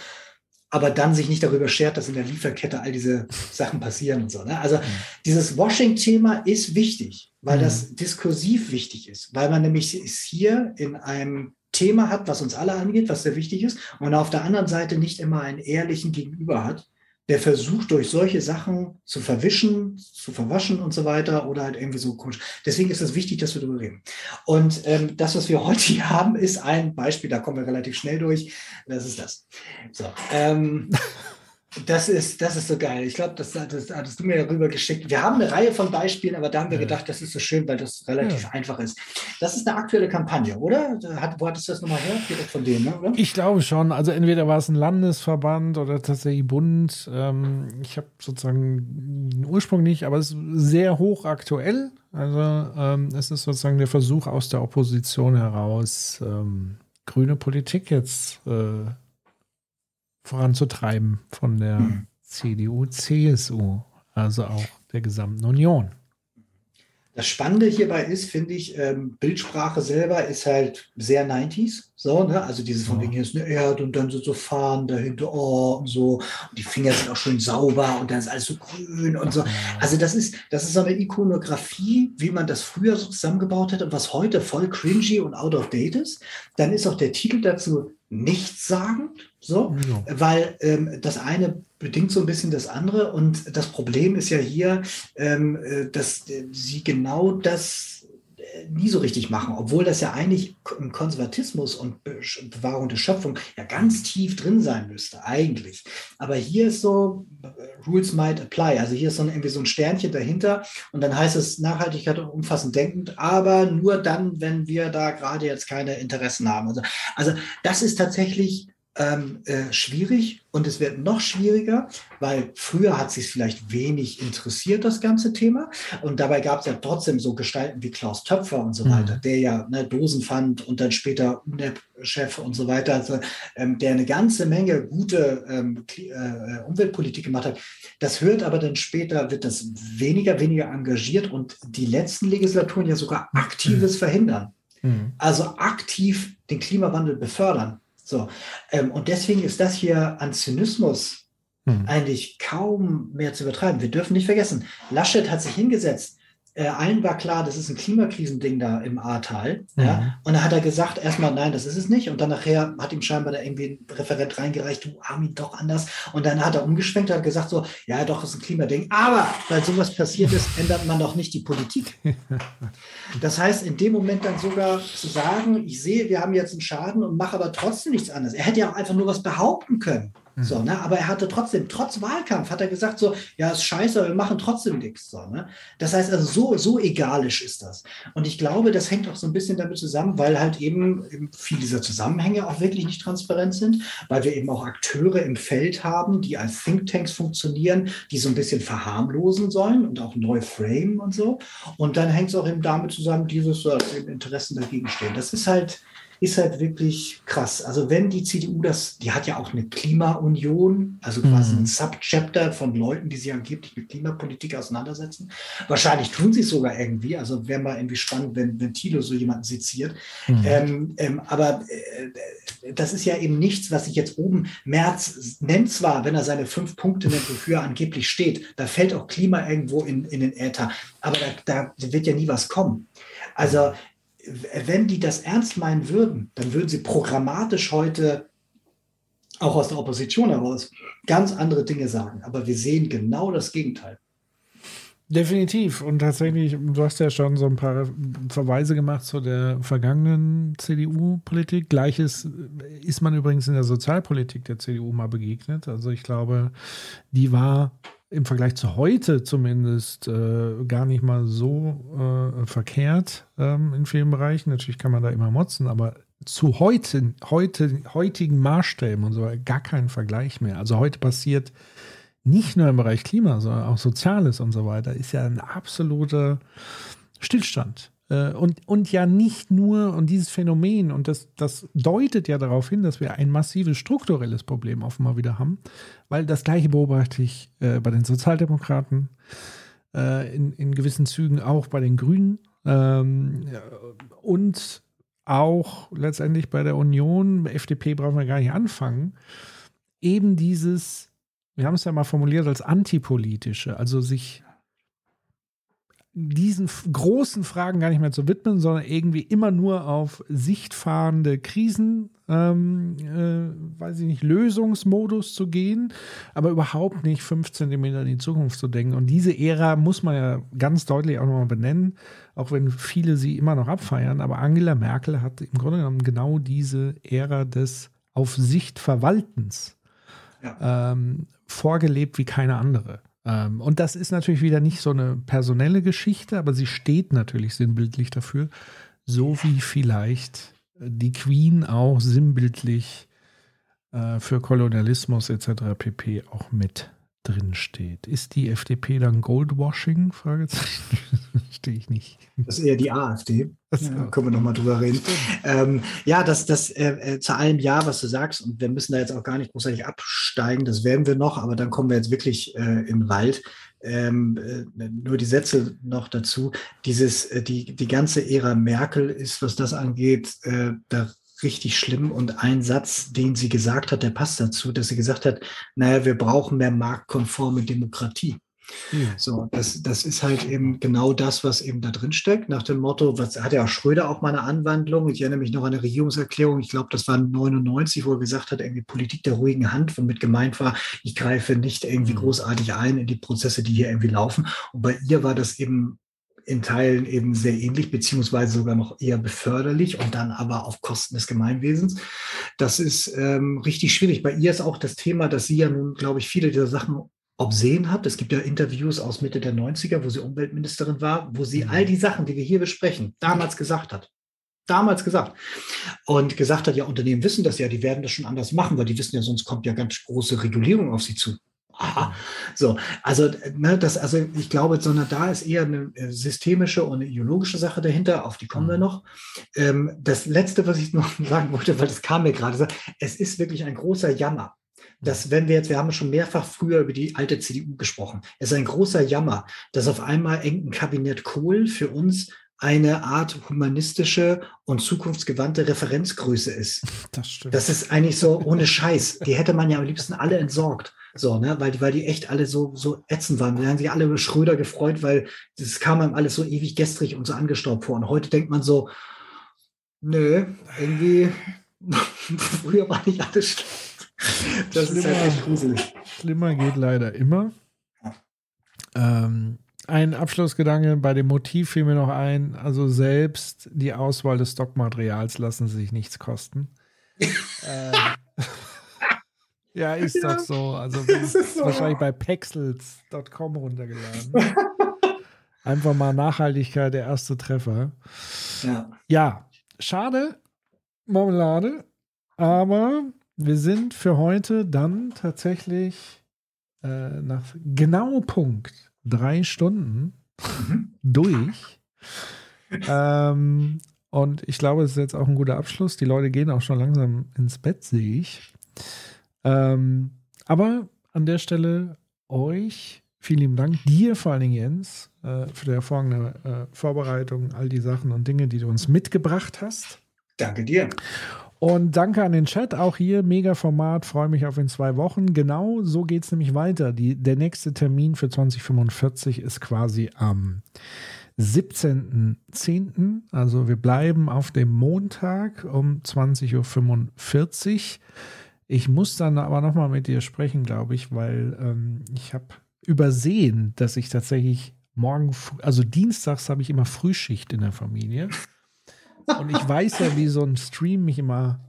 aber dann sich nicht darüber schert, dass in der Lieferkette all diese Sachen passieren und so. Ne? Also mhm. dieses Washing-Thema ist wichtig, weil mhm. das diskursiv wichtig ist, weil man nämlich es hier in einem Thema hat, was uns alle angeht, was sehr wichtig ist, und auf der anderen Seite nicht immer einen ehrlichen Gegenüber hat, der versucht, durch solche Sachen zu verwischen, zu verwaschen und so weiter oder halt irgendwie so komisch. Deswegen ist es wichtig, dass wir darüber reden. Und ähm, das, was wir (laughs) heute hier haben, ist ein Beispiel, da kommen wir relativ schnell durch. Das ist das. So. Ähm, (laughs) Das ist, das ist so geil. Ich glaube, das, das hattest du mir darüber geschickt. Wir haben eine Reihe von Beispielen, aber da haben wir ja. gedacht, das ist so schön, weil das relativ ja. einfach ist. Das ist eine aktuelle Kampagne, oder? Hat, wo hattest du das nochmal her? Direkt von denen, ne? oder? Ich glaube schon. Also entweder war es ein Landesverband oder tatsächlich Bund. Ähm, ich habe sozusagen den Ursprung nicht, aber es ist sehr hochaktuell. Also ähm, es ist sozusagen der Versuch aus der Opposition heraus, ähm, grüne Politik jetzt äh, voranzutreiben von der hm. CDU, CSU, also auch der gesamten Union. Das Spannende hierbei ist, finde ich, ähm, Bildsprache selber ist halt sehr 90s. So, ne? Also dieses von wegen, hier ist eine Erde und dann so, so Fahnen dahinter, oh, und so. Und die Finger sind auch schön sauber und dann ist alles so grün und so. Also das ist, das ist so eine Ikonografie, wie man das früher so zusammengebaut hat und was heute voll cringy und out of date ist. Dann ist auch der Titel dazu nichtssagend. So, ja. weil ähm, das eine bedingt so ein bisschen das andere. Und das Problem ist ja hier, ähm, äh, dass äh, sie genau das nie so richtig machen, obwohl das ja eigentlich im Konservatismus und Be Bewahrung der Schöpfung ja ganz tief drin sein müsste, eigentlich. Aber hier ist so, äh, Rules might apply. Also hier ist so ein, irgendwie so ein Sternchen dahinter und dann heißt es Nachhaltigkeit und umfassend denkend, aber nur dann, wenn wir da gerade jetzt keine Interessen haben. Also, also das ist tatsächlich ähm, äh, schwierig und es wird noch schwieriger, weil früher hat sich vielleicht wenig interessiert, das ganze Thema. Und dabei gab es ja trotzdem so Gestalten wie Klaus Töpfer und so mhm. weiter, der ja ne, Dosen fand und dann später UNEP-Chef und so weiter, also, ähm, der eine ganze Menge gute ähm, äh, Umweltpolitik gemacht hat. Das hört aber dann später, wird das weniger, weniger engagiert und die letzten Legislaturen ja sogar aktives mhm. verhindern. Mhm. Also aktiv den Klimawandel befördern. So. Ähm, und deswegen ist das hier an Zynismus hm. eigentlich kaum mehr zu übertreiben. Wir dürfen nicht vergessen, Laschet hat sich hingesetzt äh, allen war klar, das ist ein Klimakrisending da im Ahrtal. Mhm. Ja? Und dann hat er gesagt, erstmal, nein, das ist es nicht. Und dann nachher hat ihm scheinbar da irgendwie ein Referent reingereicht, du Armin, doch anders. Und dann hat er umgeschwenkt und hat gesagt, so, ja, doch, ist ein Klimading. Aber weil sowas passiert ist, ändert man doch nicht die Politik. (laughs) das heißt, in dem Moment dann sogar zu sagen, ich sehe, wir haben jetzt einen Schaden und mache aber trotzdem nichts anderes. Er hätte ja auch einfach nur was behaupten können. So, mhm. ne? Aber er hatte trotzdem, trotz Wahlkampf, hat er gesagt, so, ja, ist scheiße, aber wir machen trotzdem nichts. So, ne? Das heißt also, so, so egalisch ist das. Und ich glaube, das hängt auch so ein bisschen damit zusammen, weil halt eben, eben viele dieser Zusammenhänge auch wirklich nicht transparent sind, weil wir eben auch Akteure im Feld haben, die als Thinktanks funktionieren, die so ein bisschen verharmlosen sollen und auch neu framen und so. Und dann hängt es auch eben damit zusammen, dieses, eben Interessen dagegen stehen. Das ist halt, ist halt wirklich krass. Also wenn die CDU das, die hat ja auch eine Klimaunion, also quasi mhm. ein Subchapter von Leuten, die sich angeblich mit Klimapolitik auseinandersetzen. Wahrscheinlich tun sie es sogar irgendwie. Also wäre mal irgendwie spannend, wenn, wenn Thilo so jemanden seziert. Mhm. Ähm, ähm, aber äh, das ist ja eben nichts, was sich jetzt oben, Merz nennt zwar, wenn er seine fünf Punkte nennt, wofür er angeblich steht, da fällt auch Klima irgendwo in, in den Äther. Aber da, da wird ja nie was kommen. Also wenn die das ernst meinen würden, dann würden sie programmatisch heute auch aus der Opposition heraus ganz andere Dinge sagen. Aber wir sehen genau das Gegenteil. Definitiv. Und tatsächlich, du hast ja schon so ein paar Verweise gemacht zu der vergangenen CDU-Politik. Gleiches ist man übrigens in der Sozialpolitik der CDU mal begegnet. Also ich glaube, die war im Vergleich zu heute zumindest äh, gar nicht mal so äh, verkehrt ähm, in vielen Bereichen. Natürlich kann man da immer motzen, aber zu heute, heute, heutigen Maßstäben und so gar keinen Vergleich mehr. Also heute passiert nicht nur im Bereich Klima, sondern auch Soziales und so weiter, ist ja ein absoluter Stillstand. Äh, und, und ja nicht nur, und dieses Phänomen, und das, das deutet ja darauf hin, dass wir ein massives strukturelles Problem offenbar wieder haben, weil das gleiche beobachte ich äh, bei den Sozialdemokraten, äh, in, in gewissen Zügen auch bei den Grünen ähm, und auch letztendlich bei der Union, FDP brauchen wir gar nicht anfangen, eben dieses, wir haben es ja mal formuliert als antipolitische, also sich diesen großen Fragen gar nicht mehr zu widmen, sondern irgendwie immer nur auf sichtfahrende Krisen, ähm, äh, weiß ich nicht, Lösungsmodus zu gehen, aber überhaupt nicht fünf Zentimeter in die Zukunft zu denken. Und diese Ära muss man ja ganz deutlich auch nochmal benennen, auch wenn viele sie immer noch abfeiern. Aber Angela Merkel hat im Grunde genommen genau diese Ära des Auf Sicht Verwaltens ja. ähm, vorgelebt wie keine andere. Ähm, und das ist natürlich wieder nicht so eine personelle Geschichte, aber sie steht natürlich sinnbildlich dafür, so wie vielleicht die Queen auch sinnbildlich äh, für Kolonialismus etc. pp. auch mit drin steht. Ist die FDP dann Goldwashing? Fragezeichen. (laughs) Verstehe ich nicht. Das ist eher die AfD. Ja, können wir nochmal drüber reden. Ähm, ja, das, das äh, äh, zu allem Ja, was du sagst, und wir müssen da jetzt auch gar nicht großartig absteigen, das werden wir noch, aber dann kommen wir jetzt wirklich äh, in den Wald. Ähm, äh, nur die Sätze noch dazu. Dieses, äh, die, die ganze Ära Merkel ist, was das angeht, äh, da richtig schlimm. Und ein Satz, den sie gesagt hat, der passt dazu, dass sie gesagt hat, naja, wir brauchen mehr marktkonforme Demokratie. Ja. So, das, das ist halt eben genau das, was eben da drin steckt, nach dem Motto, was hat ja auch Schröder auch mal eine Anwandlung. Ich erinnere mich noch an eine Regierungserklärung, ich glaube, das war 99, wo er gesagt hat, irgendwie Politik der ruhigen Hand, womit gemeint war, ich greife nicht irgendwie mhm. großartig ein in die Prozesse, die hier irgendwie laufen. Und bei ihr war das eben in Teilen eben sehr ähnlich, beziehungsweise sogar noch eher beförderlich und dann aber auf Kosten des Gemeinwesens. Das ist ähm, richtig schwierig. Bei ihr ist auch das Thema, dass sie ja nun, glaube ich, viele dieser Sachen obsehen hat. Es gibt ja Interviews aus Mitte der 90er, wo sie Umweltministerin war, wo sie mhm. all die Sachen, die wir hier besprechen, damals gesagt hat. damals gesagt. Und gesagt hat, ja, Unternehmen wissen das ja, die werden das schon anders machen, weil die wissen ja, sonst kommt ja ganz große Regulierung auf sie zu. Aha. So, also, ne, das, also ich glaube, sondern da ist eher eine äh, systemische und eine ideologische Sache dahinter, auf die kommen wir mhm. noch. Ähm, das letzte, was ich noch (laughs) sagen wollte, weil das kam mir gerade, es ist wirklich ein großer Jammer. Dass, wenn wir jetzt, wir haben schon mehrfach früher über die alte CDU gesprochen, es ist ein großer Jammer, dass auf einmal ein Kabinett Kohl für uns eine Art humanistische und zukunftsgewandte Referenzgröße ist. Das stimmt. Das ist eigentlich so ohne Scheiß. Die hätte man ja am liebsten alle entsorgt. So, ne, weil die, weil die echt alle so, so ätzend waren. Die haben sich alle über Schröder gefreut, weil das kam einem alles so ewig gestrig und so angestaubt vor. Und heute denkt man so, nö, irgendwie, (laughs) früher war nicht alles schlecht. Das schlimmer, ist halt echt gruselig. Schlimmer geht leider immer. Ähm, ein Abschlussgedanke bei dem Motiv fiel mir noch ein. Also selbst die Auswahl des Stockmaterials lassen sich nichts kosten. (laughs) äh, (laughs) ja, ist ja, doch so. Also (laughs) ist so. wahrscheinlich bei pexels.com runtergeladen. (laughs) Einfach mal Nachhaltigkeit, der erste Treffer. Ja. Ja, schade, Marmelade, aber wir sind für heute dann tatsächlich äh, nach genau Punkt drei Stunden mhm. (laughs) durch. ähm, und ich glaube, es ist jetzt auch ein guter Abschluss. Die Leute gehen auch schon langsam ins Bett, sehe ich. Ähm, aber an der Stelle euch vielen lieben Dank. Dir vor allen Dingen, Jens, äh, für die hervorragende äh, Vorbereitung, all die Sachen und Dinge, die du uns mitgebracht hast. Danke dir. Und danke an den Chat. Auch hier mega Format. Freue mich auf in zwei Wochen. Genau so geht es nämlich weiter. Die, der nächste Termin für 2045 ist quasi am 17.10. Also wir bleiben auf dem Montag um 20.45 Uhr. Ich muss dann aber nochmal mit dir sprechen, glaube ich, weil ähm, ich habe übersehen, dass ich tatsächlich morgen, also dienstags habe ich immer Frühschicht in der Familie. Und ich weiß ja, wie so ein Stream mich immer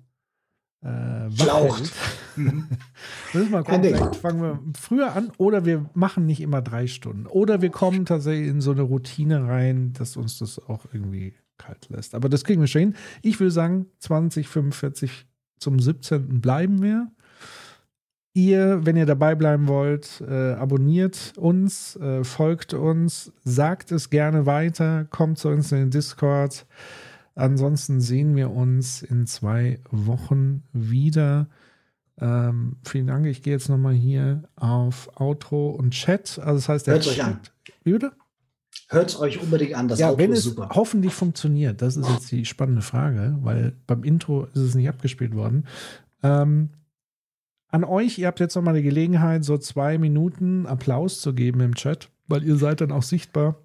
äh, Schlaucht. Mhm. (laughs) Müssen mal gucken, vielleicht fangen wir früher an oder wir machen nicht immer drei Stunden. Oder wir kommen tatsächlich in so eine Routine rein, dass uns das auch irgendwie kalt lässt. Aber das kriegen wir schon hin. Ich würde sagen, 20, 45 zum 17. bleiben wir. Ihr, wenn ihr dabei bleiben wollt, äh, abonniert uns, äh, folgt uns, sagt es gerne weiter, kommt zu uns in den Discord. Ansonsten sehen wir uns in zwei Wochen wieder. Ähm, vielen Dank. Ich gehe jetzt nochmal hier auf Outro und Chat. Also das heißt, Hört euch an. Wie bitte? Hört es euch unbedingt an. Das ja, Outro wenn es super. hoffentlich funktioniert, das ist jetzt die spannende Frage, weil beim Intro ist es nicht abgespielt worden. Ähm, an euch, ihr habt jetzt nochmal die Gelegenheit, so zwei Minuten Applaus zu geben im Chat, weil ihr seid dann auch sichtbar.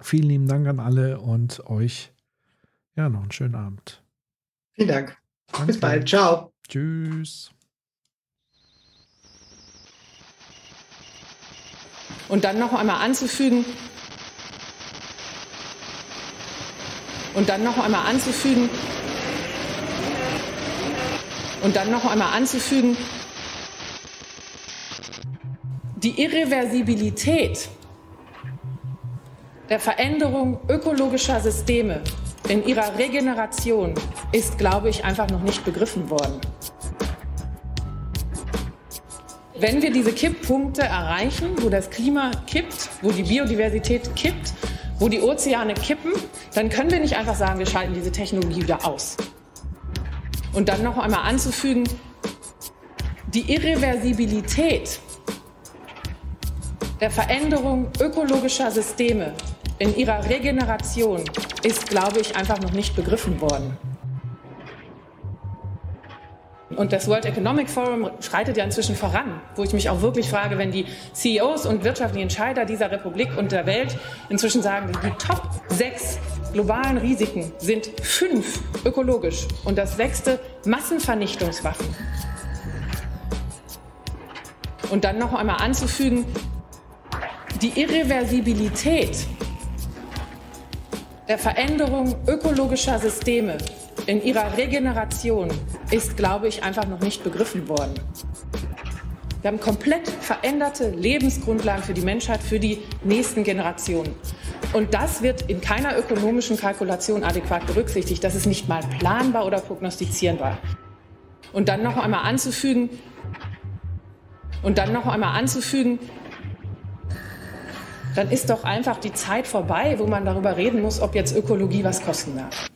Vielen lieben Dank an alle und euch ja noch einen schönen Abend. Vielen Dank. Danke. Bis bald. Ciao. Tschüss. Und dann noch einmal anzufügen, und dann noch einmal anzufügen, und dann noch einmal anzufügen, die Irreversibilität der Veränderung ökologischer Systeme in ihrer Regeneration ist, glaube ich, einfach noch nicht begriffen worden. Wenn wir diese Kipppunkte erreichen, wo das Klima kippt, wo die Biodiversität kippt, wo die Ozeane kippen, dann können wir nicht einfach sagen, wir schalten diese Technologie wieder aus. Und dann noch einmal anzufügen, die Irreversibilität der Veränderung ökologischer Systeme in ihrer Regeneration ist, glaube ich, einfach noch nicht begriffen worden. Und das World Economic Forum schreitet ja inzwischen voran, wo ich mich auch wirklich frage, wenn die CEOs und wirtschaftlichen Entscheider dieser Republik und der Welt inzwischen sagen, die Top 6 globalen Risiken sind fünf ökologisch und das sechste Massenvernichtungswaffen. Und dann noch einmal anzufügen, die Irreversibilität der Veränderung ökologischer Systeme in ihrer Regeneration ist, glaube ich, einfach noch nicht begriffen worden. Wir haben komplett veränderte Lebensgrundlagen für die Menschheit, für die nächsten Generationen. Und das wird in keiner ökonomischen Kalkulation adäquat berücksichtigt. Das ist nicht mal planbar oder prognostizierbar. Und dann noch einmal anzufügen, und dann noch einmal anzufügen, dann ist doch einfach die Zeit vorbei, wo man darüber reden muss, ob jetzt Ökologie was kosten darf.